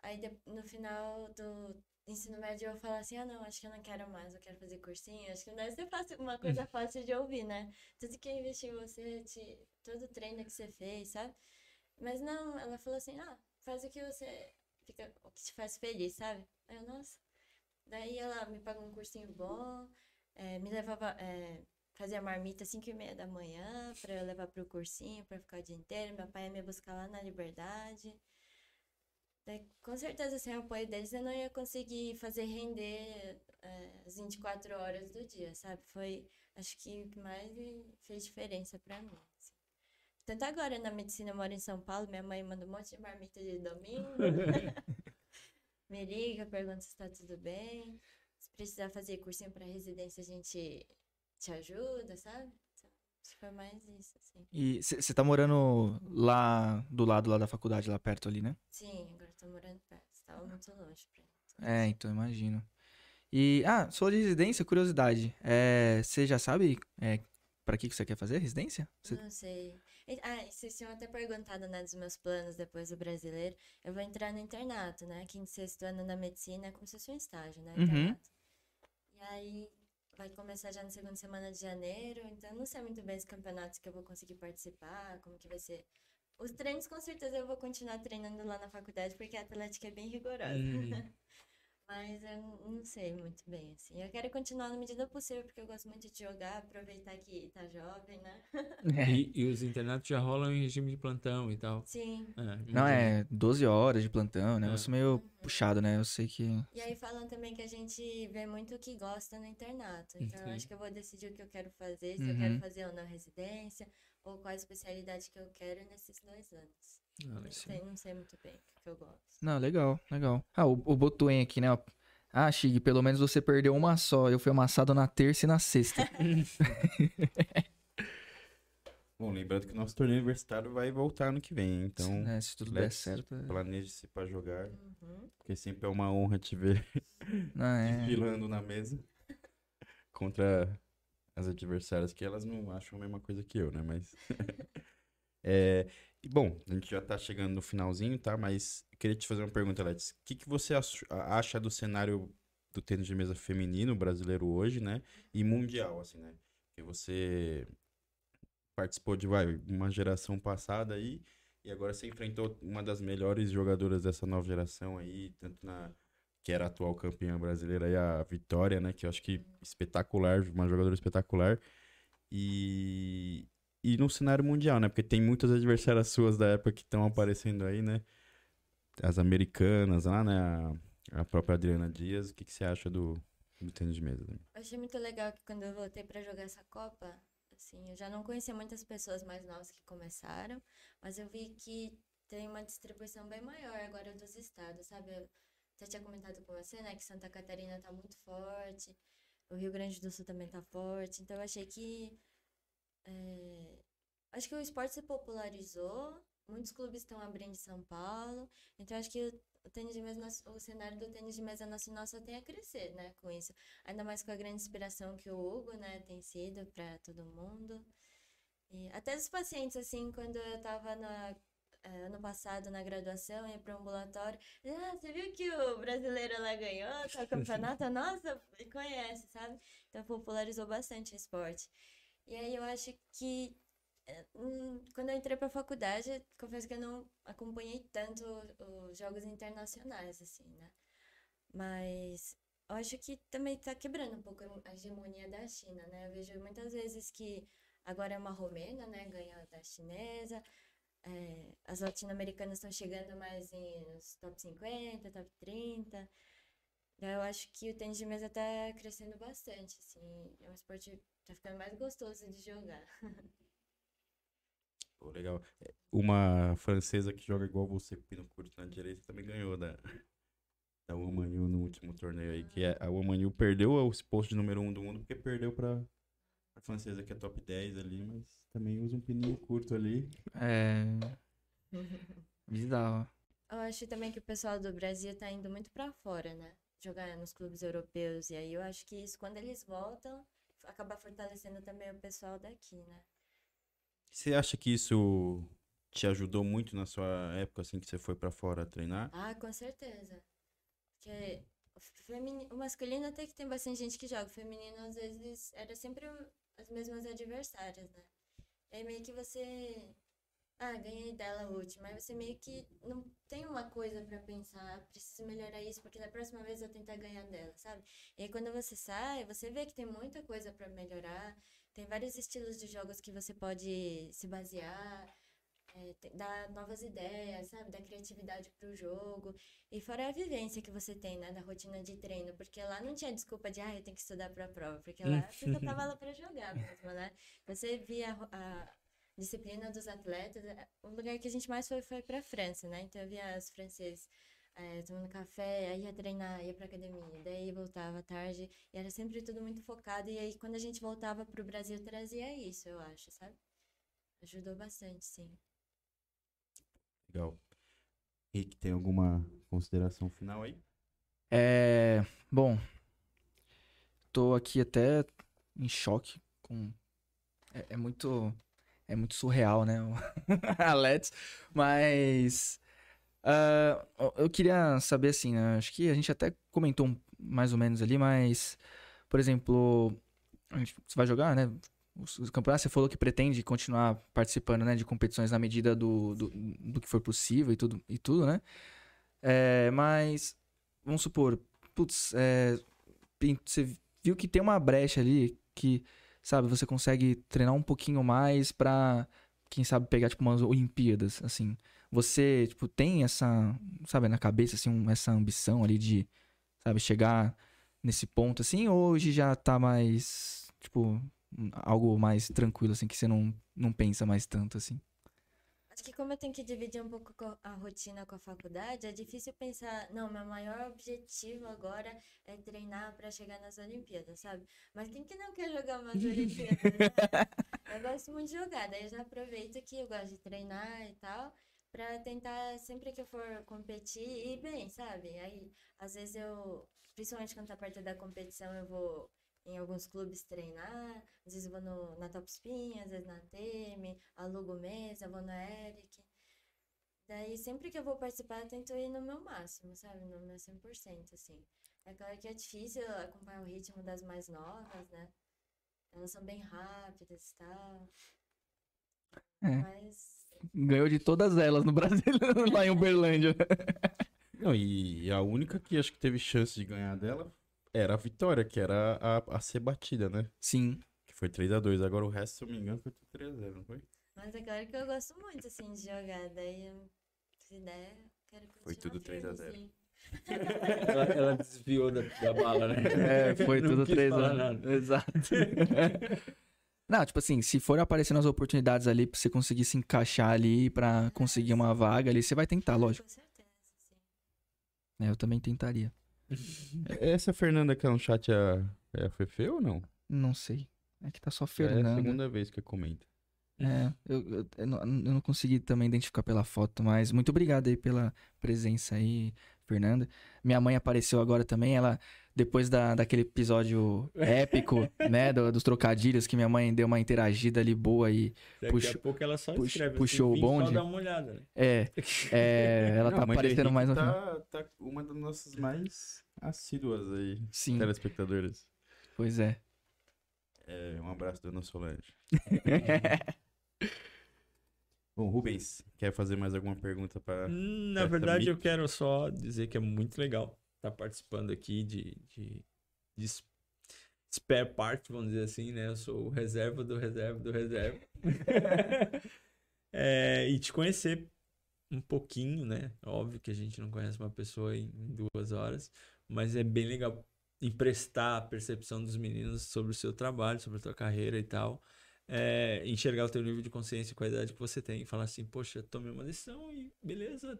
aí de- no final do ensino médio eu falo assim, ah não, acho que eu não quero mais, eu quero fazer cursinho, acho que não deve ser fácil, uma coisa fácil de ouvir, né? Tudo que eu investi em você, te, todo o treino que você fez, sabe? Mas não, ela falou assim, ah, faz o que você fica, o que te faz feliz, sabe? Aí eu, nossa. Daí ela me pagou um cursinho bom, eh, me levava, eh, fazia marmita às 5 e meia da manhã pra eu levar pro cursinho, pra ficar o dia inteiro. Meu pai ia me buscar lá na Liberdade. Daí, com certeza, sem o apoio deles, eu não ia conseguir fazer render eh, as 24 horas do dia, sabe? Foi, acho que o que mais fez diferença pra mim. assim. Tanto agora na medicina, eu moro em São Paulo, minha mãe manda um monte de marmita de domingo. Me liga, pergunta se está tudo bem. Se precisar fazer cursinho para residência, a gente te ajuda, sabe? Que foi mais isso, assim. E você tá morando lá do lado lá da faculdade, lá perto ali, né? Sim, agora tô morando perto. Estava muito longe pra mim. É, então imagino. E, ah, sua de residência, curiosidade. É, você já sabe é, pra que que você quer fazer residência? Cê- Não sei. Ah, vocês tinham até perguntado, né, dos meus planos depois do brasileiro. Eu vou entrar no internato, né? Quinto, sexto ano na medicina é como se fosse um estágio, né? Uhum. E aí vai começar já na segunda semana de janeiro, então não sei muito bem os campeonatos que eu vou conseguir participar, como que vai ser. Os treinos, com certeza, eu vou continuar treinando lá na faculdade, porque a atlética é bem rigorosa. Hum. Mas eu não sei muito bem, assim. Eu quero continuar na medida possível, porque eu gosto muito de jogar, aproveitar que tá jovem, né? E, e os internatos já rolam em regime de plantão e tal. Sim. É, Não, é 12 horas de plantão, né? É. Negócio meio puxado, né? Eu sei que. E aí falam também que a gente vê muito o que gosta no internato. Então eu Sim. acho que eu vou decidir o que eu quero fazer, se eu quero Uhum. fazer ou não residência, ou qual a especialidade que eu quero nesses dois anos. Ah, Não sei, não sei muito bem o que eu gosto. Não, legal, legal. Ah, o, o Botuen aqui, né? Ah, Chig, pelo menos você perdeu uma só. Eu fui amassado na terça e na sexta. Bom, lembrando que o nosso torneio universitário vai voltar ano que vem, então né, se tudo der certo. é- planeje-se pra jogar, Uhum. porque sempre é uma honra te ver Não, é. desfilando na mesa contra as adversárias, que elas não acham a mesma coisa que eu, né? Mas. É, e, bom, a gente já tá chegando no finalzinho, tá? Mas queria te fazer uma pergunta, Letícia. O que, que você ach- acha do cenário do tênis de mesa feminino brasileiro hoje, né? E mundial, assim, né? Porque você participou de vai, uma geração passada aí, e agora você enfrentou uma das melhores jogadoras dessa nova geração aí, tanto na que era a atual campeã brasileira aí, a Vitória, né? Que eu acho que espetacular, uma jogadora espetacular. E, e no cenário mundial, né? Porque tem muitas adversárias suas da época que estão aparecendo aí, né? As americanas lá, né? A, própria Adriana Dias. O que, que você acha do, do tênis de mesa? né? Achei muito legal que quando eu voltei pra jogar essa Copa, assim, eu já não conhecia muitas pessoas mais novas que começaram, mas eu vi que tem uma distribuição bem maior agora dos estados, sabe? Eu até tinha comentado com você, né, que Santa Catarina tá muito forte, o Rio Grande do Sul também tá forte, então eu achei que é, acho que o esporte se popularizou, muitos clubes estão abrindo em São Paulo, então acho que o, o tênis de mesa, o cenário do tênis de mesa nacional só tem a crescer, né, com isso. Ainda mais com a grande inspiração que o Hugo, né, tem sido para todo mundo. E até os pacientes, assim, quando eu tava na, eh, ano passado na graduação, ia para o ambulatório, ah, você viu que o brasileiro lá ganhou tal campeonato? Nossa, conhece, sabe? Então popularizou bastante o esporte. E aí eu acho que eh, quando eu entrei para a faculdade, confesso que eu não acompanhei tanto os jogos internacionais, assim, né? Mas eu acho que também está quebrando um pouco a hegemonia da China, né? Eu vejo muitas vezes que agora é uma romena, né? Ganha da chinesa. é, as latino-americanas estão chegando mais em, nos top 50, top 30. Daí Eu acho que o tênis de mesa está crescendo bastante, assim. É um esporte tá ficando mais gostoso de jogar. Pô, legal. É, Uma francesa que joga igual você, com pino curto na direita, também ganhou da, da Woman U no último torneio aí. Que é, a Woman U perdeu o posto de número 1 um do mundo porque perdeu pra a francesa que é top 10 ali, mas também usa um pininho curto ali. É. Bizarro. Eu acho também que o pessoal do Brasil tá indo muito pra fora, né? Jogar nos clubes europeus. E aí eu acho que isso, quando eles voltam, acaba fortalecendo também o pessoal daqui, né? Você acha que isso te ajudou muito na sua época, assim, que você foi pra fora treinar? Ah, com certeza. Porque o femini- o masculino até que tem bastante gente que joga. O feminino, às vezes, era sempre as mesmas adversárias, né? E aí meio que você. Ah, ganhei dela última. Aí você meio que não tem uma coisa pra pensar, "Ah, preciso melhorar isso, porque da próxima vez eu tentar ganhar dela, sabe? E aí quando você sai, você vê que tem muita coisa pra melhorar. Tem vários estilos de jogos que você pode se basear é, dar novas ideias, sabe? Dar criatividade pro jogo. E fora a vivência que você tem, né? Da rotina de treino. Porque lá não tinha desculpa de, ah, eu tenho que estudar pra prova. Porque lá você tava lá pra jogar mesmo, né? Você via a, a disciplina dos atletas. é, O lugar que a gente mais foi foi pra França, né? Então eu via os franceses é, tomando café, aí ia treinar, ia pra academia. Daí voltava à tarde. E era sempre tudo muito focado. E aí quando a gente voltava pro Brasil, trazia isso, eu acho, sabe? Ajudou bastante, sim. Legal. Rick, tem alguma consideração final aí? É. Bom. Tô aqui até em choque com. É, é muito. É muito surreal, né? A Let's. Mas. ah, eu- queria saber assim, né? Acho que a gente até comentou mais ou menos ali, mas. Por exemplo. a gente- Você vai jogar, né? Os, os campeonatos, você falou que pretende continuar participando, né? De competições na medida do, do, do que for possível e tudo, e tudo, né? É, mas. Vamos supor, putz, é, você viu que tem uma brecha ali que, sabe, você consegue treinar um pouquinho mais pra, quem sabe, pegar, tipo, umas Olimpíadas, assim. Você, tipo, tem essa, sabe, na cabeça, assim, um- essa ambição ali de, sabe, chegar nesse ponto, assim, ou hoje já tá mais, tipo, algo mais tranquilo, assim, que você não, não pensa mais tanto, assim? Acho que como eu tenho que dividir um pouco co- a rotina com a faculdade, é difícil pensar, não, meu maior objetivo agora é treinar para chegar nas Olimpíadas, sabe? Mas quem que não quer jogar umas Olimpíadas, né? Eu gosto muito de jogar, daí eu já aproveito que eu gosto de treinar e tal, pra tentar, sempre que eu for competir, ir bem, sabe? Aí, às vezes eu, principalmente quando tá perto da competição, eu vou em alguns clubes treinar, às vezes eu vou no, na Top Spin, às vezes na TM, alugo mesa, vou no Eric. Daí, sempre que eu vou participar, eu tento ir no meu máximo, sabe? No meu 100%, assim. É claro que é difícil acompanhar o ritmo das mais novas, né? Elas são bem rápidas e tal. É. Mas Ganhou de todas elas no Brasil, lá em Uberlândia. Não, e a única que acho que teve chance de ganhar dela era a Vitória, que era a, a ser batida, né? Sim. Que foi 3x2. Agora o resto, se eu me engano, foi tudo 3x0, não foi? Mas é claro que eu gosto muito, assim, de jogar. Daí, eu- se der, eu quero Foi tudo 3 a 0. firme, sim. Ela, ela desviou da, da bala, né? É, foi Não tudo quis três falar anos. nada. Exato. Não, tipo assim, se for aparecendo as oportunidades ali pra você conseguir se encaixar ali pra conseguir uma vaga ali, você vai tentar, Ah, lógico. Com certeza, sim. É, eu também tentaria. Essa Fernanda que é no chat é a, é a Fefe ou não? Não sei. É que tá só É a Fernanda. segunda vez que comenta. É, eu, eu, eu não, eu não consegui também identificar pela foto, mas muito obrigado aí pela presença aí, Fernanda. Minha mãe apareceu agora também, ela, depois da, daquele episódio épico, né, do- dos trocadilhos, que minha mãe deu uma interagida ali boa e, Daqui Puxa- a pouco ela só escreve puxou assim, o "Vim bonde." Só dar uma olhada, né? é, é ela Não, tá mãe do aparecendo mais tá, tá uma das nossas mais assíduas aí, Sim, telespectadoras. pois é. É, um abraço, dona Solange. Bom, Rubens, quer fazer mais alguma pergunta para Hum, Na verdade, eu quero só dizer que é muito legal estar participando aqui de, de, de spare part, vamos dizer assim, né? Eu sou o reserva do reserva do reserva. É, e te conhecer um pouquinho, né? Óbvio que a gente não conhece uma pessoa em duas horas, mas é bem legal emprestar a percepção dos meninos sobre o seu trabalho, sobre a tua carreira e tal. É, enxergar o teu nível de consciência com a idade que você tem e falar assim, poxa, tomei uma decisão e beleza,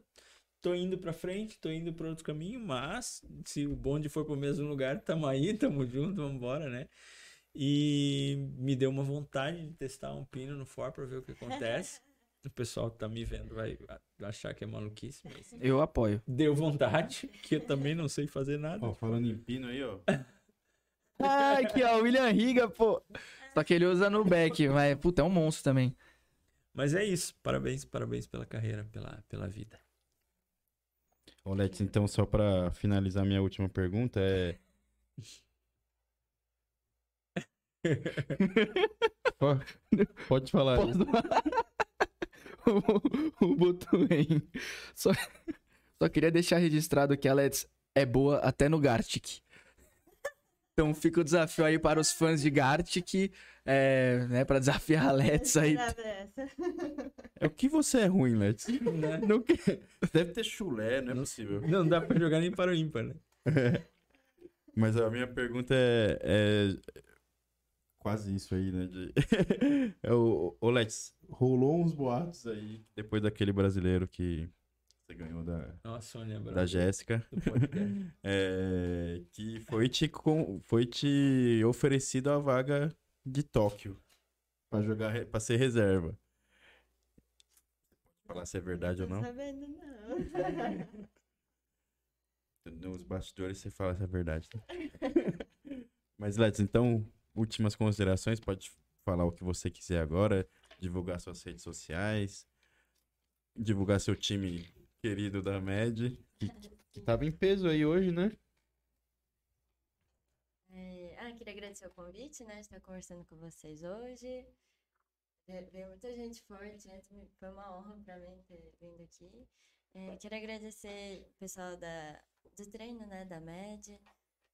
tô indo pra frente, tô indo pra outro caminho, mas se o bonde for pro mesmo lugar, tamo aí, tamo junto, vambora, né? E me deu uma vontade de testar um pino no for pra ver o que acontece. O pessoal que tá me vendo vai achar que é maluquice, mas Eu apoio. deu vontade, que eu também não sei fazer nada. Ó, falando em pino aí, ó. Ai, aqui ó, William Riga, pô. Só que ele usa no back, mas puta, é um monstro também. Mas é isso, parabéns, parabéns pela carreira, pela, pela vida. Ô, então, só para finalizar minha última pergunta, é. Pode falar. Posso- o, o Botuem. Só, só queria deixar registrado que a Let's é boa até no Gartic. Então fica o desafio aí para os fãs de Gartic, é, né, para desafiar a Let's aí. É o que você é ruim, Letes? Né? Não que... Deve ter chulé, não é possível. Não dá pra jogar nem para o ímpar, né? Mas a minha pergunta é, é quase isso aí, né? De... é o, ô, Letes, rolou uns boatos aí depois daquele brasileiro que você ganhou da, Nossa, da Jéssica. É, que foi te, com, foi te oferecido a vaga de Tóquio para jogar para ser reserva. Falar se é verdade ou Tô não. sabendo, não. Nos bastidores você fala se é verdade. tá? Mas, Let's, então, últimas considerações. Pode falar o que você quiser agora, divulgar suas redes sociais, divulgar seu time querido da MED, que, que tava em peso aí hoje, né? É, ah, queria agradecer o convite, né? Estar conversando com vocês hoje. Ve- Veio muita gente forte, né? Foi uma honra para mim ter vindo aqui. É, quero agradecer o pessoal da do treino, né, da MED.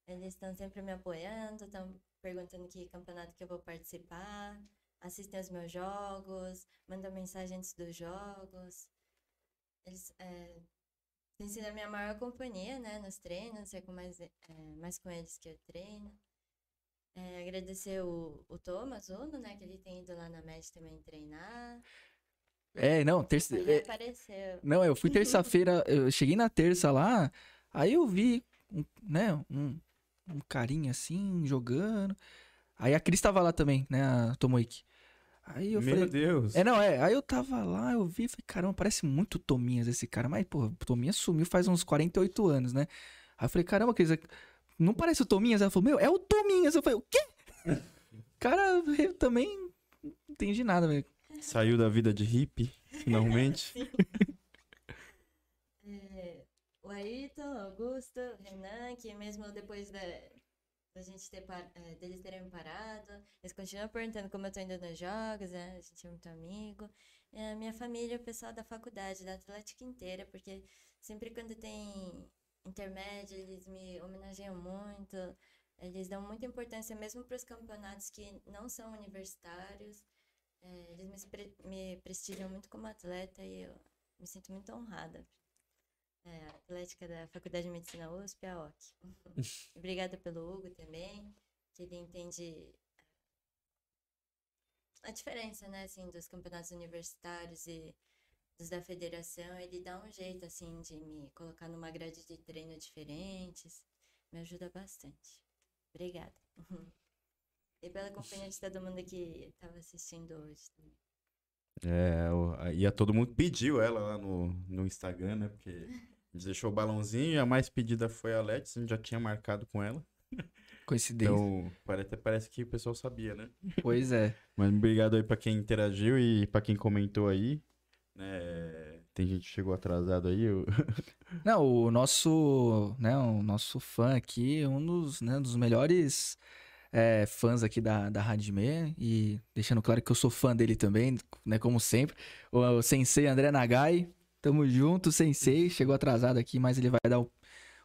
Eles estão sempre me apoiando, estão perguntando que campeonato que eu vou participar, assistem aos meus jogos, mandam mensagem antes dos jogos. Eles é, têm sido a minha maior companhia, né, nos treinos, é com mais, é, mais com eles que eu treino. É, agradecer o, o Thomas Uno, né, que ele tem ido lá na MED também treinar. É, não, terça. Ele é, apareceu. não, eu fui terça-feira, eu cheguei na terça lá, aí eu vi, um, né, um, um carinha assim, jogando. Aí a Cris tava lá também, né, a Tomoiki. Aí eu Meu falei. Deus. É, não, é. Aí eu tava lá, eu vi, falei, caramba, parece muito Tominhas esse cara. Mas, pô, o Tominhas sumiu faz uns 48 anos, né? Aí eu falei, caramba, Cris, não parece o Tominhas? Ela falou, meu, é o Tominhas. Eu falei, o quê? cara, eu também não entendi nada, velho. Saiu da vida de hippie, finalmente. É, o Ayrton, Augusto, Renan, que mesmo depois da, da gente ter par, é, deles terem parado, eles continuam perguntando como eu tô indo nos jogos, né? A gente é muito amigo. A minha família, o pessoal da faculdade, da Atlética inteira, porque sempre quando tem intermédio, eles me homenageiam muito. Eles dão muita importância mesmo para os campeonatos que não são universitários. É, eles me, pre- me prestigiam muito como atleta e eu me sinto muito honrada. É, atlética da Faculdade de Medicina USP, a OC. Obrigada pelo Hugo também, que ele entende a diferença, né, assim, dos campeonatos universitários e dos da federação. Ele dá um jeito, assim, de me colocar numa grade de treino diferentes. Me ajuda bastante. Obrigada. E pela companhia de todo mundo que estava assistindo hoje também. É, e a todo mundo pediu ela lá no, no Instagram, né? Porque deixou o balãozinho e a mais pedida foi a Letícia, a gente já tinha marcado com ela. Coincidência. Então, parece, parece que o pessoal sabia, né? Pois é. Mas obrigado aí pra quem interagiu e pra quem comentou aí. né? Tem gente que chegou atrasado aí. eu- Não, o nosso, né, o nosso fã aqui, é um dos, né, dos melhores é, fãs aqui da, da Radime, e deixando claro que eu sou fã dele também, né, como sempre, o, o Sensei André Nagai, tamo junto, Sensei, chegou atrasado aqui, mas ele vai dar um,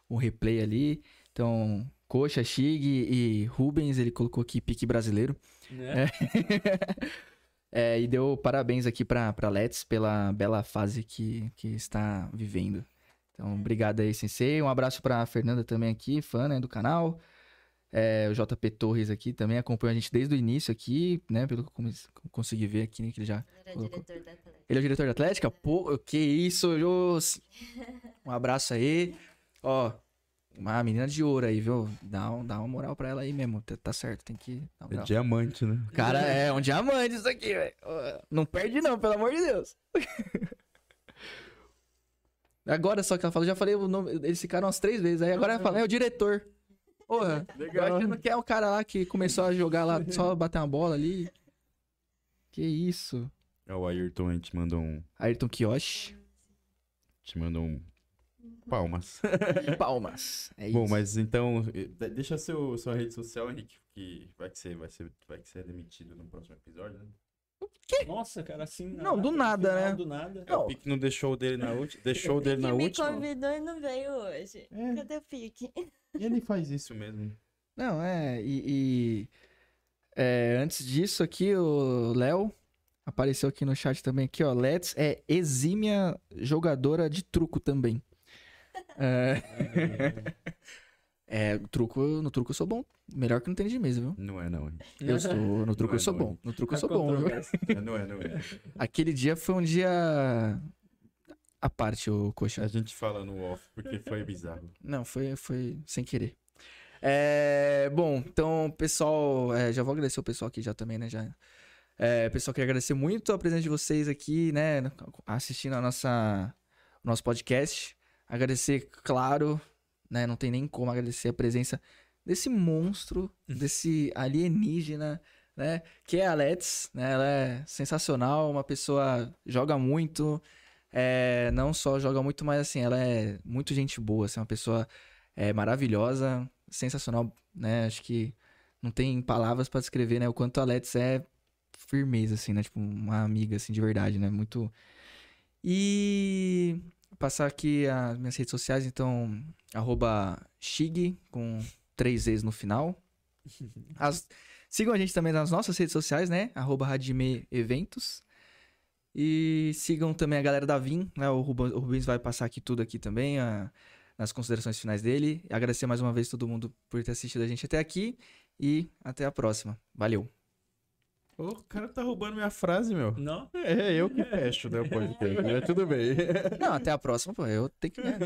um replay ali, então, Coxa, Shig e Rubens, ele colocou aqui pique brasileiro, Né? É, e deu parabéns aqui pra, pra Let's pela bela fase que, que está vivendo. Então, obrigado aí, Sensei. Um abraço pra Fernanda também aqui, fã né, do canal. É, o JP Torres aqui também acompanha a gente desde o início aqui, né? Pelo que eu consegui ver aqui, né, que ele já... Ele era Colocou. diretor da Atlética. Ele é o diretor da Atlética? Pô, que isso, Jô! Um abraço aí. Ó, uma menina de ouro aí, viu? Dá, um- dá uma moral pra ela aí mesmo. Tá, tá certo, tem que dar uma É moral. diamante, né? Cara, é um diamante isso aqui, velho. Não perde não, pelo amor de Deus. Agora só que ela falou, já falei o nome, eles ficaram umas três vezes, aí agora ela fala, é o diretor. Porra, eu achando que é o cara lá que começou a jogar lá, só bater uma bola ali. Que isso. É o Ayrton, a gente mandou um. Ayrton Kiyoshi, Te mandou um. Palmas. palmas. É Bom, isso. mas então, eh, de- deixa seu, sua rede social, Henrique, que vai que você vai ser, vai que você é demitido no próximo episódio, né? Nossa, cara, assim. Não, do no nada, final né? Do nada. É, o Pique não deixou o dele na última. Deixou o dele na que me última. convidou e não veio hoje. É. Cadê o pique? E ele faz isso mesmo. Não, é, e... e, é, antes disso aqui, o Léo apareceu aqui no chat também aqui, ó. Let's é exímia jogadora de truco também. É, é, truco, no truco eu sou bom. Melhor que no tênis de mesa, viu? Não é, não. Eu sou, no truco Não é eu sou não, bom. No truco eu Há sou bom, viu? É, não é, não é. Aquele dia foi um dia à parte, o coxa. A gente fala no off porque foi bizarro. Não, foi, foi sem querer. É, bom, então, pessoal, é, já vou agradecer o pessoal aqui já também, né? Já, é, pessoal, queria agradecer muito a presença de vocês aqui, né? Assistindo a nossa, o nosso podcast. Agradecer, claro, né? Não tem nem como agradecer a presença desse monstro, desse alienígena, né? Que é a Let's, né? Ela é sensacional, uma pessoa joga muito, é, não só joga muito, mas assim, ela é muito gente boa, assim, uma pessoa é, maravilhosa, sensacional, né? Acho que não tem palavras pra descrever, né? O quanto a Let's é firmeza, assim, né? Tipo, uma amiga, assim, de verdade, né? Muito... E passar aqui as minhas redes sociais, então, arroba Shig, com três E's no final. As- sigam a gente também nas nossas redes sociais, né? Arroba Radime Eventos. E sigam também a galera da Vim, né? O Rubens vai passar aqui tudo aqui também, a- nas considerações finais dele. Agradecer mais uma vez todo mundo por ter assistido a gente até aqui e até a próxima. Valeu! O cara tá roubando minha frase, meu. Não? É, eu que fecho, né, o podcast, mas tudo bem. Não, até a próxima, pô. Eu tenho que, né?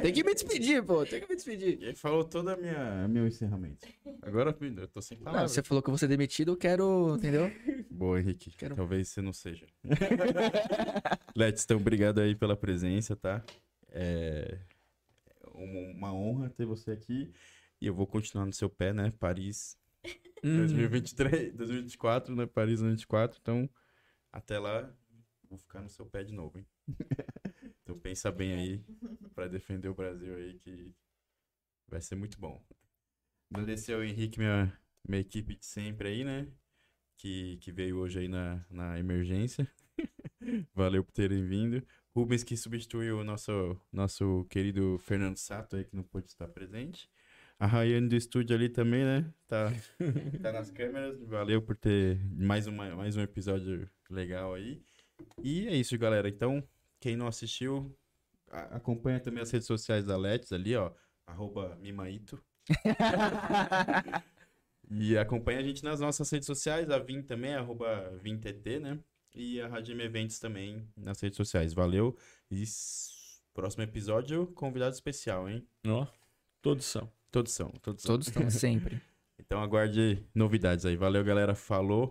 Tem que me despedir, pô. Tem que me despedir. Ele falou todo a minha, meu encerramento. Agora, eu tô sem Não, palavras. você falou que eu vou ser demitido, eu quero, entendeu? Boa, Henrique. Quero- Talvez você não seja. Let's, então, obrigado aí pela presença, tá? É uma uma honra ter você aqui. E eu vou continuar no seu pé, né? Paris. 2023, 2024, né? Paris 2024. Então, até lá, vou ficar no seu pé de novo, hein? então, pensa bem aí pra defender o Brasil aí, que vai ser muito bom. Agradecer ao Henrique, minha, minha equipe de sempre aí, né? Que, que veio hoje aí na, na emergência. Valeu por terem vindo. Rubens, que substituiu o nosso, nosso querido Fernando Sato aí, que não pôde estar presente. A Rayane do estúdio ali também, né? Tá, tá nas câmeras. Valeu por ter mais, uma, mais um episódio legal aí. E é isso, galera. Então, quem não assistiu, acompanha também as redes sociais da Let's ali, ó. Arroba Mimaito. E acompanha a gente nas nossas redes sociais, a Vim também, arroba VimTT, né? E a Radime Eventos também nas redes sociais. Valeu. E próximo episódio, convidado especial, hein? Ó, todos são. Todos são, todos são. Todos estão sempre. Então aguarde novidades aí. Valeu, galera. Falou.